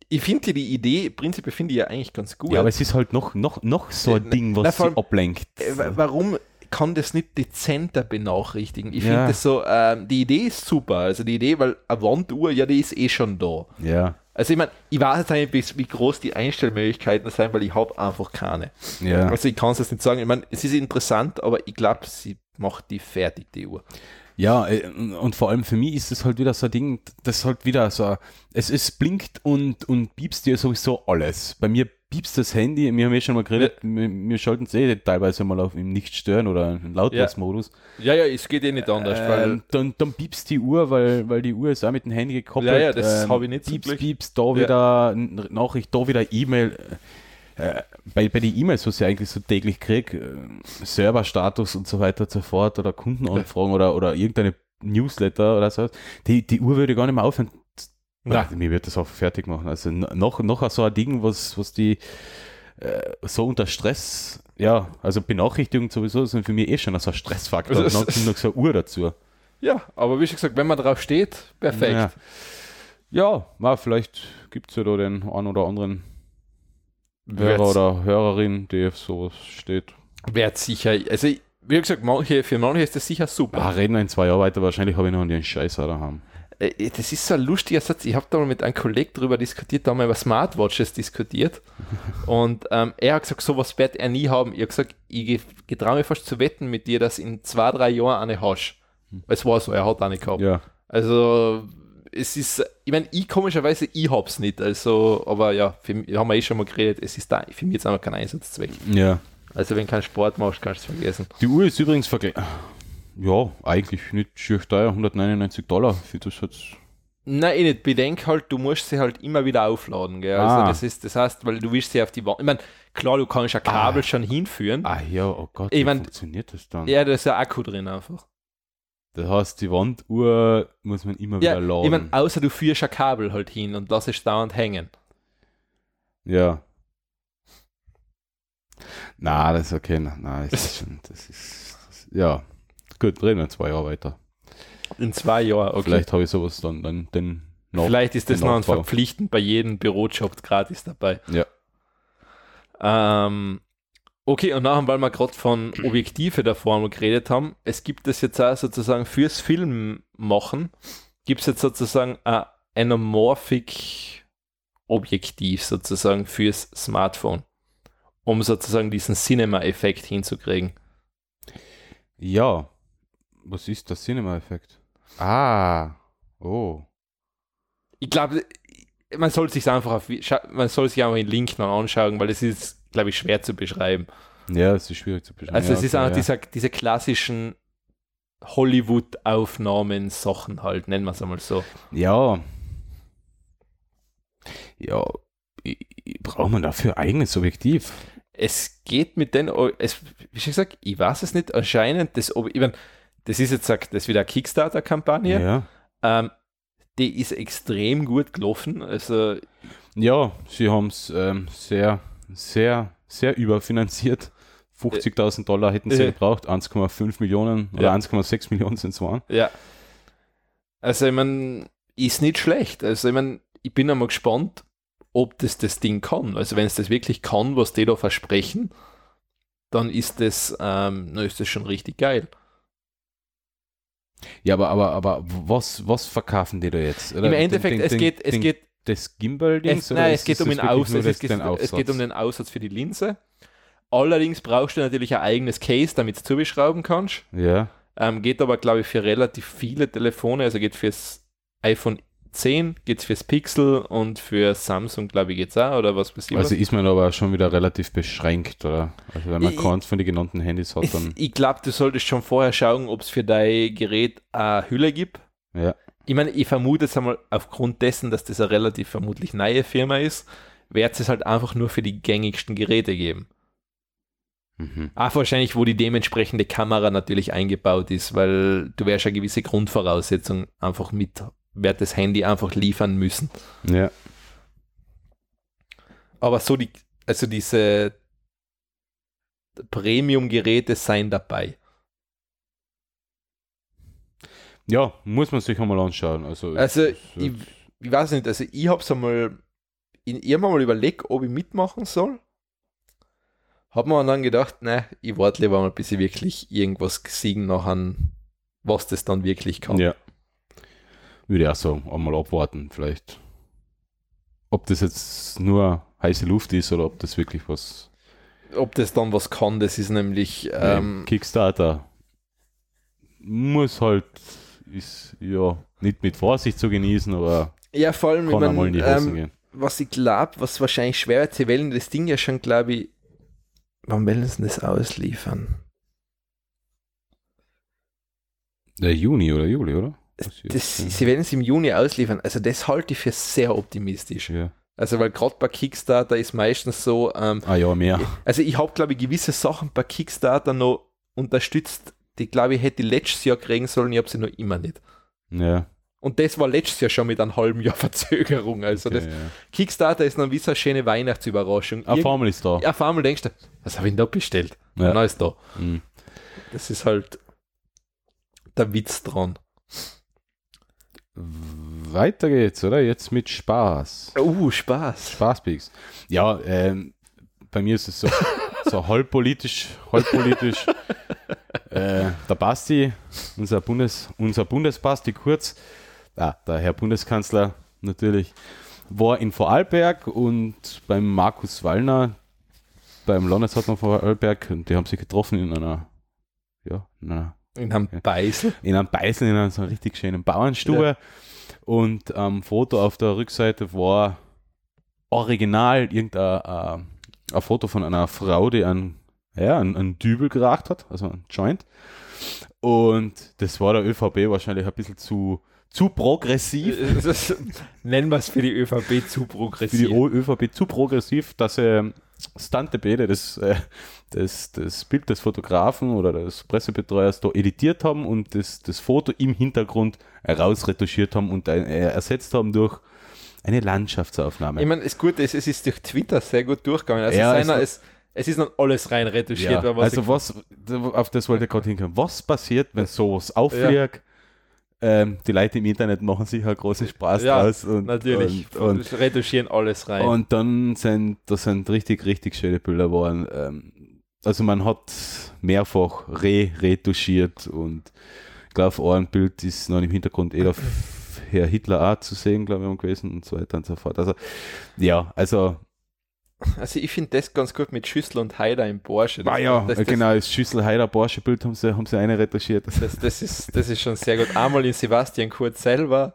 ich finde die Idee, prinzipiell finde ich ja eigentlich ganz gut. Ja, aber es ist halt noch, noch, noch so ein Ding, na, was vor sie allem- ablenkt. Äh, wa- warum kann das nicht dezenter benachrichtigen? Ich Ja. finde das so, ähm, die Idee ist super. Also die Idee, weil eine Wanduhr, ja, die ist eh schon da. Ja, Also ich meine, ich weiß jetzt nicht, bis- wie groß die Einstellmöglichkeiten sind, weil ich habe einfach keine. ja. Also ich kann es jetzt nicht sagen. Ich meine, es ist interessant, aber ich glaube, sie macht die fertig, die Uhr. Ja, äh, und vor allem für mich ist es halt wieder so ein Ding, das halt wieder so, es, es blinkt und, und piepst dir sowieso alles. Bei mir piepst das Handy, wir haben ja schon mal geredet, wir, wir schalten es eh teilweise mal auf im Nicht-Stören oder im Lautlos-Modus. Ja, ja, es geht eh nicht anders, Ähm, dann, dann piepst die Uhr, weil, weil die Uhr ist auch mit dem Handy gekoppelt. Ja, ja, das ähm, habe ich nicht Piepst, Glück. piepst, da Ja. wieder Nachricht, da wieder E-Mail. Äh, bei, bei den E-Mails, was ich eigentlich so täglich kriege, äh, Serverstatus und so weiter und so fort oder Kundenanfragen oder, oder irgendeine Newsletter oder so, die, die Uhr würde gar nicht mehr aufhören. Nein. Mir wird das auch fertig machen. Also noch, noch so ein Ding, was, was die äh, so unter Stress, ja, also Benachrichtigungen sowieso sind für mich eh schon so ein Stressfaktor. Also Und dann noch so eine Uhr dazu. Ja, aber wie schon gesagt, wenn man drauf steht, perfekt. Ja, ja vielleicht gibt es ja da den einen oder anderen Hörer Wird's- oder Hörerin, die auf sowas steht. Wird sicher, also wie gesagt, manche, für manche ist das sicher super. Ah, reden wir in zwei Jahren weiter, wahrscheinlich habe ich noch einen Scheiß daheim. Äh, Das ist so ein lustiger Satz. Ich habe da mal mit einem Kollegen drüber diskutiert, da haben wir über Smartwatches diskutiert. Und ähm, er hat gesagt, sowas wird er nie haben. Ich habe gesagt, ich getraue mich fast zu wetten mit dir, dass in zwei, drei Jahren eine hast. Es war so, er hat eine gehabt. Ja, Also es ist, ich meine, ich komischerweise, ich hab's nicht. Also, aber ja, für, haben wir eh schon mal geredet, es ist da für mich jetzt einfach kein Einsatzzweck. ja. Also wenn kein Sport machst, kannst du es vergessen. Die Uhr ist übrigens vergleich. Ja, eigentlich nicht schier teuer, 199 Dollar für das jetzt. Nein, ich nicht. Bedenk halt, du musst sie halt immer wieder aufladen. Gell? Also Ah. das ist, das heißt, weil du willst sie auf die Wand. Ich meine, klar, du kannst ein Kabel Ah. schon hinführen. Ah ja, oh Gott, Ich wie mein- funktioniert das dann? Ja, da ist ein Akku drin einfach. Das heißt, die Wanduhr muss man immer Ja, wieder laden. ich meine, außer du führst ein Kabel halt hin und lässt es dauernd hängen. ja. Na, das ist okay. Nein, das ist schon, das ist, das, ja. Gut, reden wir zwei Jahre weiter. In zwei Jahren, okay. Vielleicht habe ich sowas dann, dann den noch. Vielleicht ist das noch ein verpflichtend bei jedem Bürojob gratis dabei. Ja. Ähm, okay, und nachher, weil wir gerade von Objektive der Formel geredet haben, es gibt es jetzt auch sozusagen fürs Film machen, gibt es jetzt sozusagen ein Anamorphic Objektiv sozusagen fürs Smartphone, um sozusagen diesen Cinema-Effekt hinzukriegen. Ja. Was ist der Cinema-Effekt? Ah. Oh. Ich glaube, man soll sich einfach auf, man soll sich einfach den Link noch anschauen, weil es ist, glaube ich, schwer zu beschreiben. Ja, es ist schwierig zu beschreiben. Also ja, es ist okay, auch ja. dieser, diese klassischen Hollywood-Aufnahmen, Sachen halt, nennen wir es einmal so. Ja. Ja. Braucht man dafür eigenes Objektiv? Es geht mit den, es, wie schon gesagt, ich weiß es nicht, anscheinend, das, ich mein, das ist jetzt sagt, das ist wieder eine Kickstarter-Kampagne, Ja. ähm, die ist extrem gut gelaufen, also Ja, sie haben es ähm, sehr, sehr, sehr überfinanziert. 50.000 Dollar hätten sie Äh. gebraucht, 1,5 Millionen oder Ja. 1,6 Millionen sind es waren. ja. Also ich meine, ist nicht schlecht, also ich meine, ich bin einmal gespannt, ob das das Ding kann, also wenn es das wirklich kann, was die da versprechen, dann ist das, ähm, na, ist das schon richtig geil. Ja, aber, aber, aber was, was verkaufen die da jetzt? Oder Im Endeffekt, den- es den- geht, es geht Das Gimbal-Ding? Es, nein, es geht um den Aussatz. Es, Es, geht- es um Aufsatz? den Aussatz für die Linse. Allerdings brauchst du natürlich ein eigenes Case, damit du zubeschrauben kannst. Ja. Ähm, geht aber, glaube ich, für relativ viele Telefone. Also geht fürs iPhone 10, geht fürs Pixel und für Samsung, glaube ich, geht es auch. Oder was passiert? Also ist man aber schon wieder relativ beschränkt, oder? Also wenn man Ich- keins von den genannten Handys hat, dann. ich glaube, du solltest schon vorher schauen, ob es für dein Gerät eine Hülle gibt. Ja. Ich meine, ich vermute jetzt einmal aufgrund dessen, dass das eine relativ vermutlich neue Firma ist, wird es halt einfach nur für die gängigsten Geräte geben. Mhm. Auch wahrscheinlich, wo die dementsprechende Kamera natürlich eingebaut ist, weil du wärst eine gewisse Grundvoraussetzung einfach mit, wird das Handy einfach liefern müssen. Ja. Aber so die, also diese Premium-Geräte seien dabei. Ja, muss man sich einmal anschauen. Also, Also, es- ich, ich weiß nicht, also ich habe es einmal, ich, ich habe mal überlegt, ob ich mitmachen soll. Habe mir dann gedacht, ne, ich warte lieber mal, bis ich wirklich irgendwas gesehen nachher, was das dann wirklich kann. Ja. Würde ich auch sagen, einmal abwarten, vielleicht. Ob das jetzt nur heiße Luft ist oder ob das wirklich was. Ob das dann was kann, das ist nämlich, ähm, Kickstarter muss halt, ist ja nicht mit Vorsicht zu genießen, aber ja, vor allem, ich kann mein, einmal in die Hosen ähm, gehen. was ich glaube, was wahrscheinlich schwer wird, sie wollen das Ding ja schon, glaube ich, wann wollen sie das ausliefern? Der Juni oder Juli, oder? Das, sie werden es im Juni ausliefern, also das halte ich für sehr optimistisch. ja. Also, weil gerade bei Kickstarter ist meistens so, ähm, Ah ja, mehr. also ich habe, glaube ich, gewisse Sachen bei Kickstarter noch unterstützt, die, glaube ich, hätte ich letztes Jahr kriegen sollen, ich habe sie noch immer nicht. Ja. Und das war letztes Jahr schon mit einem halben Jahr Verzögerung. Also das ja. Kickstarter ist dann wie so eine schöne Weihnachtsüberraschung. Eine Formel ist da. Ja, auf einmal denkst du, was habe ich denn da bestellt? Ja. Ja. ist da. Mhm. Das ist halt der Witz dran. Weiter geht's, oder? Jetzt mit Spaß. Uh, Spaß. Spaßpeaks. Ja, ähm, bei mir ist es so, so halb politisch, halb politisch. äh, der Basti, unser, Bundes, unser Bundesbasti Kurz, ah, der Herr Bundeskanzler natürlich, war in Vorarlberg und beim Markus Wallner, beim Landeshauptmann Vorarlberg, und die haben sich getroffen in einer, ja, in einer In einem Ja. Beißel. in einem Beißel, in einer so richtig schönen Bauernstube. Und am Foto auf der Rückseite war original irgendein äh, ein Foto von einer Frau, die einen, ja, einen, einen Dübel geraucht hat, also ein Joint. Und das war der ÖVP wahrscheinlich ein bisschen zu, zu progressiv. Das nennen wir es für die ÖVP zu Für die progressiv. ÖVP zu progressiv, dass sie Stante Bede, das, äh, das, das Bild des Fotografen oder des Pressebetreuers da editiert haben und das, das Foto im Hintergrund rausretuschiert haben und äh, ersetzt haben durch eine Landschaftsaufnahme. Ich meine, das Gute ist, es ist durch Twitter sehr gut durchgegangen. Also Ja, es, es- ist, es, ist noch alles rein retuschiert. Ja, was also was, auf das wollte ich gerade hinkommen. Was passiert, wenn sowas auffliegt? Ähm, die Leute im Internet machen sich halt große Spaß Ja, draus. Und, natürlich. Und, und, retuschieren alles rein. und dann sind, das sind richtig, richtig schöne Bilder geworden. Ähm, also man hat mehrfach re-retuschiert und ich glaube, auf einem Bild ist noch im Hintergrund eh der F- Herr Hitler auch zu sehen, glaube ich, gewesen und so weiter und so fort. Also, ja, also Also ich finde das ganz gut mit Schüssel und Haider im Porsche. Das, Ah ja, das, das, genau, das Schüssel-Heider Porsche-Bild haben sie, haben sie eine retuschiert. Das, das, ist, das ist schon sehr gut. Einmal in Sebastian Kurz selber,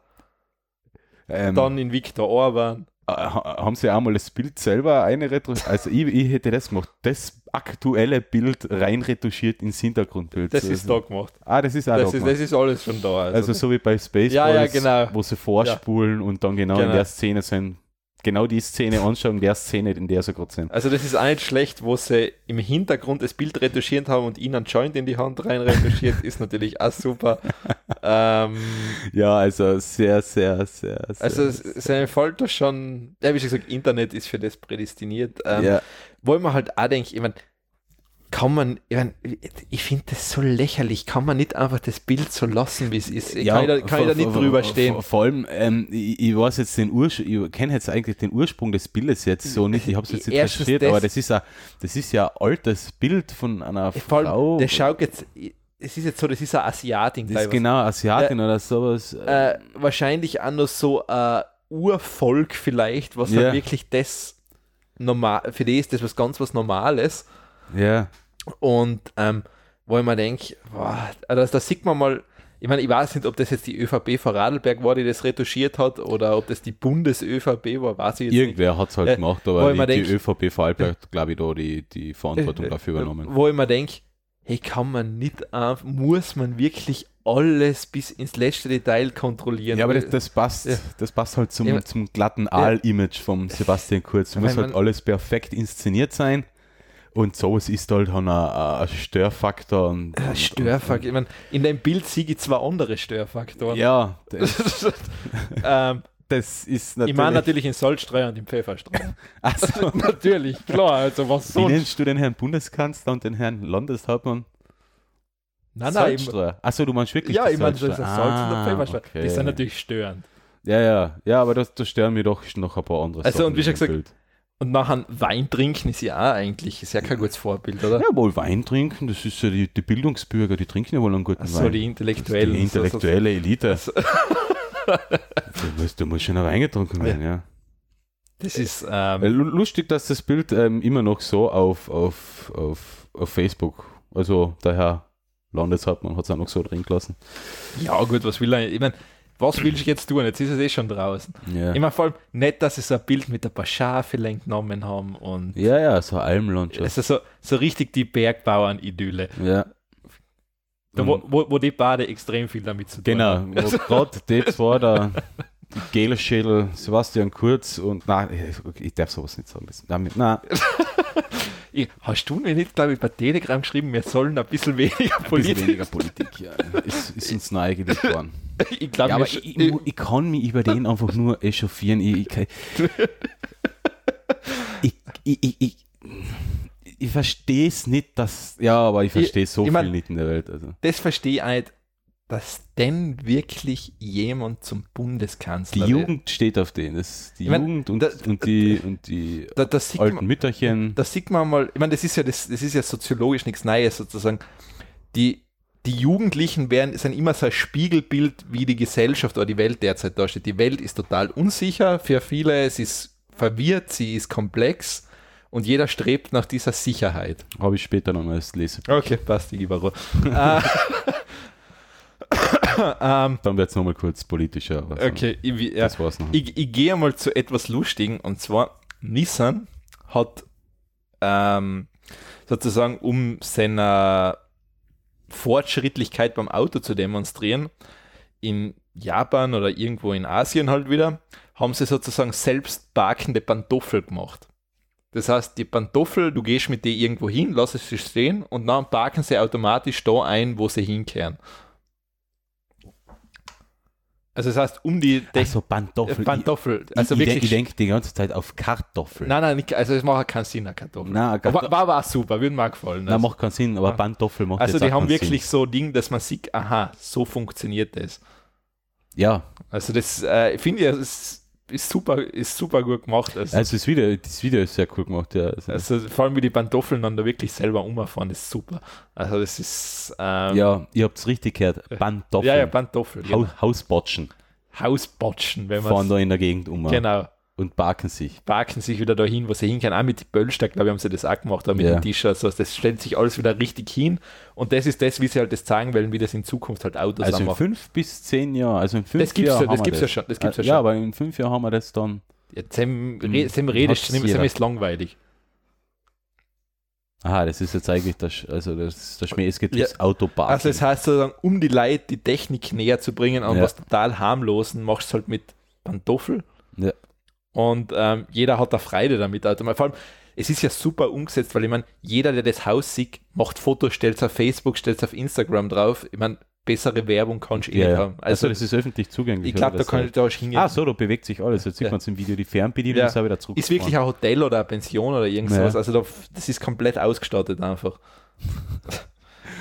Ähm, dann in Viktor Orban. äh, ha- haben sie einmal das Bild selber eine retuschiert? Also ich, ich hätte das gemacht. Das aktuelle Bild rein retuschiert ins Hintergrundbild. Das ist so. da gemacht. Ah, das ist auch Das da ist, gemacht. das ist alles schon da. Also, Also so wie bei Spaceballs, Ja, ja, genau. wo sie vorspulen und dann genau, in Genau. der Szene sind, genau die Szene anschauen, der Szene, in der sie gerade sind. also das ist auch nicht schlecht, wo sie im Hintergrund das Bild retuschiert haben und ihnen einen Joint in die Hand rein retuschiert, ist natürlich auch super. ähm, Ja, also sehr, sehr, sehr, sehr. also seine Folter schon, ja wie schon gesagt, Internet ist für das prädestiniert. Ähm, ja, wo ich mir halt auch denke, ich meine, kann man, ich, mein, ich finde das so lächerlich, kann man nicht einfach das Bild so lassen, wie es ist. Ich kann, ich da, kann ich da nicht drüber stehen. Vor, allem, ähm, ich, ich weiß jetzt den Ursprung, ich kenne jetzt eigentlich den Ursprung des Bildes jetzt so nicht, ich habe es jetzt nicht Erstens recherchiert, das- aber das ist ja, das ist ja ein altes Bild von einer allem, Frau. der schaut jetzt, es ist jetzt so, das ist eine Asiatin, das ist genau Asiatin oder sowas. äh, wahrscheinlich auch noch so ein Urvolk vielleicht, was Ja. halt wirklich das normal, für die ist das was ganz was Normales. ja. Und ähm, wo ich mir denke, also da sieht man mal, ich meine, ich weiß nicht, ob das jetzt die ÖVP von Radlberg war, die das retuschiert hat, oder ob das die Bundes-ÖVP war, weiß ich jetzt Irgendwer hat es halt Äh, gemacht, aber die, denk- die ÖVP Vorarlberg hat, glaube ich, da die, die Verantwortung nicht. dafür übernommen. Wo ich mir denke, hey, kann man nicht, einfach- muss man wirklich alles bis ins letzte Detail kontrollieren? Ja, aber das, das passt, Ja. das passt halt zum, Ja. zum glatten Aal-Image vom Sebastian Kurz. Muss halt alles perfekt inszeniert sein. Und sowas ist halt ein, ein Störfaktor. Und, und, Störfaktor. Ich meine, in dem Bild sehe ich zwei andere Störfaktoren. Ja, das, ähm, das ist ich natürlich. meine natürlich den Salzstreuer und den Pfefferstreuer. also, natürlich, klar. Also was wie sonst? nennst du den Herrn Bundeskanzler und den Herrn Landeshauptmann? Nein, nein, ich, Salzstreuer. Achso, du meinst wirklich ja, ich meine, das ist Salz und der Ah, Pfefferstreuer. okay. Die sind natürlich störend. Ja, ja, ja, aber das, das stören mir doch noch ein paar andere Also, Sachen und wie schon in gesagt, Bild. Und nachher Wein trinken ist ja auch eigentlich ist ja kein gutes Vorbild, oder? Ja, wohl Wein trinken, das ist ja die, die Bildungsbürger, die trinken ja wohl einen guten so Wein. die Intellektuellen. Die intellektuelle Elite. So, so, Du musst, du musst schon Wein getrunken werden, ja. das ist, Äh, ähm, lu- Lustig, dass das Bild ähm, immer noch so auf, auf, auf, auf Facebook, also der Herr Landeshauptmann hat es auch noch so drin gelassen. ja gut, was will er? Ich meine, was will ich jetzt tun? Jetzt ist es eh schon draußen. Ja, Ich meine, vor allem nicht, dass sie so ein Bild mit ein paar Schafe genommen haben und ja, ja so Almlandschaft. also so, so richtig die Bergbauern-Idylle. Ja. Da, wo, wo, wo die Bade extrem viel damit zu tun Genau, haben. wo gerade die zwei, der Gelschädel, Sebastian Kurz und nein, ich- darf sowas nicht sagen. Nein, nein, Ich, hast du mir nicht, glaube ich, bei Telegram geschrieben, wir sollen ein bisschen weniger ein bisschen politisch. weniger Politik, ja. Ist, ist uns nahegelegt worden. Ich glaube, Ja, aber ich, ich, ich kann mich über den einfach nur echauffieren. Ich, ich, ich, verstehe es nicht, dass. Ja, aber ich verstehe so viel mein- nicht in der Welt. Also. das verstehe ich auch nicht, dass denn wirklich jemand zum Die Bundeskanzler wird. Jugend steht auf den. Das, die Ich mein, Jugend und, da- und die, und die Da, da, alten man, Mütterchen. da sieht man mal, ich meine, das ist ja das, das ist ja soziologisch nichts Neues sozusagen. Die, die Jugendlichen werden, sind immer so ein Spiegelbild, wie die Gesellschaft oder die Welt derzeit dasteht. Die Welt ist total unsicher für viele, sie ist verwirrt, sie ist komplex und jeder strebt nach dieser Sicherheit. Habe ich später noch als Lese. Okay, passt, gebe auch. Äh, ähm, Dann wird es nochmal kurz politischer. okay, ich, ja, Das war's noch. ich, ich gehe mal zu etwas Lustigen und zwar Nissan hat ähm, sozusagen um seiner Fortschrittlichkeit beim Auto zu demonstrieren, in Japan oder irgendwo in Asien halt wieder, haben sie sozusagen selbst parkende Pantoffel gemacht. Das heißt, die Pantoffel, du gehst mit denen irgendwo hin, lass sie stehen und dann parken sie automatisch da ein, wo sie hinkehren. Also das heißt, um die Ach so, Pantoffel. Pantoffel. Also ich, wirklich. ich denke die ganze Zeit auf Kartoffel. nein, nein, nicht, also das macht keinen Sinn, eine Kartoffel. Nein, Aber Kartoffel- war auch super, würde mir gefallen. Nein, Also, macht keinen Sinn, aber Ah. Pantoffel macht also die haben wirklich Sinn. so Ding, dass man sieht, aha, so funktioniert das. Ja, Also das äh, finde ich, das ist, super, ist super gut gemacht. Also, also das Video, das Video ist sehr cool gemacht, ja. Also, also vor allem wie die Pantoffeln dann da wirklich selber umfahren, ist super. Also das ist ähm, ja, ihr habt es richtig gehört. Pantoffel. ja, ja, Pantoffel. Genau. Haus, Hausbotschen Hausbotschen, wenn fahren man da in der Gegend um genau und parken sich. parken sich wieder dahin, wo sie hinkommen. Auch mit den Böllsteig, glaube ich, haben sie das auch gemacht, aber mit Ja. den T-Shirts. Also das stellt sich alles wieder richtig hin. Und das ist das, wie sie halt das zeigen wollen, wie das in Zukunft halt Autos Also in machen. fünf bis zehn Jahren, also in fünf Das gibt's Jahren ja- das wir gibt's ja schon, das gibt's ja ja schon. aber in fünf Jahren haben wir das dann. Jetzt Sam, Re, Sam redest, Sam ist langweilig. Aha, das ist jetzt eigentlich Sch- also das, der Schmäh, es geht ums Autoparken. Also das heißt sozusagen, um die Leute die Technik näher zu bringen an Ja. was total harmlosen, machst du halt mit Pantoffel Ja. Und ähm, jeder hat da Freude damit. Also, vor allem, es ist ja super umgesetzt, weil ich meine, jeder, der das Haus sieht, macht Fotos, stellt es auf Facebook, stellt es auf Instagram drauf. Ich meine, bessere Werbung kannst du eh ja, nicht ja. haben. Also, Also, das ist öffentlich zugänglich. ich glaube, da kann ich da hingehen. Ah, so, da bewegt sich alles. Jetzt sieht Ja. man es im Video, die Fernbedienung Ja. ist auch wieder zurück. ist wirklich ein Hotel oder eine Pension oder irgend Ja. sowas. Also da, das ist komplett ausgestattet einfach.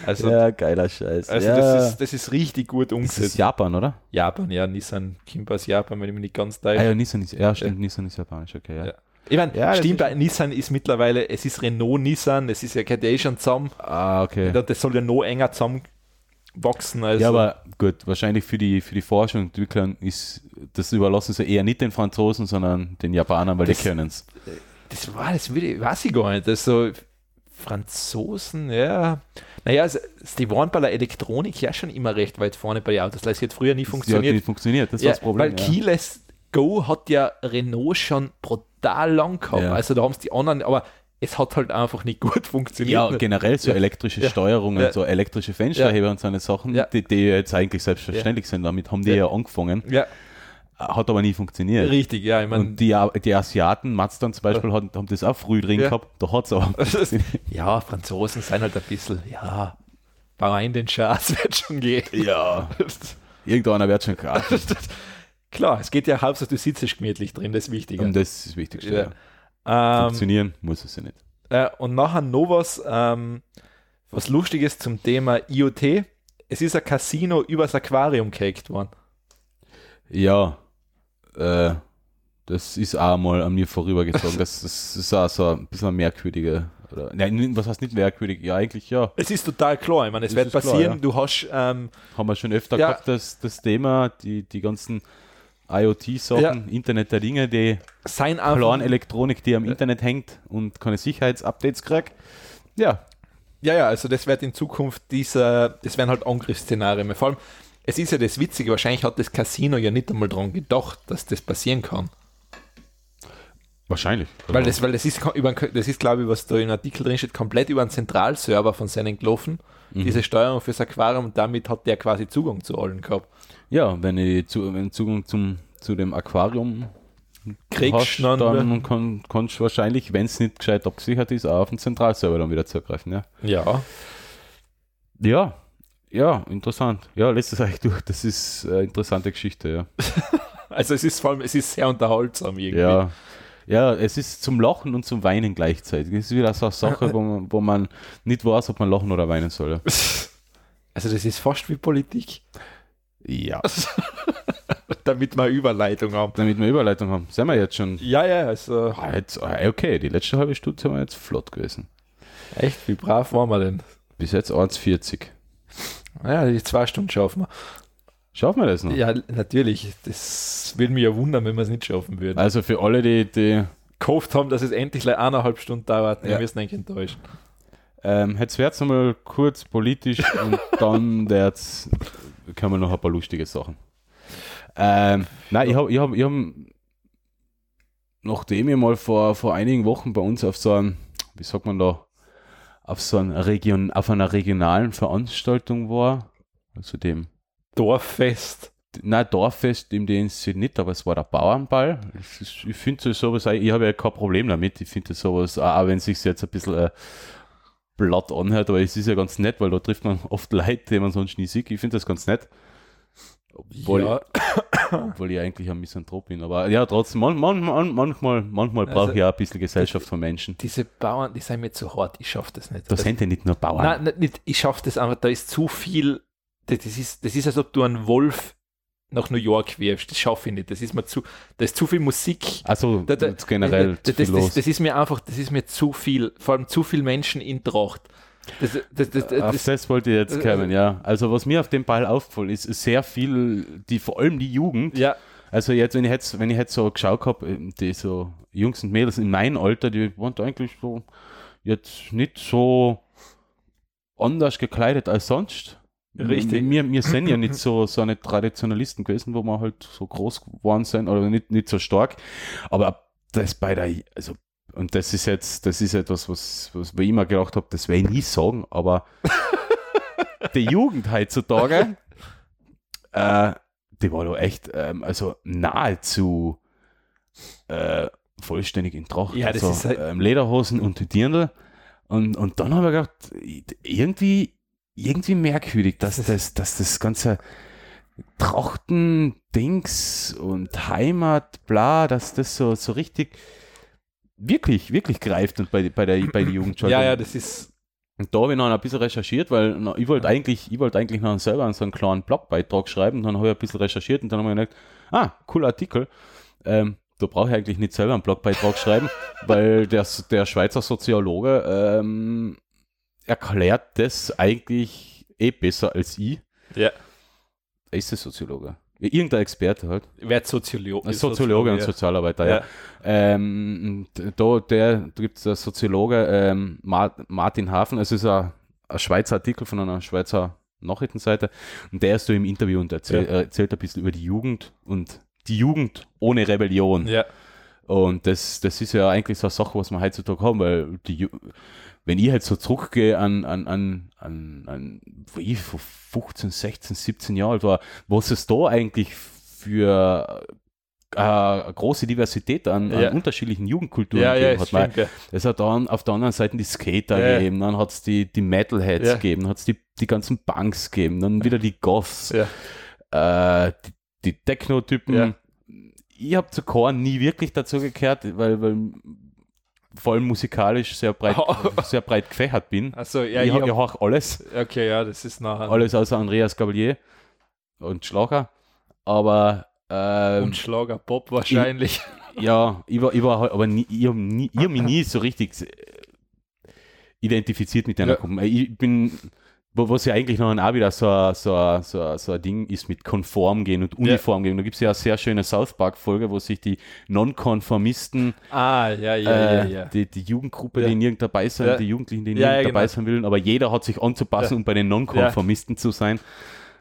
Also, Ja, geiler Scheiß. also ja. das, ist, das ist richtig gut das umgesetzt. ist Japan, oder? Japan, ja, Nissan, kommt aus Japan, wenn ich mich nicht ganz Ah, täusche. ja, Nissan ist, ja, stimmt, Nissan ist japanisch, okay, ja. Ja. Ich meine, Ja, das stimmt, ist- bei Nissan ist mittlerweile, es ist Renault Nissan, es ist ja gehört eh schon zusammen. Ah, okay. Das soll ja noch enger zusammen wachsen. Also, ja, aber gut, wahrscheinlich für die, für die Forschung und Entwicklung ist, das überlassen sie eher nicht den Franzosen, sondern den Japanern, weil Das- die können es. das war, das will ich, weiß ich gar nicht. Also, Franzosen, ja. Naja, also, die waren bei der Elektronik ja schon immer recht weit vorne bei den Autos. Das hat früher nie Die hat funktioniert. nicht funktioniert, das Ja, war das Problem. weil ja. Keyless Go hat ja Renault schon brutal lang gehabt. Ja. Also da haben es die anderen, aber es hat halt einfach nicht gut funktioniert. Ja, generell so Ja. elektrische. Steuerungen, Ja. so elektrische Fensterheber und so eine Sachen, die, die jetzt eigentlich selbstverständlich sind. Damit haben die ja, Ja. angefangen, ja, hat aber nie funktioniert. richtig, ja. Ich meine, und die, die Asiaten, Mazda zum Beispiel, haben, haben das auch früh drin Ja. gehabt, da hat es aber ja, Franzosen sind halt ein bisschen, ja, bau ein den Schatz, wird schon gehen. Ja, irgendeiner wird schon klar. Klar, es geht ja hauptsächlich, du sitzt gemütlich drin, das ist wichtig. Und das ist das Wichtigste. Ja. Ja. Ähm, Funktionieren muss es ja nicht. äh, und nachher noch was, ähm, was Lustiges zum Thema IoT. Es ist ein Casino übers Aquarium gehackt worden. Ja, äh, das ist auch mal an mir vorübergezogen. Das, das ist auch so ein bisschen merkwürdiger. Oder, nein, was heißt nicht merkwürdig? Ja, eigentlich ja. Es ist total klar. Ich meine, es Das wird ist klar, passieren. ja. Du hast, ähm, Haben wir schon öfter Ja. gehabt, das, das Thema, die, die ganzen IoT-Sachen, Ja. Internet der Dinge, die sein kleine Elektronik, die am Internet hängt und keine Sicherheitsupdates kriegt. Ja, Ja, ja, also das wird in Zukunft dieser, das werden halt Angriffsszenarien. Vor allem, es ist ja das Witzige, wahrscheinlich hat das Casino ja nicht einmal dran gedacht, dass das passieren kann. wahrscheinlich. Weil das, weil das ist, über, das ist, glaube ich, was da im Artikel drin steht, komplett über einen Zentralserver von seinen gelaufen, Mhm. diese Steuerung fürs Aquarium und damit hat der quasi Zugang zu allen gehabt. Ja, wenn ich zu, wenn Zugang zum, zu dem Aquarium Kriegst hast, dann- dann kann, kannst du wahrscheinlich, wenn es nicht gescheit abgesichert ist, auch auf den Zentralserver dann wieder zugreifen. Ja, Ja. ja, ja interessant. Ja, lässt es eigentlich durch. Das ist eine interessante Geschichte, ja. Also es ist vor allem, es ist sehr unterhaltsam irgendwie. Ja. Ja, es ist zum Lachen und zum Weinen gleichzeitig. Es ist wieder so eine Sache, wo man, wo man nicht weiß, ob man lachen oder weinen soll. Also das ist fast wie Politik, ja. damit wir Überleitung haben. Damit wir Überleitung haben. Sind wir jetzt schon. Ja, ja, also Ah, jetzt, ah, okay, die letzte halbe Stunde sind wir jetzt flott gewesen. echt, wie brav waren wir denn? Bis jetzt 1,40. Ja, die zwei Stunden schaffen wir. Schaffen wir das noch? Ja, natürlich. Das würde mich ja wundern, wenn wir es nicht schaffen würden. Also für alle, die, die Gehofft haben, dass es endlich eineinhalb Stunden dauert, wir Ja. müssen eigentlich enttäuscht. ähm, jetzt wird's nochmal kurz politisch und dann wird's, können wir noch ein paar lustige Sachen. Ähm, nein, ich habe, ich hab, ich hab, nachdem ich mal vor, vor einigen Wochen bei uns auf so einem, wie sagt man da, auf so einer Region, auf einer regionalen Veranstaltung war, also dem Dorffest. Nein, Dorffest dem Sinne nicht, aber es war der Bauernball. Ist, ich finde sowas, ich habe ja kein Problem damit. Ich finde sowas, auch wenn es sich jetzt ein bisschen äh, blatt anhört, aber es ist ja ganz nett, weil da trifft man oft Leute, die man sonst nie sieht. Ich finde das ganz nett. Obwohl, Ja. ich, obwohl ich eigentlich ein Misanthrop bin. Aber ja, trotzdem, man, man, man, manchmal, manchmal brauche Also- ich auch ein bisschen Gesellschaft von Menschen. Diese Bauern, die sind mir zu hart. Ich schaffe das nicht. Da Das- sind ja nicht nur Bauern. Nein, nicht, nicht, ich schaffe das einfach. Da ist zu viel. Das, das, ist, das ist, als ob du einen Wolf nach New York wirfst. Das schaffe ich nicht. Das ist mir zu. Da ist zu viel Musik. also Da, da, generell das, zu das, viel das, das ist mir einfach, das ist mir zu viel. Vor allem zu viel Menschen in Tracht. Das, das, das, Auf das, wollte ich jetzt äh, kommen, ja. Also was mir auf dem Ball auffällt, ist sehr viel, die vor allem die Jugend. ja, Also jetzt, wenn ich jetzt, wenn ich jetzt so geschaut habe, die so Jungs und Mädels in meinem Alter, die waren eigentlich so jetzt nicht so anders gekleidet als sonst. Richtig. Wir, wir sind ja nicht so, so eine Traditionalisten gewesen, wo wir halt so groß geworden sind oder nicht, nicht so stark. Aber das bei der, also, und das ist jetzt, das ist etwas, was, was ich immer gedacht habe, das werde ich nie sagen, aber die Jugend heutzutage, äh, die war doch echt, ähm, also nahezu äh, vollständig in Tracht. Ja, das also, ist halt- ähm, Lederhosen und Dirndl. Und, und dann habe ich gedacht, irgendwie, irgendwie merkwürdig, dass Das das, dass das ganze Trachten, Dings und Heimat, bla, dass das so, so richtig wirklich, wirklich greift und bei, bei, der, bei der Jugend schon. ja, ja, das ist. Und da habe ich noch ein bisschen recherchiert, weil na, ich wollte eigentlich, ich wollte eigentlich noch selber so einen kleinen Blogbeitrag schreiben. Und dann habe ich ein bisschen recherchiert und dann habe ich gedacht, ah, cooler Artikel. Ähm, da brauche ich eigentlich nicht selber einen Blogbeitrag schreiben, weil der, der Schweizer Soziologe ähm, erklärt das eigentlich eh besser als ich. Ja. Er ist der Soziologe. Irgendein Experte halt. Wer Soziolo Ein Soziologe und. Sozialarbeiter, ja. Ja. Ähm, da, der, gibt es Soziologe, ähm, Ma- Martin Hafen, es ist ein, ein Schweizer Artikel von einer Schweizer Nachrichtenseite und der ist so im Interview und erzähl, Ja. er erzählt ein bisschen über die Jugend und die Jugend ohne Rebellion. Ja. Und das, das ist ja eigentlich so eine Sache, was wir heutzutage haben, weil die, wenn ich halt so zurückgehe an, an, an, an, an wie ich vor 15, 16, 17 Jahren alt war, was es da eigentlich für äh, eine große Diversität an, Ja. an unterschiedlichen Jugendkulturen Ja, ja, gegeben es hat. Stimmt, ja. Es hat dann auf der anderen Seite die Skater Ja. gegeben, dann hat es die, die Metalheads Ja. gegeben, hat es die, die ganzen Punks gegeben, dann wieder die Goths, Ja. äh, die, die Techno-Typen. Ja. Ich habe zu Korn nie wirklich dazu gekehrt, weil, weil vor allem musikalisch sehr breit, sehr breit gefächert bin. Also, ja, ich ich ich, hab, ich höre alles, okay, ja, das ist nachher. alles außer Andreas Gabalier und Schlager. Aber ähm, und Schlager Pop wahrscheinlich. ja, ich war, ich war halt- aber nie, ich habe nie, ich hab mich nie so richtig identifiziert mit einer Ja. Gruppe. Ich bin, wo- was ja eigentlich noch ein auch wieder so, ein- so, so, so ein Ding ist mit konform gehen und uniform gehen. Da gibt es ja eine sehr schöne South Park-Folge, wo sich die Nonkonformisten, ah, ja, ja, äh, ja, ja. Die, die Jugendgruppe, Ja. die nirgend dabei sind, Ja. die Jugendlichen, die Ja, nirgend ja, dabei genau. sein wollen, aber jeder hat sich anzupassen, Ja. um bei den Nonkonformisten zu sein.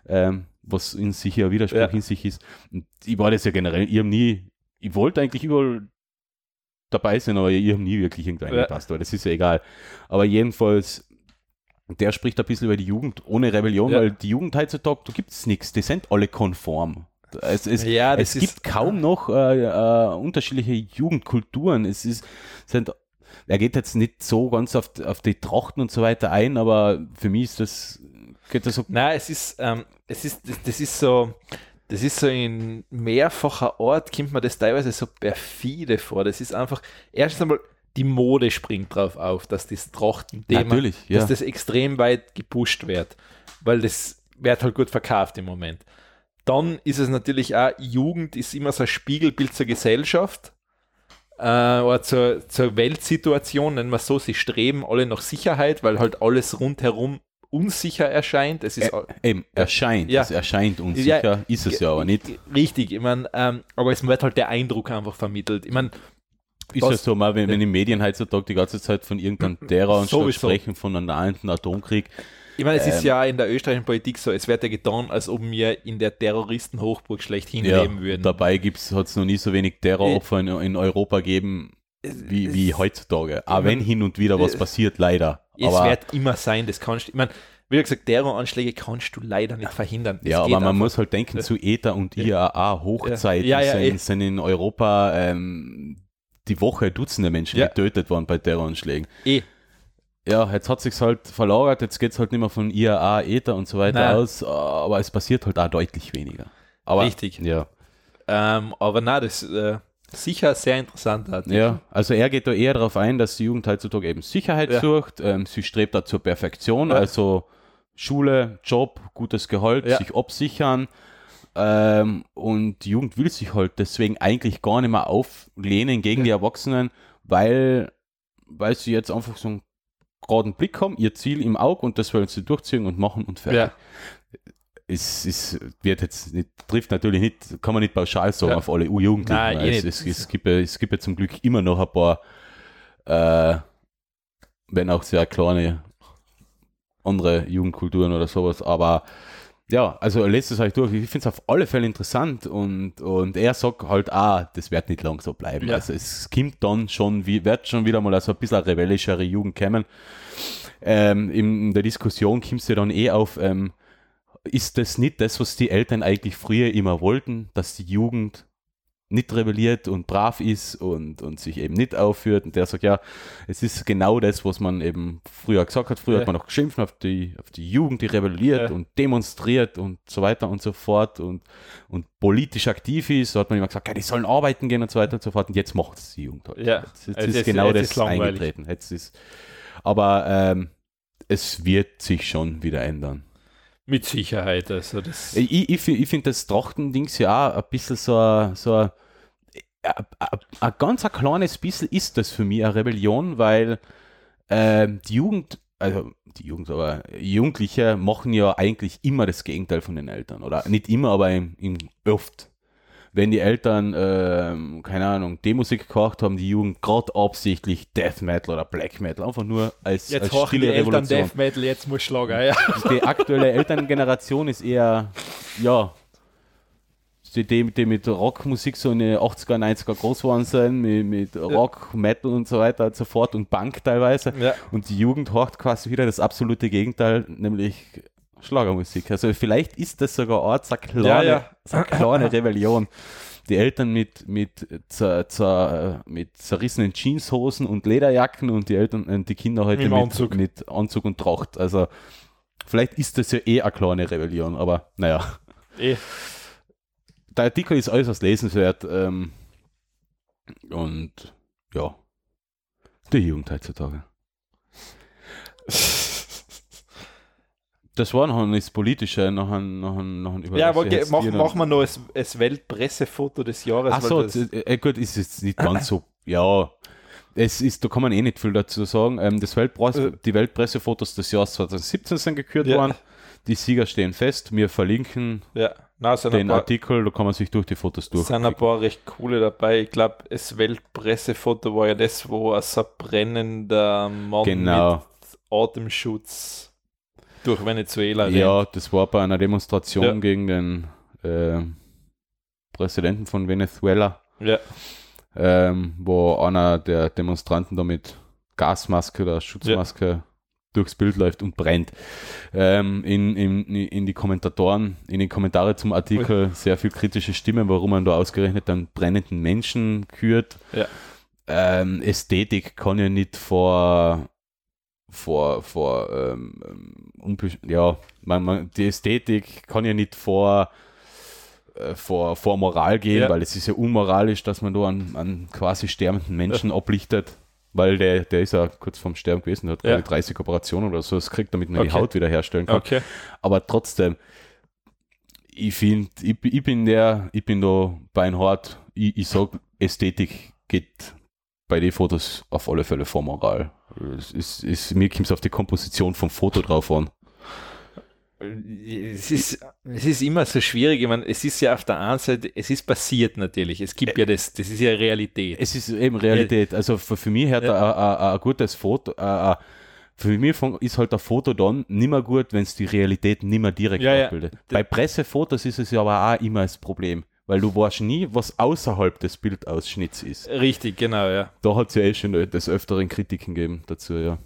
Ähm, was in sich ja Widerspruch Ja. in sich ist. Und ich war das ja generell, ich habe nie, ich wollte eigentlich überall dabei sein, aber ich habe nie wirklich irgendwo Ja. eingepasst, aber das ist ja egal. Aber jedenfalls, der spricht ein bisschen über die Jugend ohne Rebellion, Ja. weil die Jugend heutzutage, da gibt es nichts, die sind alle konform. Es, es, ja, es gibt kaum noch äh, äh, unterschiedliche Jugendkulturen. Es ist, sind, er geht jetzt nicht so ganz auf, auf die Trachten und so weiter ein, aber für mich ist das, geht das so, Nein, es ist, ähm, es ist, das, das ist so, das ist so in mehrfacher Art, kommt mir das teilweise so perfide vor. Das ist einfach, erstens einmal, die Mode springt drauf auf, dass das Trachten-Thema, ja. dass das extrem weit gepusht wird, weil das wird halt gut verkauft im Moment. Dann ist es natürlich auch, Jugend ist immer so ein Spiegelbild zur Gesellschaft äh, oder zur, zur Weltsituation, nennen wir es so, sie streben alle nach Sicherheit, weil halt alles rundherum unsicher erscheint. Es ist Ä- Eben, erscheint, Ja. es erscheint unsicher, Ja, ist es ja aber nicht. Richtig, ich meine, ähm, aber es wird halt der Eindruck einfach vermittelt. Ich meine, Ist ja Was- so, mal, wenn, wenn die Medien heutzutage die ganze Zeit von irgendeinem Terror und Sowieso. sprechen, von einem nahenden Atomkrieg. ich meine, es ist Ähm. ja in der österreichischen Politik so, es wird ja getan, als ob wir in der Terroristenhochburg schlechthin Ja, leben würden. dabei hat es noch nie so wenig Terroropfer in, in Europa gegeben wie, wie heutzutage. Auch ich wenn hin und wieder was äh, passiert, leider. Es Aber- wird immer sein, das kannst du, ich meine, wie gesagt, Terroranschläge kannst du leider nicht verhindern. Das Ja, aber man einfach. muss halt denken, zu ETA und IAA Hochzeiten Ja, ja, eh. sind, sind in Europa ähm, die Woche Dutzende Menschen Ja. getötet worden bei Terroranschlägen. Eh. Ja, jetzt hat sich's halt verlagert, jetzt geht's halt nicht mehr von IAA, ETA und so weiter Nein. aus, aber es passiert halt auch deutlich weniger. Aber, Richtig. Ja, Ähm, aber na, das äh, sicher sehr interessant. Artikel. ja, also er geht da eher darauf ein, dass die Jugend heutzutage eben Sicherheit Ja. sucht, ähm, sie strebt da zur Perfektion, Ja. also Schule, Job, gutes Gehalt, Ja. sich absichern. Ähm, und die Jugend will sich halt deswegen eigentlich gar nicht mehr auflehnen gegen Ja. die Erwachsenen, weil, weil sie jetzt einfach so einen geraden Blick haben, ihr Ziel im Auge und das wollen sie durchziehen und machen und fertig. Ja. Es, es wird jetzt nicht, trifft natürlich nicht, kann man nicht pauschal sagen Ja. auf alle Jugendlichen. Nein, weil eh es, es, es, gibt ja, es gibt ja zum Glück immer noch ein paar, äh, wenn auch sehr kleine andere Jugendkulturen oder sowas, aber ja, also lest es euch durch. Ich finde es auf alle Fälle interessant und, und er sagt halt, ah, das wird nicht lang so bleiben. Ja. Also es kommt dann schon, wie, wird schon wieder mal so ein bisschen eine rebellischere Jugend kommen. Ähm, in, in der Diskussion kommst du dann eh auf, ähm, ist das nicht das, was die Eltern eigentlich früher immer wollten, dass die Jugend nicht rebelliert und brav ist und, und sich eben nicht aufführt. Und der sagt, ja, es ist genau das, was man eben früher gesagt hat. Früher Ja. hat man noch geschimpft auf die, auf die Jugend, die rebelliert Ja. und demonstriert und so weiter und so fort und, und politisch aktiv ist. So hat man immer gesagt, ja, die sollen arbeiten gehen und so weiter und so fort. Und jetzt macht es die Jugend halt. Ja. Jetzt, jetzt Also ist genau jetzt das ist eingetreten. Jetzt ist, aber ähm, es wird sich schon wieder ändern. Mit Sicherheit. Also das, Ich, ich, ich finde das Trachtendings ja auch ein bisschen so, ein- so ganz ein kleines bisschen ist das für mich eine Rebellion, weil ähm, die Jugend, also die Jugend, aber Jugendliche machen ja eigentlich immer das Gegenteil von den Eltern. Oder nicht immer, aber im, im oft. Wenn die Eltern, ähm, keine Ahnung, D-Musik gehört haben, die Jugend gerade absichtlich Death Metal oder Black Metal, einfach nur als, jetzt als horchen die stille Eltern Revolution Death Metal, jetzt muss Schlager, ja. die aktuelle Elterngeneration ist eher, ja, die, die, mit Rockmusik so in den 80er, 90er groß geworden sind, mit, mit Rock, Metal und so weiter und so fort und Punk teilweise. Ja. Und die Jugend hört quasi wieder das absolute Gegenteil, nämlich Schlagermusik. Also vielleicht ist das sogar eine so eine kleine, Ja, ja. So eine kleine Rebellion. Die Eltern mit, mit, zer, zer, mit zerrissenen Jeanshosen und Lederjacken und die Eltern und die Kinder heute mit, Anzug. mit Anzug und Tracht. Also vielleicht ist das ja eh eine kleine Rebellion, aber naja. Eh. Der Artikel ist äußerst lesenswert ähm, und ja, die Jugend heutzutage. Das war noch ein das Politische, noch ein, noch ein, noch ein Ja, aber wir ge- jetzt mach, mach noch- das, das Weltpressefoto des Jahres. Ach so, äh, gut, ist jetzt nicht ganz so, ja, es ist, da kann man eh nicht viel dazu sagen. Ähm, das Weltpresse, Äh. die Weltpressefotos des Jahres 2017 sind gekürt Ja. worden. Die Sieger stehen fest. Wir verlinken ja, na, sind, ein den paar, Artikel, da kann man sich durch die Fotos durch. sind ein paar recht coole dabei. Ich glaube, das Weltpressefoto war ja das, wo ein so brennender Mann Genau. mit Atemschutz durch Venezuela Ja, das war bei einer Demonstration Ja. gegen den äh, Präsidenten von Venezuela. Ja, ähm, wo einer der Demonstranten da mit Gasmaske oder Schutzmaske durchs Bild läuft und brennt. Ähm, in, in, in die Kommentatoren, in die Kommentare zum Artikel sehr viel kritische Stimmen, warum man da ausgerechnet einen brennenden Menschen kürt. Ja. Ähm, Ästhetik kann ja nicht vor vor, vor ähm, ähm, ja, man, man, die Ästhetik kann ja nicht vor, äh, vor, vor Moral gehen, Ja. weil es ist ja unmoralisch, dass man da einen, einen quasi sterbenden Menschen ablichtet, weil der, der ist ja kurz vorm Sterben gewesen, der hat Ja. glaube ich 30 Operationen oder so, das kriegt, damit man die Okay. Haut wiederherstellen kann. okay. Aber trotzdem, ich finde, ich, ich bin der, ich bin da beinhart, ich, ich sag, Ästhetik geht bei den Fotos auf alle Fälle vor Moral. Es ist, ist, mir kommt es auf die Komposition vom Foto drauf an. Es ist, es ist immer so schwierig. Ich meine, es ist ja auf der einen Seite, es ist passiert natürlich. Es gibt ja das, das ist ja Realität. Es ist eben Realität. Also für, für mich hat Ja. ein, gutes Foto, ein, für mich ist halt ein Foto dann nimmer gut, wenn es die Realität nimmer direkt Ja, ja. abbildet. Bei Pressefotos ist es ja aber auch immer das Problem, weil du weißt nie, was außerhalb des Bildausschnitts ist. Richtig, genau, ja. Da hat es ja eh schon des Öfteren Kritiken gegeben dazu, ja.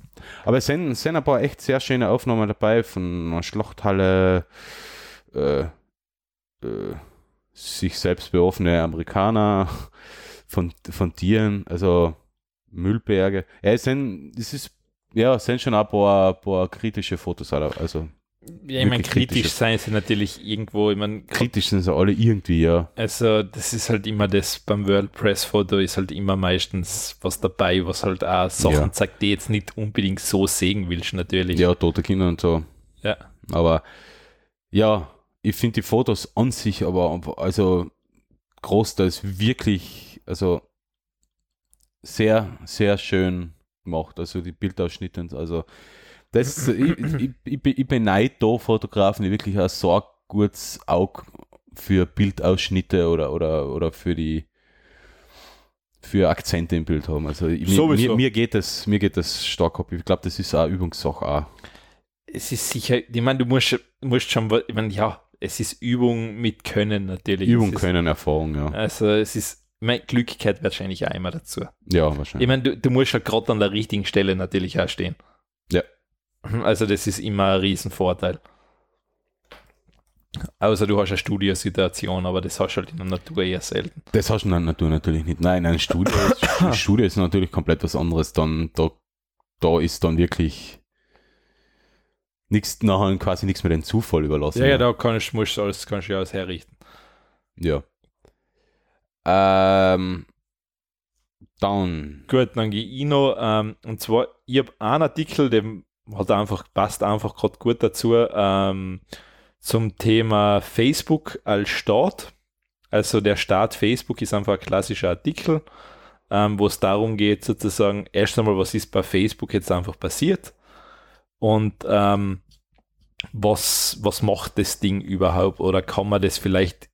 Aber es sind, sind ein paar echt sehr schöne Aufnahmen dabei von einer Schlachthalle, äh, äh, sich selbst beoffene Amerikaner, von, von Tieren, also Müllberge. Ja, es sind, es ist, ja, es sind schon ein paar, paar kritische Fotos, also ja, ich meine, kritisch sein sie natürlich irgendwo, ich meine, kritisch sind sie alle irgendwie, ja. also das ist halt immer das, beim World Press Foto ist halt immer meistens was dabei, was halt auch Sachen Ja. zeigt, die jetzt nicht unbedingt so sehen willst, natürlich. Ja, tote Kinder und so. Ja. Aber ja, ich finde die Fotos an sich aber also großteils wirklich, also sehr, sehr schön gemacht. Also die Bildausschnitte, also das, ich, ich, ich, ich beneide da Fotografen, die wirklich ein so gutes Auge für Bildausschnitte oder, oder, oder für die für Akzente im Bild haben. Also ich- mir, mir, geht das, mir geht das stark ab. Ich glaube, das ist auch Übungssache auch. Es ist sicher, ich meine, du musst, musst schon, ich meine, ja, es ist Übung mit Können natürlich. Übung ist, können, Erfahrung, ja. Also es ist, ich meine, Glück gehört wahrscheinlich auch immer dazu. Ja, Ich wahrscheinlich. meine, du, du musst ja gerade an der richtigen Stelle natürlich auch stehen. Also das ist immer ein Riesenvorteil. Außer du hast eine Studiosituation, aber das hast du halt in der Natur eher selten. Das hast du in der Natur natürlich nicht. Nein, ein Studio ist, Studio ist natürlich komplett was anderes. Dann, da, da ist dann wirklich nichts, nachher quasi nichts mehr dem Zufall überlassen. Ja, ja, da kannst, musst du alles, kannst du ja alles herrichten. Ja. Ähm, dann, Gut, dann gehe ich noch, ähm, und zwar, ich habe einen Artikel, der hat einfach, passt einfach gerade gut dazu, ähm, zum Thema Facebook als Staat. Also der Staat Facebook ist einfach ein klassischer Artikel, ähm, wo es darum geht, sozusagen, erst einmal, was ist bei Facebook jetzt einfach passiert und ähm, was, was macht das Ding überhaupt oder kann man das vielleicht,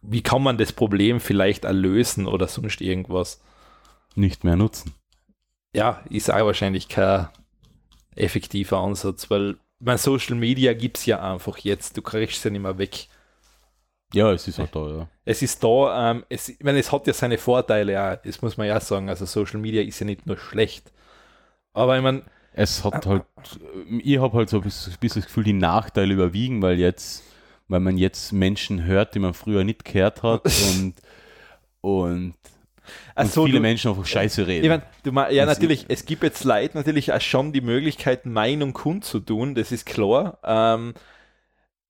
wie kann man das Problem vielleicht erlösen oder sonst irgendwas? nicht mehr nutzen. ja, ist auch wahrscheinlich kein effektiver Ansatz, weil mein Social Media gibt es ja einfach jetzt, du kriegst es ja nicht mehr weg. Ja, es ist auch da, ja. Es ist da, ähm, es, ich meine, es hat ja seine Vorteile, ja, das muss man ja sagen. Also Social Media ist ja nicht nur schlecht. Aber ich meine, Es hat halt, ich habe halt so ein bisschen ein bisschen das Gefühl, die Nachteile überwiegen, weil jetzt, weil man jetzt Menschen hört, die man früher nicht gehört hat und, und, also und viele du, Menschen einfach Scheiße reden. ich mein, du, ja, Das natürlich, es gibt jetzt Leute natürlich auch schon die Möglichkeit, Meinung kundzutun, das ist klar. Ähm,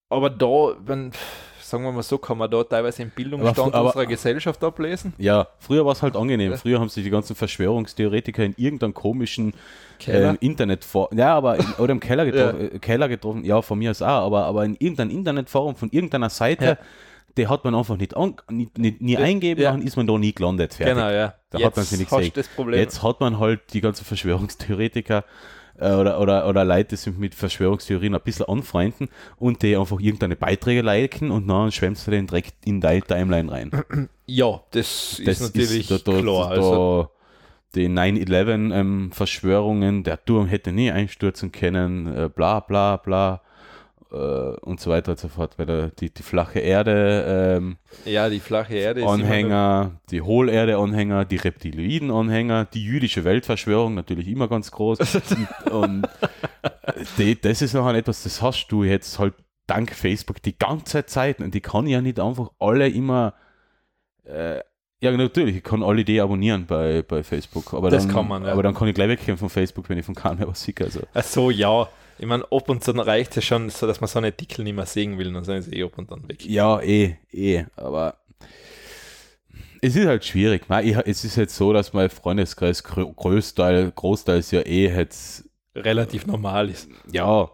aber da, wenn, sagen wir mal so, kann man da teilweise den Bildungsstand Aber- aber- unserer Gesellschaft ablesen. Ja, früher war es halt angenehm. Ja. Früher haben sich die ganzen Verschwörungstheoretiker in irgendeinem komischen ähm, Internet Ja, aber in, oder im Keller getroffen, äh, Keller getroffen, ja, von mir aus auch, aber, aber in irgendeinem Internetforum von irgendeiner Seite, Ja. Die hat man einfach nicht, an, nie, nie, nie eingeben, ja. dann ist man da nie gelandet. Fertig. Genau, ja. Da hat man sie nicht gesehen. Jetzt hat man halt die ganzen Verschwörungstheoretiker äh, oder, oder, oder Leute, die sich mit Verschwörungstheorien ein bisschen anfreunden und die einfach irgendeine Beiträge liken und dann schwemmst du den direkt in deine Timeline rein. Ja, das, Das ist natürlich da, da, klar. Da, also, die 9-11-Verschwörungen, der Turm hätte nie einstürzen können, äh, bla bla bla und so weiter und so fort. Weil der, die, die flache Erde ähm, ja, die flache Erde Anhänger, die Hohlerde-Anhänger, die Reptiloiden-Anhänger, die jüdische Weltverschwörung, natürlich immer ganz groß. und und die, das ist noch etwas, das hast du jetzt halt dank Facebook die ganze Zeit und die kann ja nicht einfach alle immer äh, ja, natürlich, ich kann alle die abonnieren bei, bei Facebook, aber, Das dann, kann man, ja. aber dann kann ich gleich weggehen von Facebook, wenn ich von keinem mehr was sehe. Also. Ach so, ja. Ich meine, ab und zu reicht es ja schon, so dass man so einen Artikel nicht mehr sehen will, dann sind sie eh ab und dann weg. Ja, eh, eh, aber es ist halt schwierig. Ich, es ist jetzt so, dass mein Freundeskreis grö- Großteil, großteils ja eh jetzt, Relativ normal ist. ja,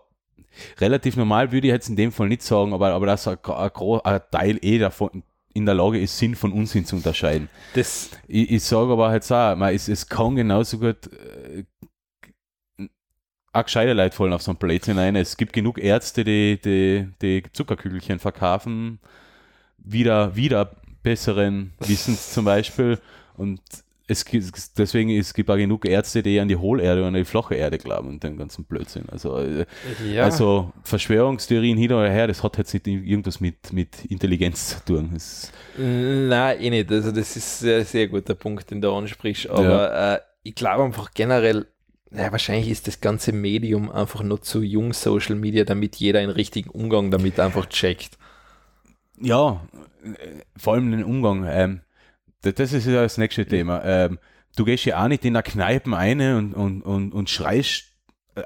relativ normal würde ich jetzt in dem Fall nicht sagen, aber, aber dass ein, ein, ein Teil eh davon in der Lage ist, Sinn von Unsinn zu unterscheiden. Das, Ich, ich sage aber jetzt auch, mei, es, es kann genauso gut äh, auch gescheite Leute fallen auf so einen Blödsinn rein. Es gibt genug Ärzte, die, die, die Zuckerkügelchen verkaufen, wieder, wieder besseren Wissens zum Beispiel. Und es gibt, deswegen es gibt auch genug Ärzte, die an die Hohlerde und an die flache Erde glauben und den ganzen Blödsinn. Also, äh, ja, also Verschwörungstheorien hin oder her, das hat jetzt nicht irgendwas mit, mit Intelligenz zu tun. Das, nein, eh nicht. Also, das ist ein sehr, sehr guter Punkt, den du ansprichst. Aber äh, ich glaube einfach generell, naja, wahrscheinlich ist das ganze Medium einfach nur zu jung Social Media, damit jeder einen richtigen Umgang damit einfach checkt. Ja, äh, vor allem den Umgang. Ähm, das, ist ja das nächste Thema. Ähm, du gehst ja auch nicht in der Kneipe rein und, und, und, und schreist,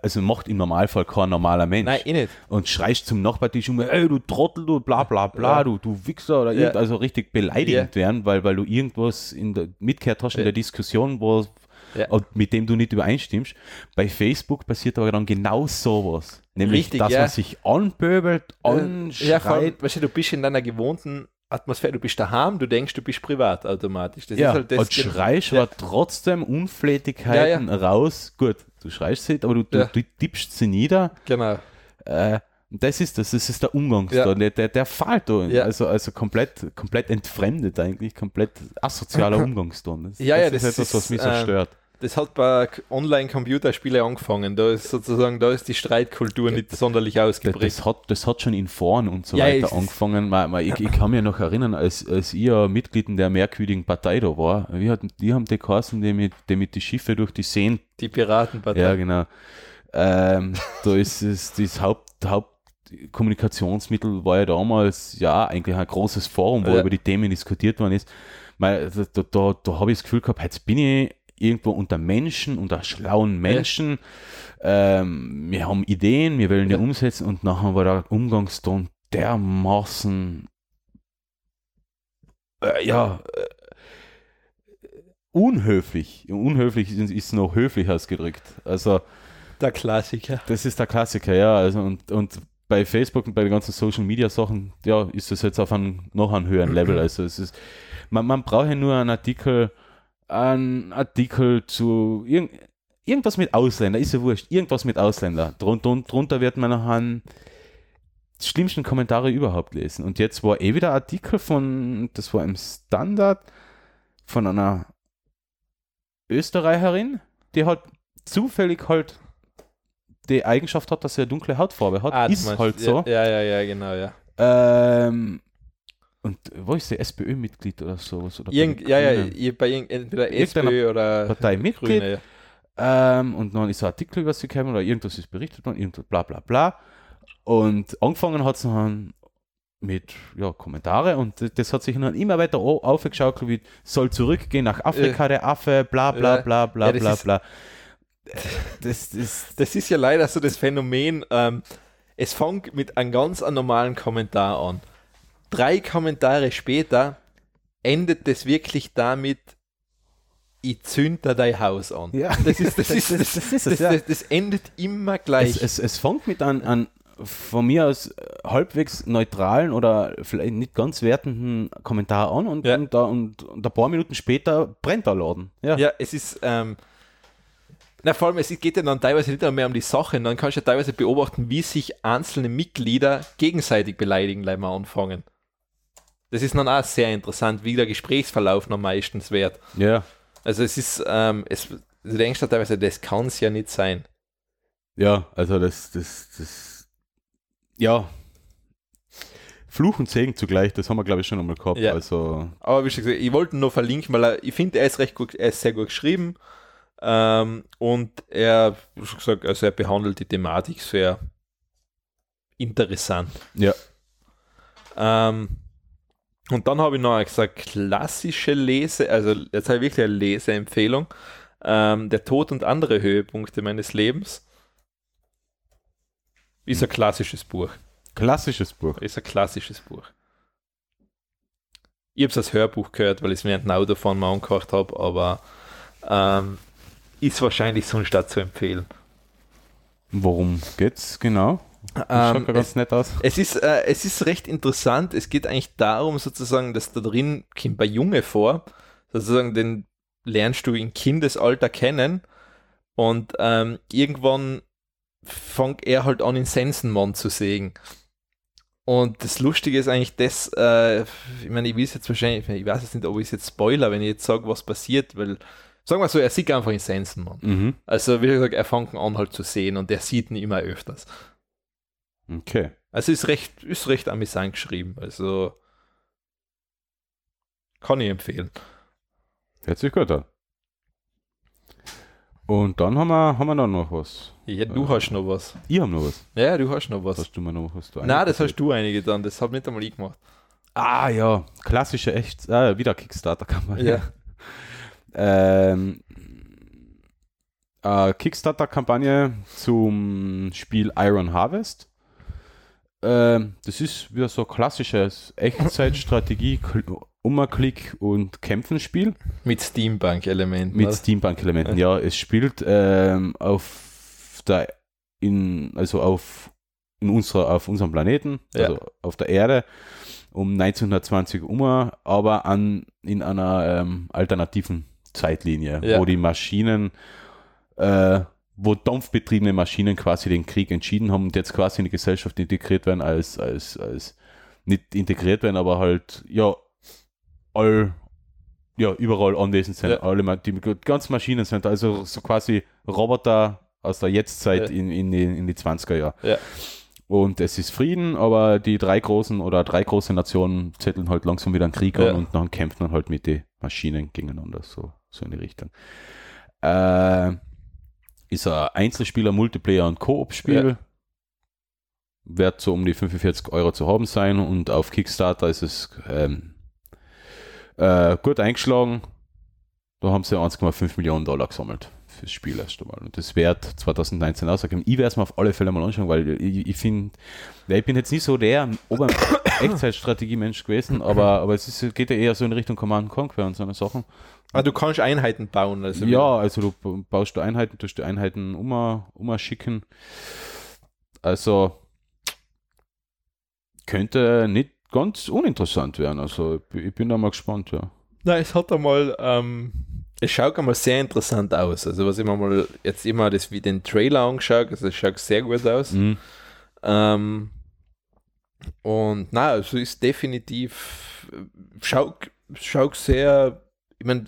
also macht im Normalfall kein normaler Mensch. Nein, eh nicht. Und schreist zum Nachbartisch um, ey, du Trottel, du bla bla bla, Ja. du, du Wichser oder Ja. irgend, also richtig beleidigend werden, weil, weil du irgendwas in der mitgehört hast in Ja. der Diskussion, wo, Ja. und mit dem du nicht übereinstimmst. Bei Facebook passiert aber dann genau sowas. Nämlich, Richtig, dass ja. man sich anpöbelt, Ja, vor anschreit. allem, weißt du, du bist in deiner gewohnten Atmosphäre, du bist daheim, du denkst, du bist privat automatisch. Das ja, ist halt das. und schreist ja. aber trotzdem Unflätigkeiten raus. Gut, du schreist sie, aber du, du, Ja. du tippst sie nieder. Genau. Äh, das ist das, das ist der Umgangston, Ja. der, der, der fällt da. Ja. Also, also komplett, komplett entfremdet eigentlich, komplett asozialer Umgangston. Das, Ja, ja, das, das ist etwas, was ist, mich so ähm, stört. Das hat bei Online-Computerspielen angefangen. Da ist sozusagen, da ist die Streitkultur nicht sonderlich ausgeprägt. das, hat, das hat schon in Foren und so Ja, weiter angefangen. Man, man, ich, ich kann mich noch erinnern, als, als ich ja Mitglied in der merkwürdigen Partei da war, wie hat, die haben die geheißen, die mit, die mit die Schiffe durch die Seen Die Piratenpartei. Ja, genau. Ähm, da ist es das Haupt, Hauptkommunikationsmittel war ja damals ja eigentlich ein großes Forum, wo Ja. über die Themen diskutiert worden ist. Da da, da, da habe ich das Gefühl gehabt, jetzt bin ich irgendwo unter Menschen, unter schlauen Menschen. Ähm, wir haben Ideen, wir wollen die Ja. umsetzen und nachher war der Umgangston dermaßen äh, ja äh, unhöflich. Unhöflich ist, ist noch höflich ausgedrückt. Also Der Klassiker. das ist der Klassiker, ja. Also und, und bei Facebook und bei den ganzen Social Media Sachen, ja, ist das jetzt auf einem noch einen höheren Level. Also es ist, man, man braucht ja nur einen Artikel, einen Artikel zu irgend, irgendwas mit Ausländer, ist ja wurscht, irgendwas mit Ausländer. Drun, drun, drunter wird man nachher schlimmsten Kommentare überhaupt lesen. Und jetzt war eh wieder ein Artikel von, das war im Standard von einer Österreicherin, die halt zufällig halt die Eigenschaft hat, dass er dunkle Hautfarbe hat, Ah, ist meinst- halt so. Ja, ja, ja, genau, ja. Ähm, und wo ist der SPÖ-Mitglied oder sowas? Oder Irgend, ja, ja, bei entweder SPÖ oder Partei Grüne. Ja. Ähm, und dann ist ein Artikel über sie gekommen oder irgendwas ist berichtet worden, irgendwas bla bla bla. Und angefangen hat es dann mit ja, Kommentare und das- hat sich dann immer weiter au- aufgeschaukelt, wie soll zurückgehen nach Afrika, der Affe, bla bla bla bla Ja, bla bla. Das, das, Das ist ja leider so das Phänomen, ähm, es fängt mit einem ganz normalen Kommentar an. Drei Kommentare später endet das wirklich damit, ich zünde dein Haus an. Ja. Das ist das, ist, das, Das- das ist es, das, ja. das, das endet immer gleich. Es, es, es fängt mit einem, einem von mir aus äh, halbwegs neutralen oder vielleicht nicht ganz wertenden Kommentar an und, Ja. und, da, und, und ein paar Minuten später brennt der Laden. Ja. Ja, es ist, ähm, na, vor allem, es geht ja dann teilweise nicht mehr um die Sache, dann kannst du ja teilweise beobachten, wie sich einzelne Mitglieder gegenseitig beleidigen, gleich mal anfangen. Das ist dann auch sehr interessant, wie der Gesprächsverlauf noch meistens wird. ja. Also es ist, ähm, es, du denkst ja teilweise, das kann es ja nicht sein. Ja, also das, das, das, ja. Fluch und Segen zugleich, das haben wir, glaube ich, schon einmal gehabt. Ja. Also, Aber wie schon gesagt, ich wollte ihn nur verlinken, weil er, ich finde, er ist recht gut, er ist sehr gut geschrieben. Ähm, und er, wie gesagt, also er behandelt die Thematik sehr interessant. ja. Ähm, und dann habe ich noch gesagt, klassische Lese, also jetzt habe ich wirklich eine Leseempfehlung. Ähm, der Tod und andere Höhepunkte meines Lebens. Ist ein klassisches Buch. Klassisches Buch. Ist ein klassisches Buch. Ich habe es als Hörbuch gehört, weil ich es während dem Autofahren mal angehört habe, aber ähm, ist wahrscheinlich sonst auch zu empfehlen. Worum geht's genau? Das Ähm, schaut ganz nett aus. Es ist, äh, es ist recht interessant. Es geht eigentlich darum, sozusagen, dass da drin kommt bei Junge vor, sozusagen, den lernst du in Kindesalter kennen und ähm, irgendwann fängt er halt an, in Sensenmann zu sägen. Und das Lustige ist eigentlich das, äh, ich meine, ich will es jetzt wahrscheinlich, ich weiß jetzt nicht, ob ich es jetzt spoiler, wenn ich jetzt sage, was passiert, weil, sagen wir so, er sieht einfach in Sensenmann. Mhm. Also, wie gesagt, er fängt an halt zu sehen und er sieht ihn immer öfters. Okay. Also ist recht, ist recht amüsant geschrieben. Also kann ich empfehlen. Hört sich gut an. Und dann haben wir, haben wir dann noch was. Ja, du hast noch was. Ich habe noch was. Ja, du hast noch was. Hast du mir noch was? Du Nein, das hast du einige dann. Das hat nicht einmal ich gemacht. Ah ja, klassische echt, ah, wieder Kickstarter-Kampagne. Ja. ähm, äh, Kickstarter-Kampagne zum Spiel Iron Harvest. Ähm, das ist wieder so klassisches Echtzeitstrategie, Ummerklick und Kämpfenspiel. Mit Steampunk-Elementen. Mit? Steampunk-Elementen, ja. Es spielt ähm, auf der, in, also auf, in unserer, auf unserem Planeten, Ja. also auf der Erde, um 1920 um, aber an, in einer ähm, alternativen Zeitlinie, Ja. wo die Maschinen, äh, wo dampfbetriebene Maschinen quasi den Krieg entschieden haben und jetzt quasi in die Gesellschaft integriert werden als, als, als nicht integriert werden, aber halt, ja, all, ja, überall anwesend sind. Ja. Alle, die ganzen Maschinen sind also so quasi Roboter aus der Jetztzeit Ja. in, in, die, in die 20er Jahre. Ja. Und es ist Frieden, aber die drei großen oder drei große Nationen zetteln halt langsam wieder einen Krieg an und dann kämpfen dann halt mit den Maschinen gegeneinander, so, so in die Richtung. Äh, ist ein Einzelspieler, Multiplayer und Koop-Spiel. Ja. Wird so um die 45 Euro zu haben sein und auf Kickstarter ist es ähm, äh, gut eingeschlagen. Da haben sie 1,5 Millionen Dollar gesammelt fürs Spiel erst einmal. Und das wird 2019 ausgegeben. Ich werde es mir auf alle Fälle mal anschauen, weil ich, ich finde, ja, ich bin jetzt nicht so der Ober Echtzeitstrategie-Mensch gewesen, aber, aber es ist, geht ja eher so in Richtung Command Conquer und so eine Sachen. Ah, du kannst Einheiten bauen. Also Ja, also du baust du Einheiten, tust die Einheiten um, umschicken. Also könnte nicht ganz uninteressant werden. Also ich bin da mal gespannt, ja. Nein, es hat einmal, ähm, es schaut einmal sehr interessant aus. Also was ich mir mal jetzt immer das wie den Trailer angeschaut, also es schaut sehr gut aus. Mhm. Ähm, und na, also ist definitiv, schaut, schaut sehr, ich meine,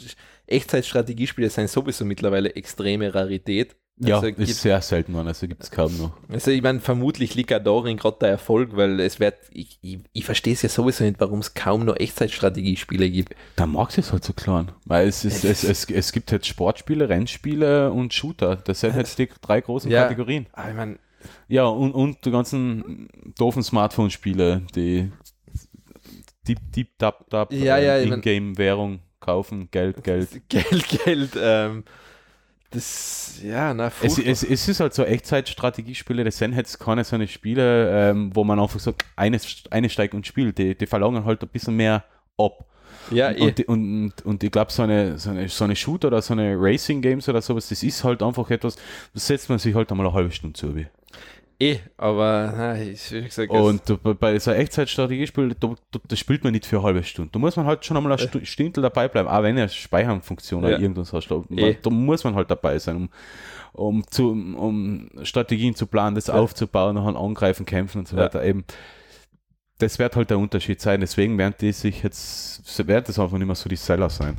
Echtzeitstrategiespiele sind sowieso mittlerweile extreme Rarität. Ja, Also ist sehr selten geworden, also gibt es kaum noch. Also ich meine, vermutlich liegt auch darin gerade der Erfolg, weil es wird, ich, ich, ich verstehe es ja sowieso nicht, warum es kaum noch Echtzeitstrategiespiele gibt. Da mag es halt so klein. Weil es, ist, es, es, es gibt jetzt Sportspiele, Rennspiele und Shooter. Das sind jetzt die drei großen Ja. Kategorien. Aber ich meine, Ja, und, und die ganzen doofen Smartphone-Spiele, die Deep, Deep, Tap, Tap, Ja, ja, mein- Ingame-Währung kaufen, Geld, Geld. Geld, Geld, ähm, das, ja, na, Es, es, es ist halt so Echtzeit-Strategiespiele, das sind jetzt keine so eine Spiele, ähm, wo man einfach so eines, eine steigt und spielt. Die, die verlangen halt ein bisschen mehr ab. ja, eh, Und, die- und, und, und ich glaube, so eine, so, eine, so eine Shooter oder so eine Racing-Games oder sowas, das ist halt einfach etwas, das setzt man sich halt einmal eine halbe Stunde zu. Eh, aber, na, ich, wie gesagt, es- Und du- bei- so Echtzeitstrategiespiel, da, da, das spielt man nicht für eine halbe Stunde. Da muss man halt schon einmal eine Stu- Stunde dabei bleiben, auch wenn er Speicherfunktion oder Ja. irgendwas hast. Da, Eh. da muss man halt dabei sein, um, um, zu, um Strategien zu planen, das Ja. aufzubauen, nachher angreifen, kämpfen und so Ja. weiter. Eben, das wird halt der Unterschied sein. Deswegen werden die sich jetzt, wird das einfach nicht mehr so die Seller sein.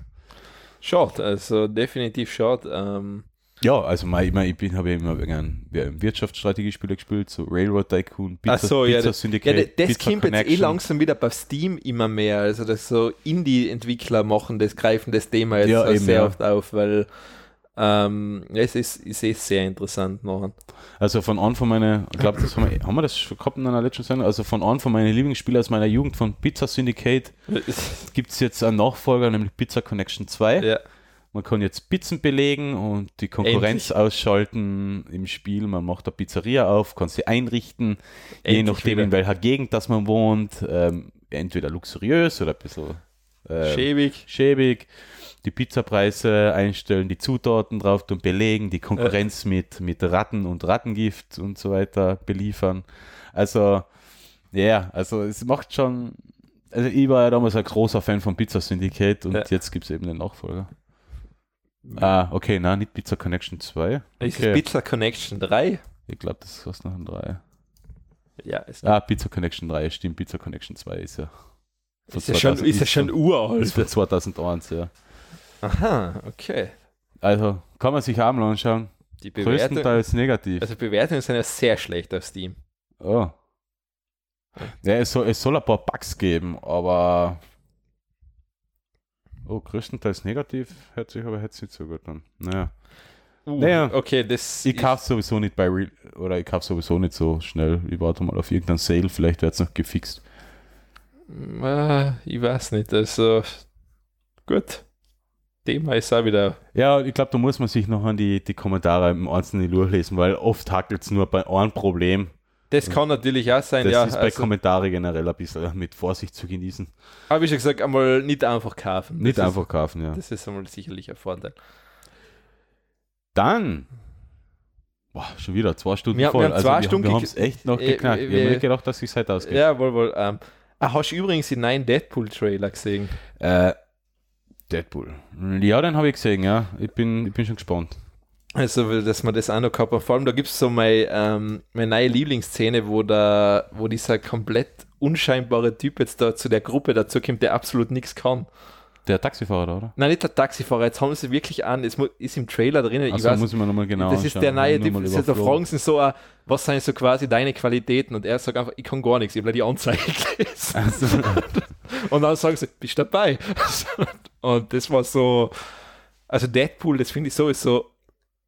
schade, also definitiv schade. Ähm, Ja, also mein, ich, mein, ich bin, habe ja immer gern Wirtschaftsstrategiespiele gespielt, so Railroad Tycoon, Pizza, Ach so, ja, Pizza das- ja, Syndicate, das, das Pizza kommt jetzt eh langsam wieder bei Steam immer mehr. Also, das so Indie-Entwickler machen das, greifen das Thema jetzt Ja, auch eben, sehr ja. oft auf, weil ähm, ja, es ist, ist eh sehr interessant nachher. Also von Anfang meine, ich glaube, das haben wir, haben wir das schon gehabt in einer letzten Sendung, also von Anfang meine Lieblingsspiele aus meiner Jugend von Pizza Syndicate gibt es jetzt einen Nachfolger, nämlich Pizza Connection 2. ja, Man kann jetzt Pizzen belegen und die Konkurrenz ausschalten im Spiel. Man macht eine Pizzeria auf, kann sie einrichten, je Endlich nachdem wieder. in welcher Gegend das man wohnt. Ähm, entweder luxuriös oder ein bisschen äh, schäbig. schäbig, die Pizzapreise einstellen, die Zutaten drauf tun, belegen, die Konkurrenz mit, mit Ratten und Rattengift und so weiter beliefern. Also, ja, also es macht schon. Also ich war ja damals ein großer Fan von Pizza Syndicate und Ja. jetzt gibt es eben den Nachfolger. Ah, okay, nein, nicht Pizza Connection 2. Ist Okay. es Pizza Connection 3? Ich glaube, das kostet noch ein 3. Ja, ist, Ah, Pizza Connection 3, stimmt, Pizza Connection 2 ist ja. ist, ja schon, 2000 ist ja schon Ist uralt. für 2001, ja. Aha, okay. Also kann man sich auch mal anschauen. Die Bewertung, Größtenteils negativ. also Bewertungen sind ja sehr schlecht auf Steam. Oh. Ja, es soll, es soll ein paar Bugs geben, aber. Oh, größtenteils negativ hört sich aber jetzt nicht so gut an. Naja. Uh, Naja. okay, das Ich kaufe sowieso nicht bei Real, oder ich kaufe sowieso nicht so schnell. Ich warte mal auf irgendeinen Sale, vielleicht wird es noch gefixt. Äh, ich weiß nicht. Also, gut. Thema ist auch wieder. Ja, ich glaube, da muss man sich noch an die, die Kommentare im Einzelnen durchlesen, weil oft hackelt es nur bei einem Problem. Das kann natürlich auch sein, Das ja. ist bei also, Kommentaren generell ein bisschen mit Vorsicht zu genießen. aber wie schon gesagt, einmal nicht einfach kaufen. Nicht das einfach kaufen, ja. Ist, das ist einmal sicherlich ein Vorteil. Dann, boah, schon wieder zwei Stunden Wir voll. wir haben zwei wir, Stunden haben es echt noch äh, geknackt. wir- Wir haben wir- nicht gedacht, dass es heute ausgeht. Ja, wohl, wohl. Ähm, ah, hast du übrigens den neuen Deadpool-Trailer gesehen? Äh, Deadpool. Ja, den habe ich gesehen, ja. Ich bin, ich bin schon gespannt. Also, dass man das auch noch gehabt hat. Vor allem, da gibt es so meine, ähm, meine neue Lieblingsszene, wo, der, wo dieser komplett unscheinbare Typ jetzt da zu der Gruppe dazukommt, der absolut nichts kann. Der Taxifahrer, oder? Nein, nicht der Taxifahrer, jetzt haben sie wirklich an, es ist im Trailer drinnen, ich Also weiß, muss ich mir nochmal genau das ist der neue Typ, da fragen sie so, was sind so quasi deine Qualitäten und er sagt einfach, ich kann gar nichts, ich habe die Anzeige gelesen. Also, Und dann sagen sie, bist dabei? und das war so, also Deadpool, das finde ich sowieso,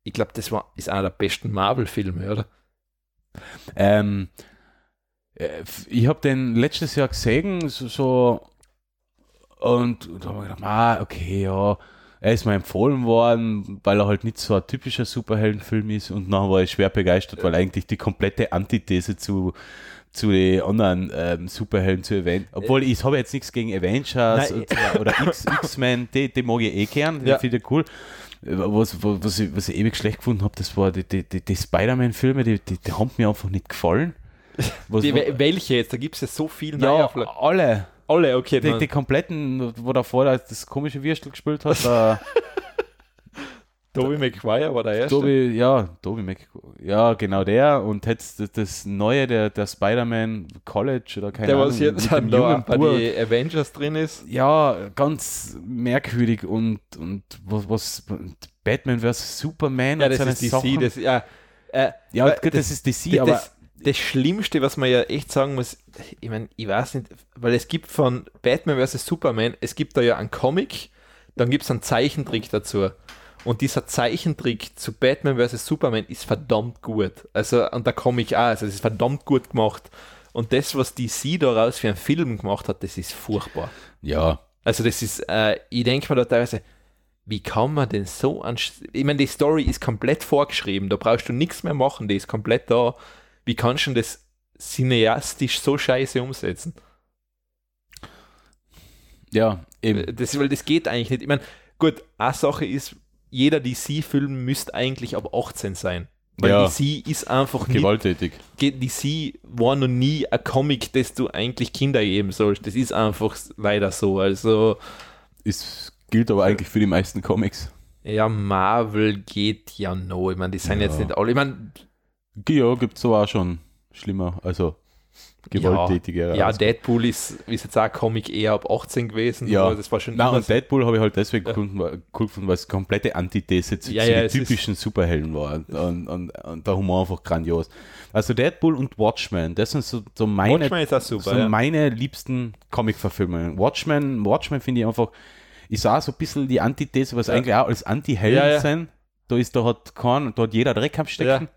ich glaube, das war, ist einer der besten Marvel-Filme, oder? ähm, äh, ich habe den letztes Jahr gesehen, so, so und da habe ich gedacht, ah, okay, ja, er ist mir empfohlen worden, weil er halt nicht so ein typischer Superheldenfilm ist und dann war ich schwer begeistert, weil eigentlich die komplette Antithese zu zu den anderen ähm, Superhelden zu erwähnen. Obwohl ich habe jetzt nichts gegen Avengers Nein. und, oder X-Men, die, die mag ich eh gern, die Ja. finde ich cool. Was, was, ich, was ich ewig schlecht gefunden habe, das war die, die, die, die Spider-Man-Filme, die, die, die haben mir einfach nicht gefallen. Was, Die, wel- welche jetzt? Da gibt es ja so viel ja, Neuaufla- alle. Alle, okay. Die, die kompletten, wo davor das, das komische Würstel gespielt hat, der Tobey Maguire war der erste. Tobi, ja, Tobi Mac, ja, genau der und jetzt das, das neue, der, der Spider-Man College oder keine der, Ahnung, was jetzt dem da bei den Avengers drin ist. ja, ganz merkwürdig und, und was, was Batman vs. Superman Ja, das ist DC. Sachen. Das, ja, äh, ja, gut, das, ist DC, das, aber das, das Schlimmste, was man ja echt sagen muss, ich meine, ich weiß nicht, weil es gibt von Batman vs. Superman, es gibt da ja einen Comic, dann gibt es einen Zeichentrick dazu. Und dieser Zeichentrick zu Batman vs. Superman ist verdammt gut. Also, und der Comic auch, also es ist verdammt gut gemacht. Und das, was DC daraus für einen Film gemacht hat, das ist furchtbar. ja, Also das ist, äh, ich denke mir da teilweise, wie kann man denn so an... Ich meine, die Story ist komplett vorgeschrieben, da brauchst du nichts mehr machen, die ist komplett da. Wie kannst du denn das cineastisch so scheiße umsetzen? ja, eben. Das, weil das geht eigentlich nicht. Ich meine, gut, eine Sache ist, jeder DC-Film müsste eigentlich ab 18 sein. Weil Ja. DC ist einfach nicht, Gewalttätig. DC war noch nie ein Comic, das du eigentlich Kinder geben sollst. Das ist einfach leider so. Also, Ist, gilt aber eigentlich für die meisten Comics. Ja, Marvel geht ja noch. Ich meine, die sind Ja. jetzt nicht alle. Ich meine, Ja, gibt es auch schon schlimmer, also gewalttätiger. ja, Deadpool ist, ist jetzt auch Comic eher ab 18 gewesen. Ja. aber das war schon Na, und so. Deadpool habe ich halt deswegen gefunden, weil- cool gefunden, weil es komplette Antithese zu, Ja, zu ja, den typischen Superhelden war. Und, und, und, und der Humor einfach grandios. Also Deadpool und Watchmen, das sind so, so meine, Watchmen ist auch super. so ja. meine liebsten Comic-Verfilmungen. Watchmen, Watchmen finde ich einfach, ist auch so ein bisschen die Antithese, was Ja. eigentlich auch als Anti-Helden Ja, ja. sind. Da ist, da hat kein, da hat jeder Dreck am Stecken.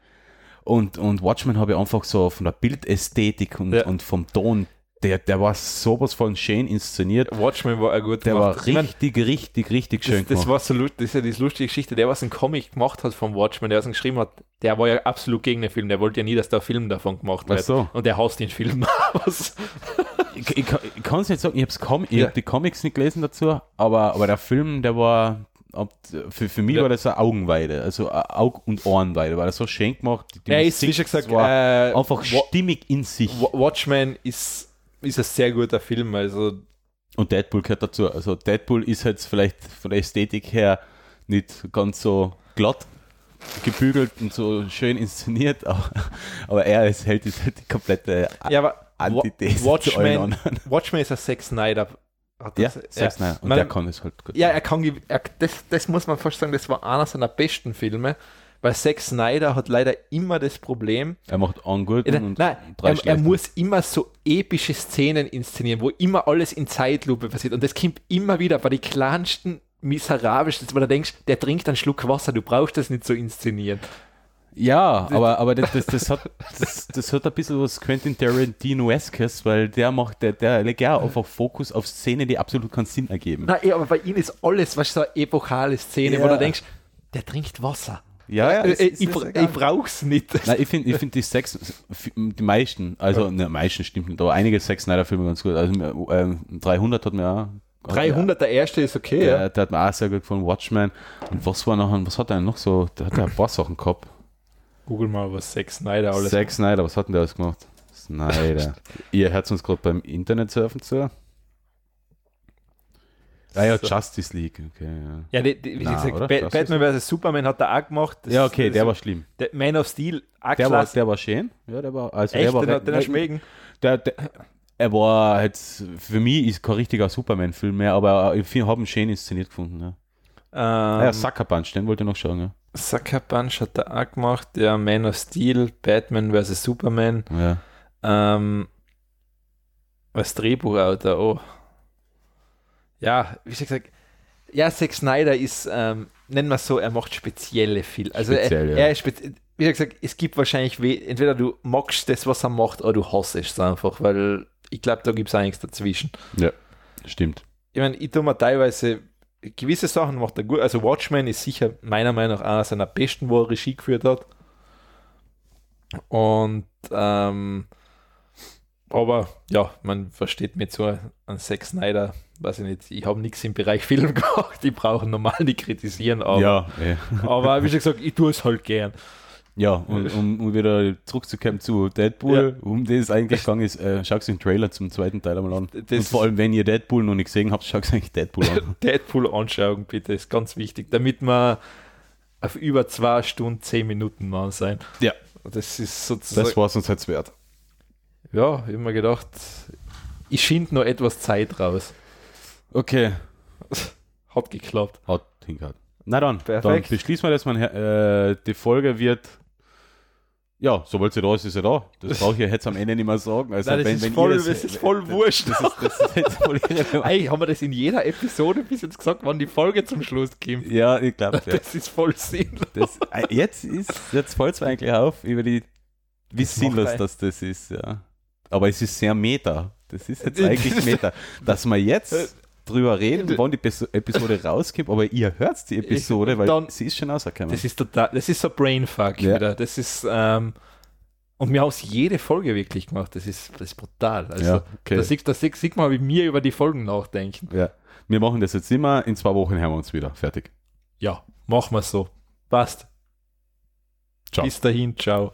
Ja. Und, und Watchmen habe ich einfach so von der Bildästhetik und, Ja. und vom Ton, der, der war sowas von schön inszeniert. Watchmen war auch gut Der gemacht. war Ich mein, richtig, richtig, richtig schön das, das war so das ist ja diese lustige Geschichte. Der, was einen Comic gemacht hat vom Watchmen, der was ihn geschrieben hat, der war ja absolut gegen den Film. Der wollte ja nie, dass da ein Film davon gemacht Ach wird. so. Und der hasst den Film. Ich, ich, kann- ich kann es nicht sagen, ich habe Com ich Ja. hab die Comics nicht gelesen dazu, aber, aber der Film, der war, ab- für, für mich Ja. war das eine Augenweide, also eine Aug- und Ohrenweide, weil er so schön gemacht. Die er ist, wie schon gesagt, das war äh, einfach stimmig in sich. Wa- Watchmen ist, ist ein sehr guter Film. Also Und Deadpool gehört dazu. Also Deadpool ist jetzt vielleicht von der Ästhetik her nicht ganz so glatt gebügelt und so schön inszeniert, aber, aber er ist, hält ist halt die komplette ja, aber Antithese Watchmen. Watchmen ist ein Zack Snyder. Hat Ja, das- Zack Snyder. Und Man- der kann es halt gut. Ja, er kann, er, das, das muss man fast sagen, das war einer seiner besten Filme, weil Zack Snyder hat leider immer das Problem, Er macht einen guten und nein, drei er, er muss immer so epische Szenen inszenieren, wo immer alles in Zeitlupe passiert. Und das kommt immer wieder bei den kleinsten miserabelste, wo du denkst, der trinkt einen Schluck Wasser, du brauchst das nicht so inszenieren. Ja, aber, aber das, das, das, hat, das, das hat ein bisschen was Quentin Tarantino-eskes, weil der macht, der, der legt ja einfach Fokus auf Szenen, die absolut keinen Sinn ergeben. Nein, eh, aber bei ihm ist alles, was so eine epochale Szene, wo Ja. du denkst, der trinkt Wasser. Ja, ja, Äh, äh, ich, ist egal. ich brauch's nicht. Nein, ich finde ich find die Sex, die meisten, also ne, meisten stimmt nicht, aber einige Sex Snyder Filme ganz gut. Also ähm, 300 hat mir auch. 300, der erste ist okay, Der, ja. der hat mir auch sehr gut gefallen, Watchmen. Und was war noch, was hat er noch so? Der hat ja ein paar Sachen gehabt. Google mal, was Zack Snyder alles Zack Snyder, was hat denn der alles gemacht? Snyder. Ihr hört uns gerade beim Internet surfen zu. Ah ja, So. Justice League, okay, ja. Ja, die, die, wie Na, gesagt? Ba- Batman vs. Superman hat er auch gemacht. Das- Ja, okay, das- der war schlimm. der Man of Steel, auch Der war, der war schön. Ja, der war, also Echt, der war, den, hat- den mögen. der, der, er war jetzt, für mich ist kein richtiger Superman-Film mehr, aber ich habe ihn schön inszeniert gefunden. Ja. Ähm, Ah ja, Sucker Punch, den wollte ich noch schauen. Ja. Sucker Punch hat er auch gemacht. Ja, Man of Steel, Batman vs. Superman. Ja. Ähm, als Drehbuchautor, oh. Ja, wie gesagt, ja, Zack Snyder ist, ähm, nennen wir es so, er macht spezielle Filme. Also Speziell, er, ja. er ist spezi wie gesagt, es gibt wahrscheinlich, we entweder du magst das, was er macht, oder du hasst es einfach, weil ich glaube, da gibt es nichts dazwischen. ja, stimmt. Ich meine, ich tue mir teilweise gewisse Sachen macht er gut. Also Watchmen ist sicher meiner Meinung nach einer seiner besten, wo er Regie geführt hat. Und ähm, aber ja, man versteht mir zu an Zack Snyder, weiß ich nicht, ich habe nichts im Bereich Film gemacht, die brauchen normal nicht kritisieren, aber, ja, ja. aber wie schon gesagt, ich tue es halt gern. Ja, und um, um wieder zurückzukommen zu Deadpool, um den es eigentlich gegangen ist, äh, schaut den Trailer zum zweiten Teil einmal an. Das- und vor allem, wenn ihr Deadpool noch nicht gesehen habt, schaut euch eigentlich Deadpool an. Deadpool anschauen, bitte, ist ganz wichtig, damit wir auf über zwei Stunden, zehn Minuten mal sein. Ja. Das ist sozusagen. Das war es uns jetzt wert. Ja, ich habe mir gedacht, ich schind noch etwas Zeit raus. Okay, Hat geklappt. hat hingehört. Na dann, dann Perfekt. beschließen wir das mal. Äh, die Folge wird. Ja, sobald sie da ist, ist sie da. Das brauche ich jetzt am Ende nicht mehr sagen. Also, Nein, das wenn, ist wenn voll- ihr das ist voll wurscht. Das ist, das ist jetzt voll. Eigentlich haben wir das in jeder Episode bis jetzt gesagt, wann die Folge zum Schluss kommt. Ja, ich glaube, ja. Das ist voll sinnlos. Das, äh, jetzt ist, jetzt fällt es mir eigentlich auf, über die, wie Das sinnlos das, das ist, ja. Aber es ist sehr meta. Das ist jetzt eigentlich meta. Dass wir jetzt drüber reden, wann die Episode rauskommt, aber ihr hört die Episode, weil Dann- sie ist schon rausgekommen. Das ist total, das ist so Brainfuck Ja. wieder. Das ist, ähm, und wir haben es jede Folge wirklich gemacht. Das ist, das ist brutal. Also, Ja, okay. da sieht, da sieht, sieht man, wie wir über die Folgen nachdenken. ja. Wir machen das jetzt immer, in zwei Wochen hören wir uns wieder. Fertig. Ja, machen wir so. Passt. Ciao. Bis dahin, ciao.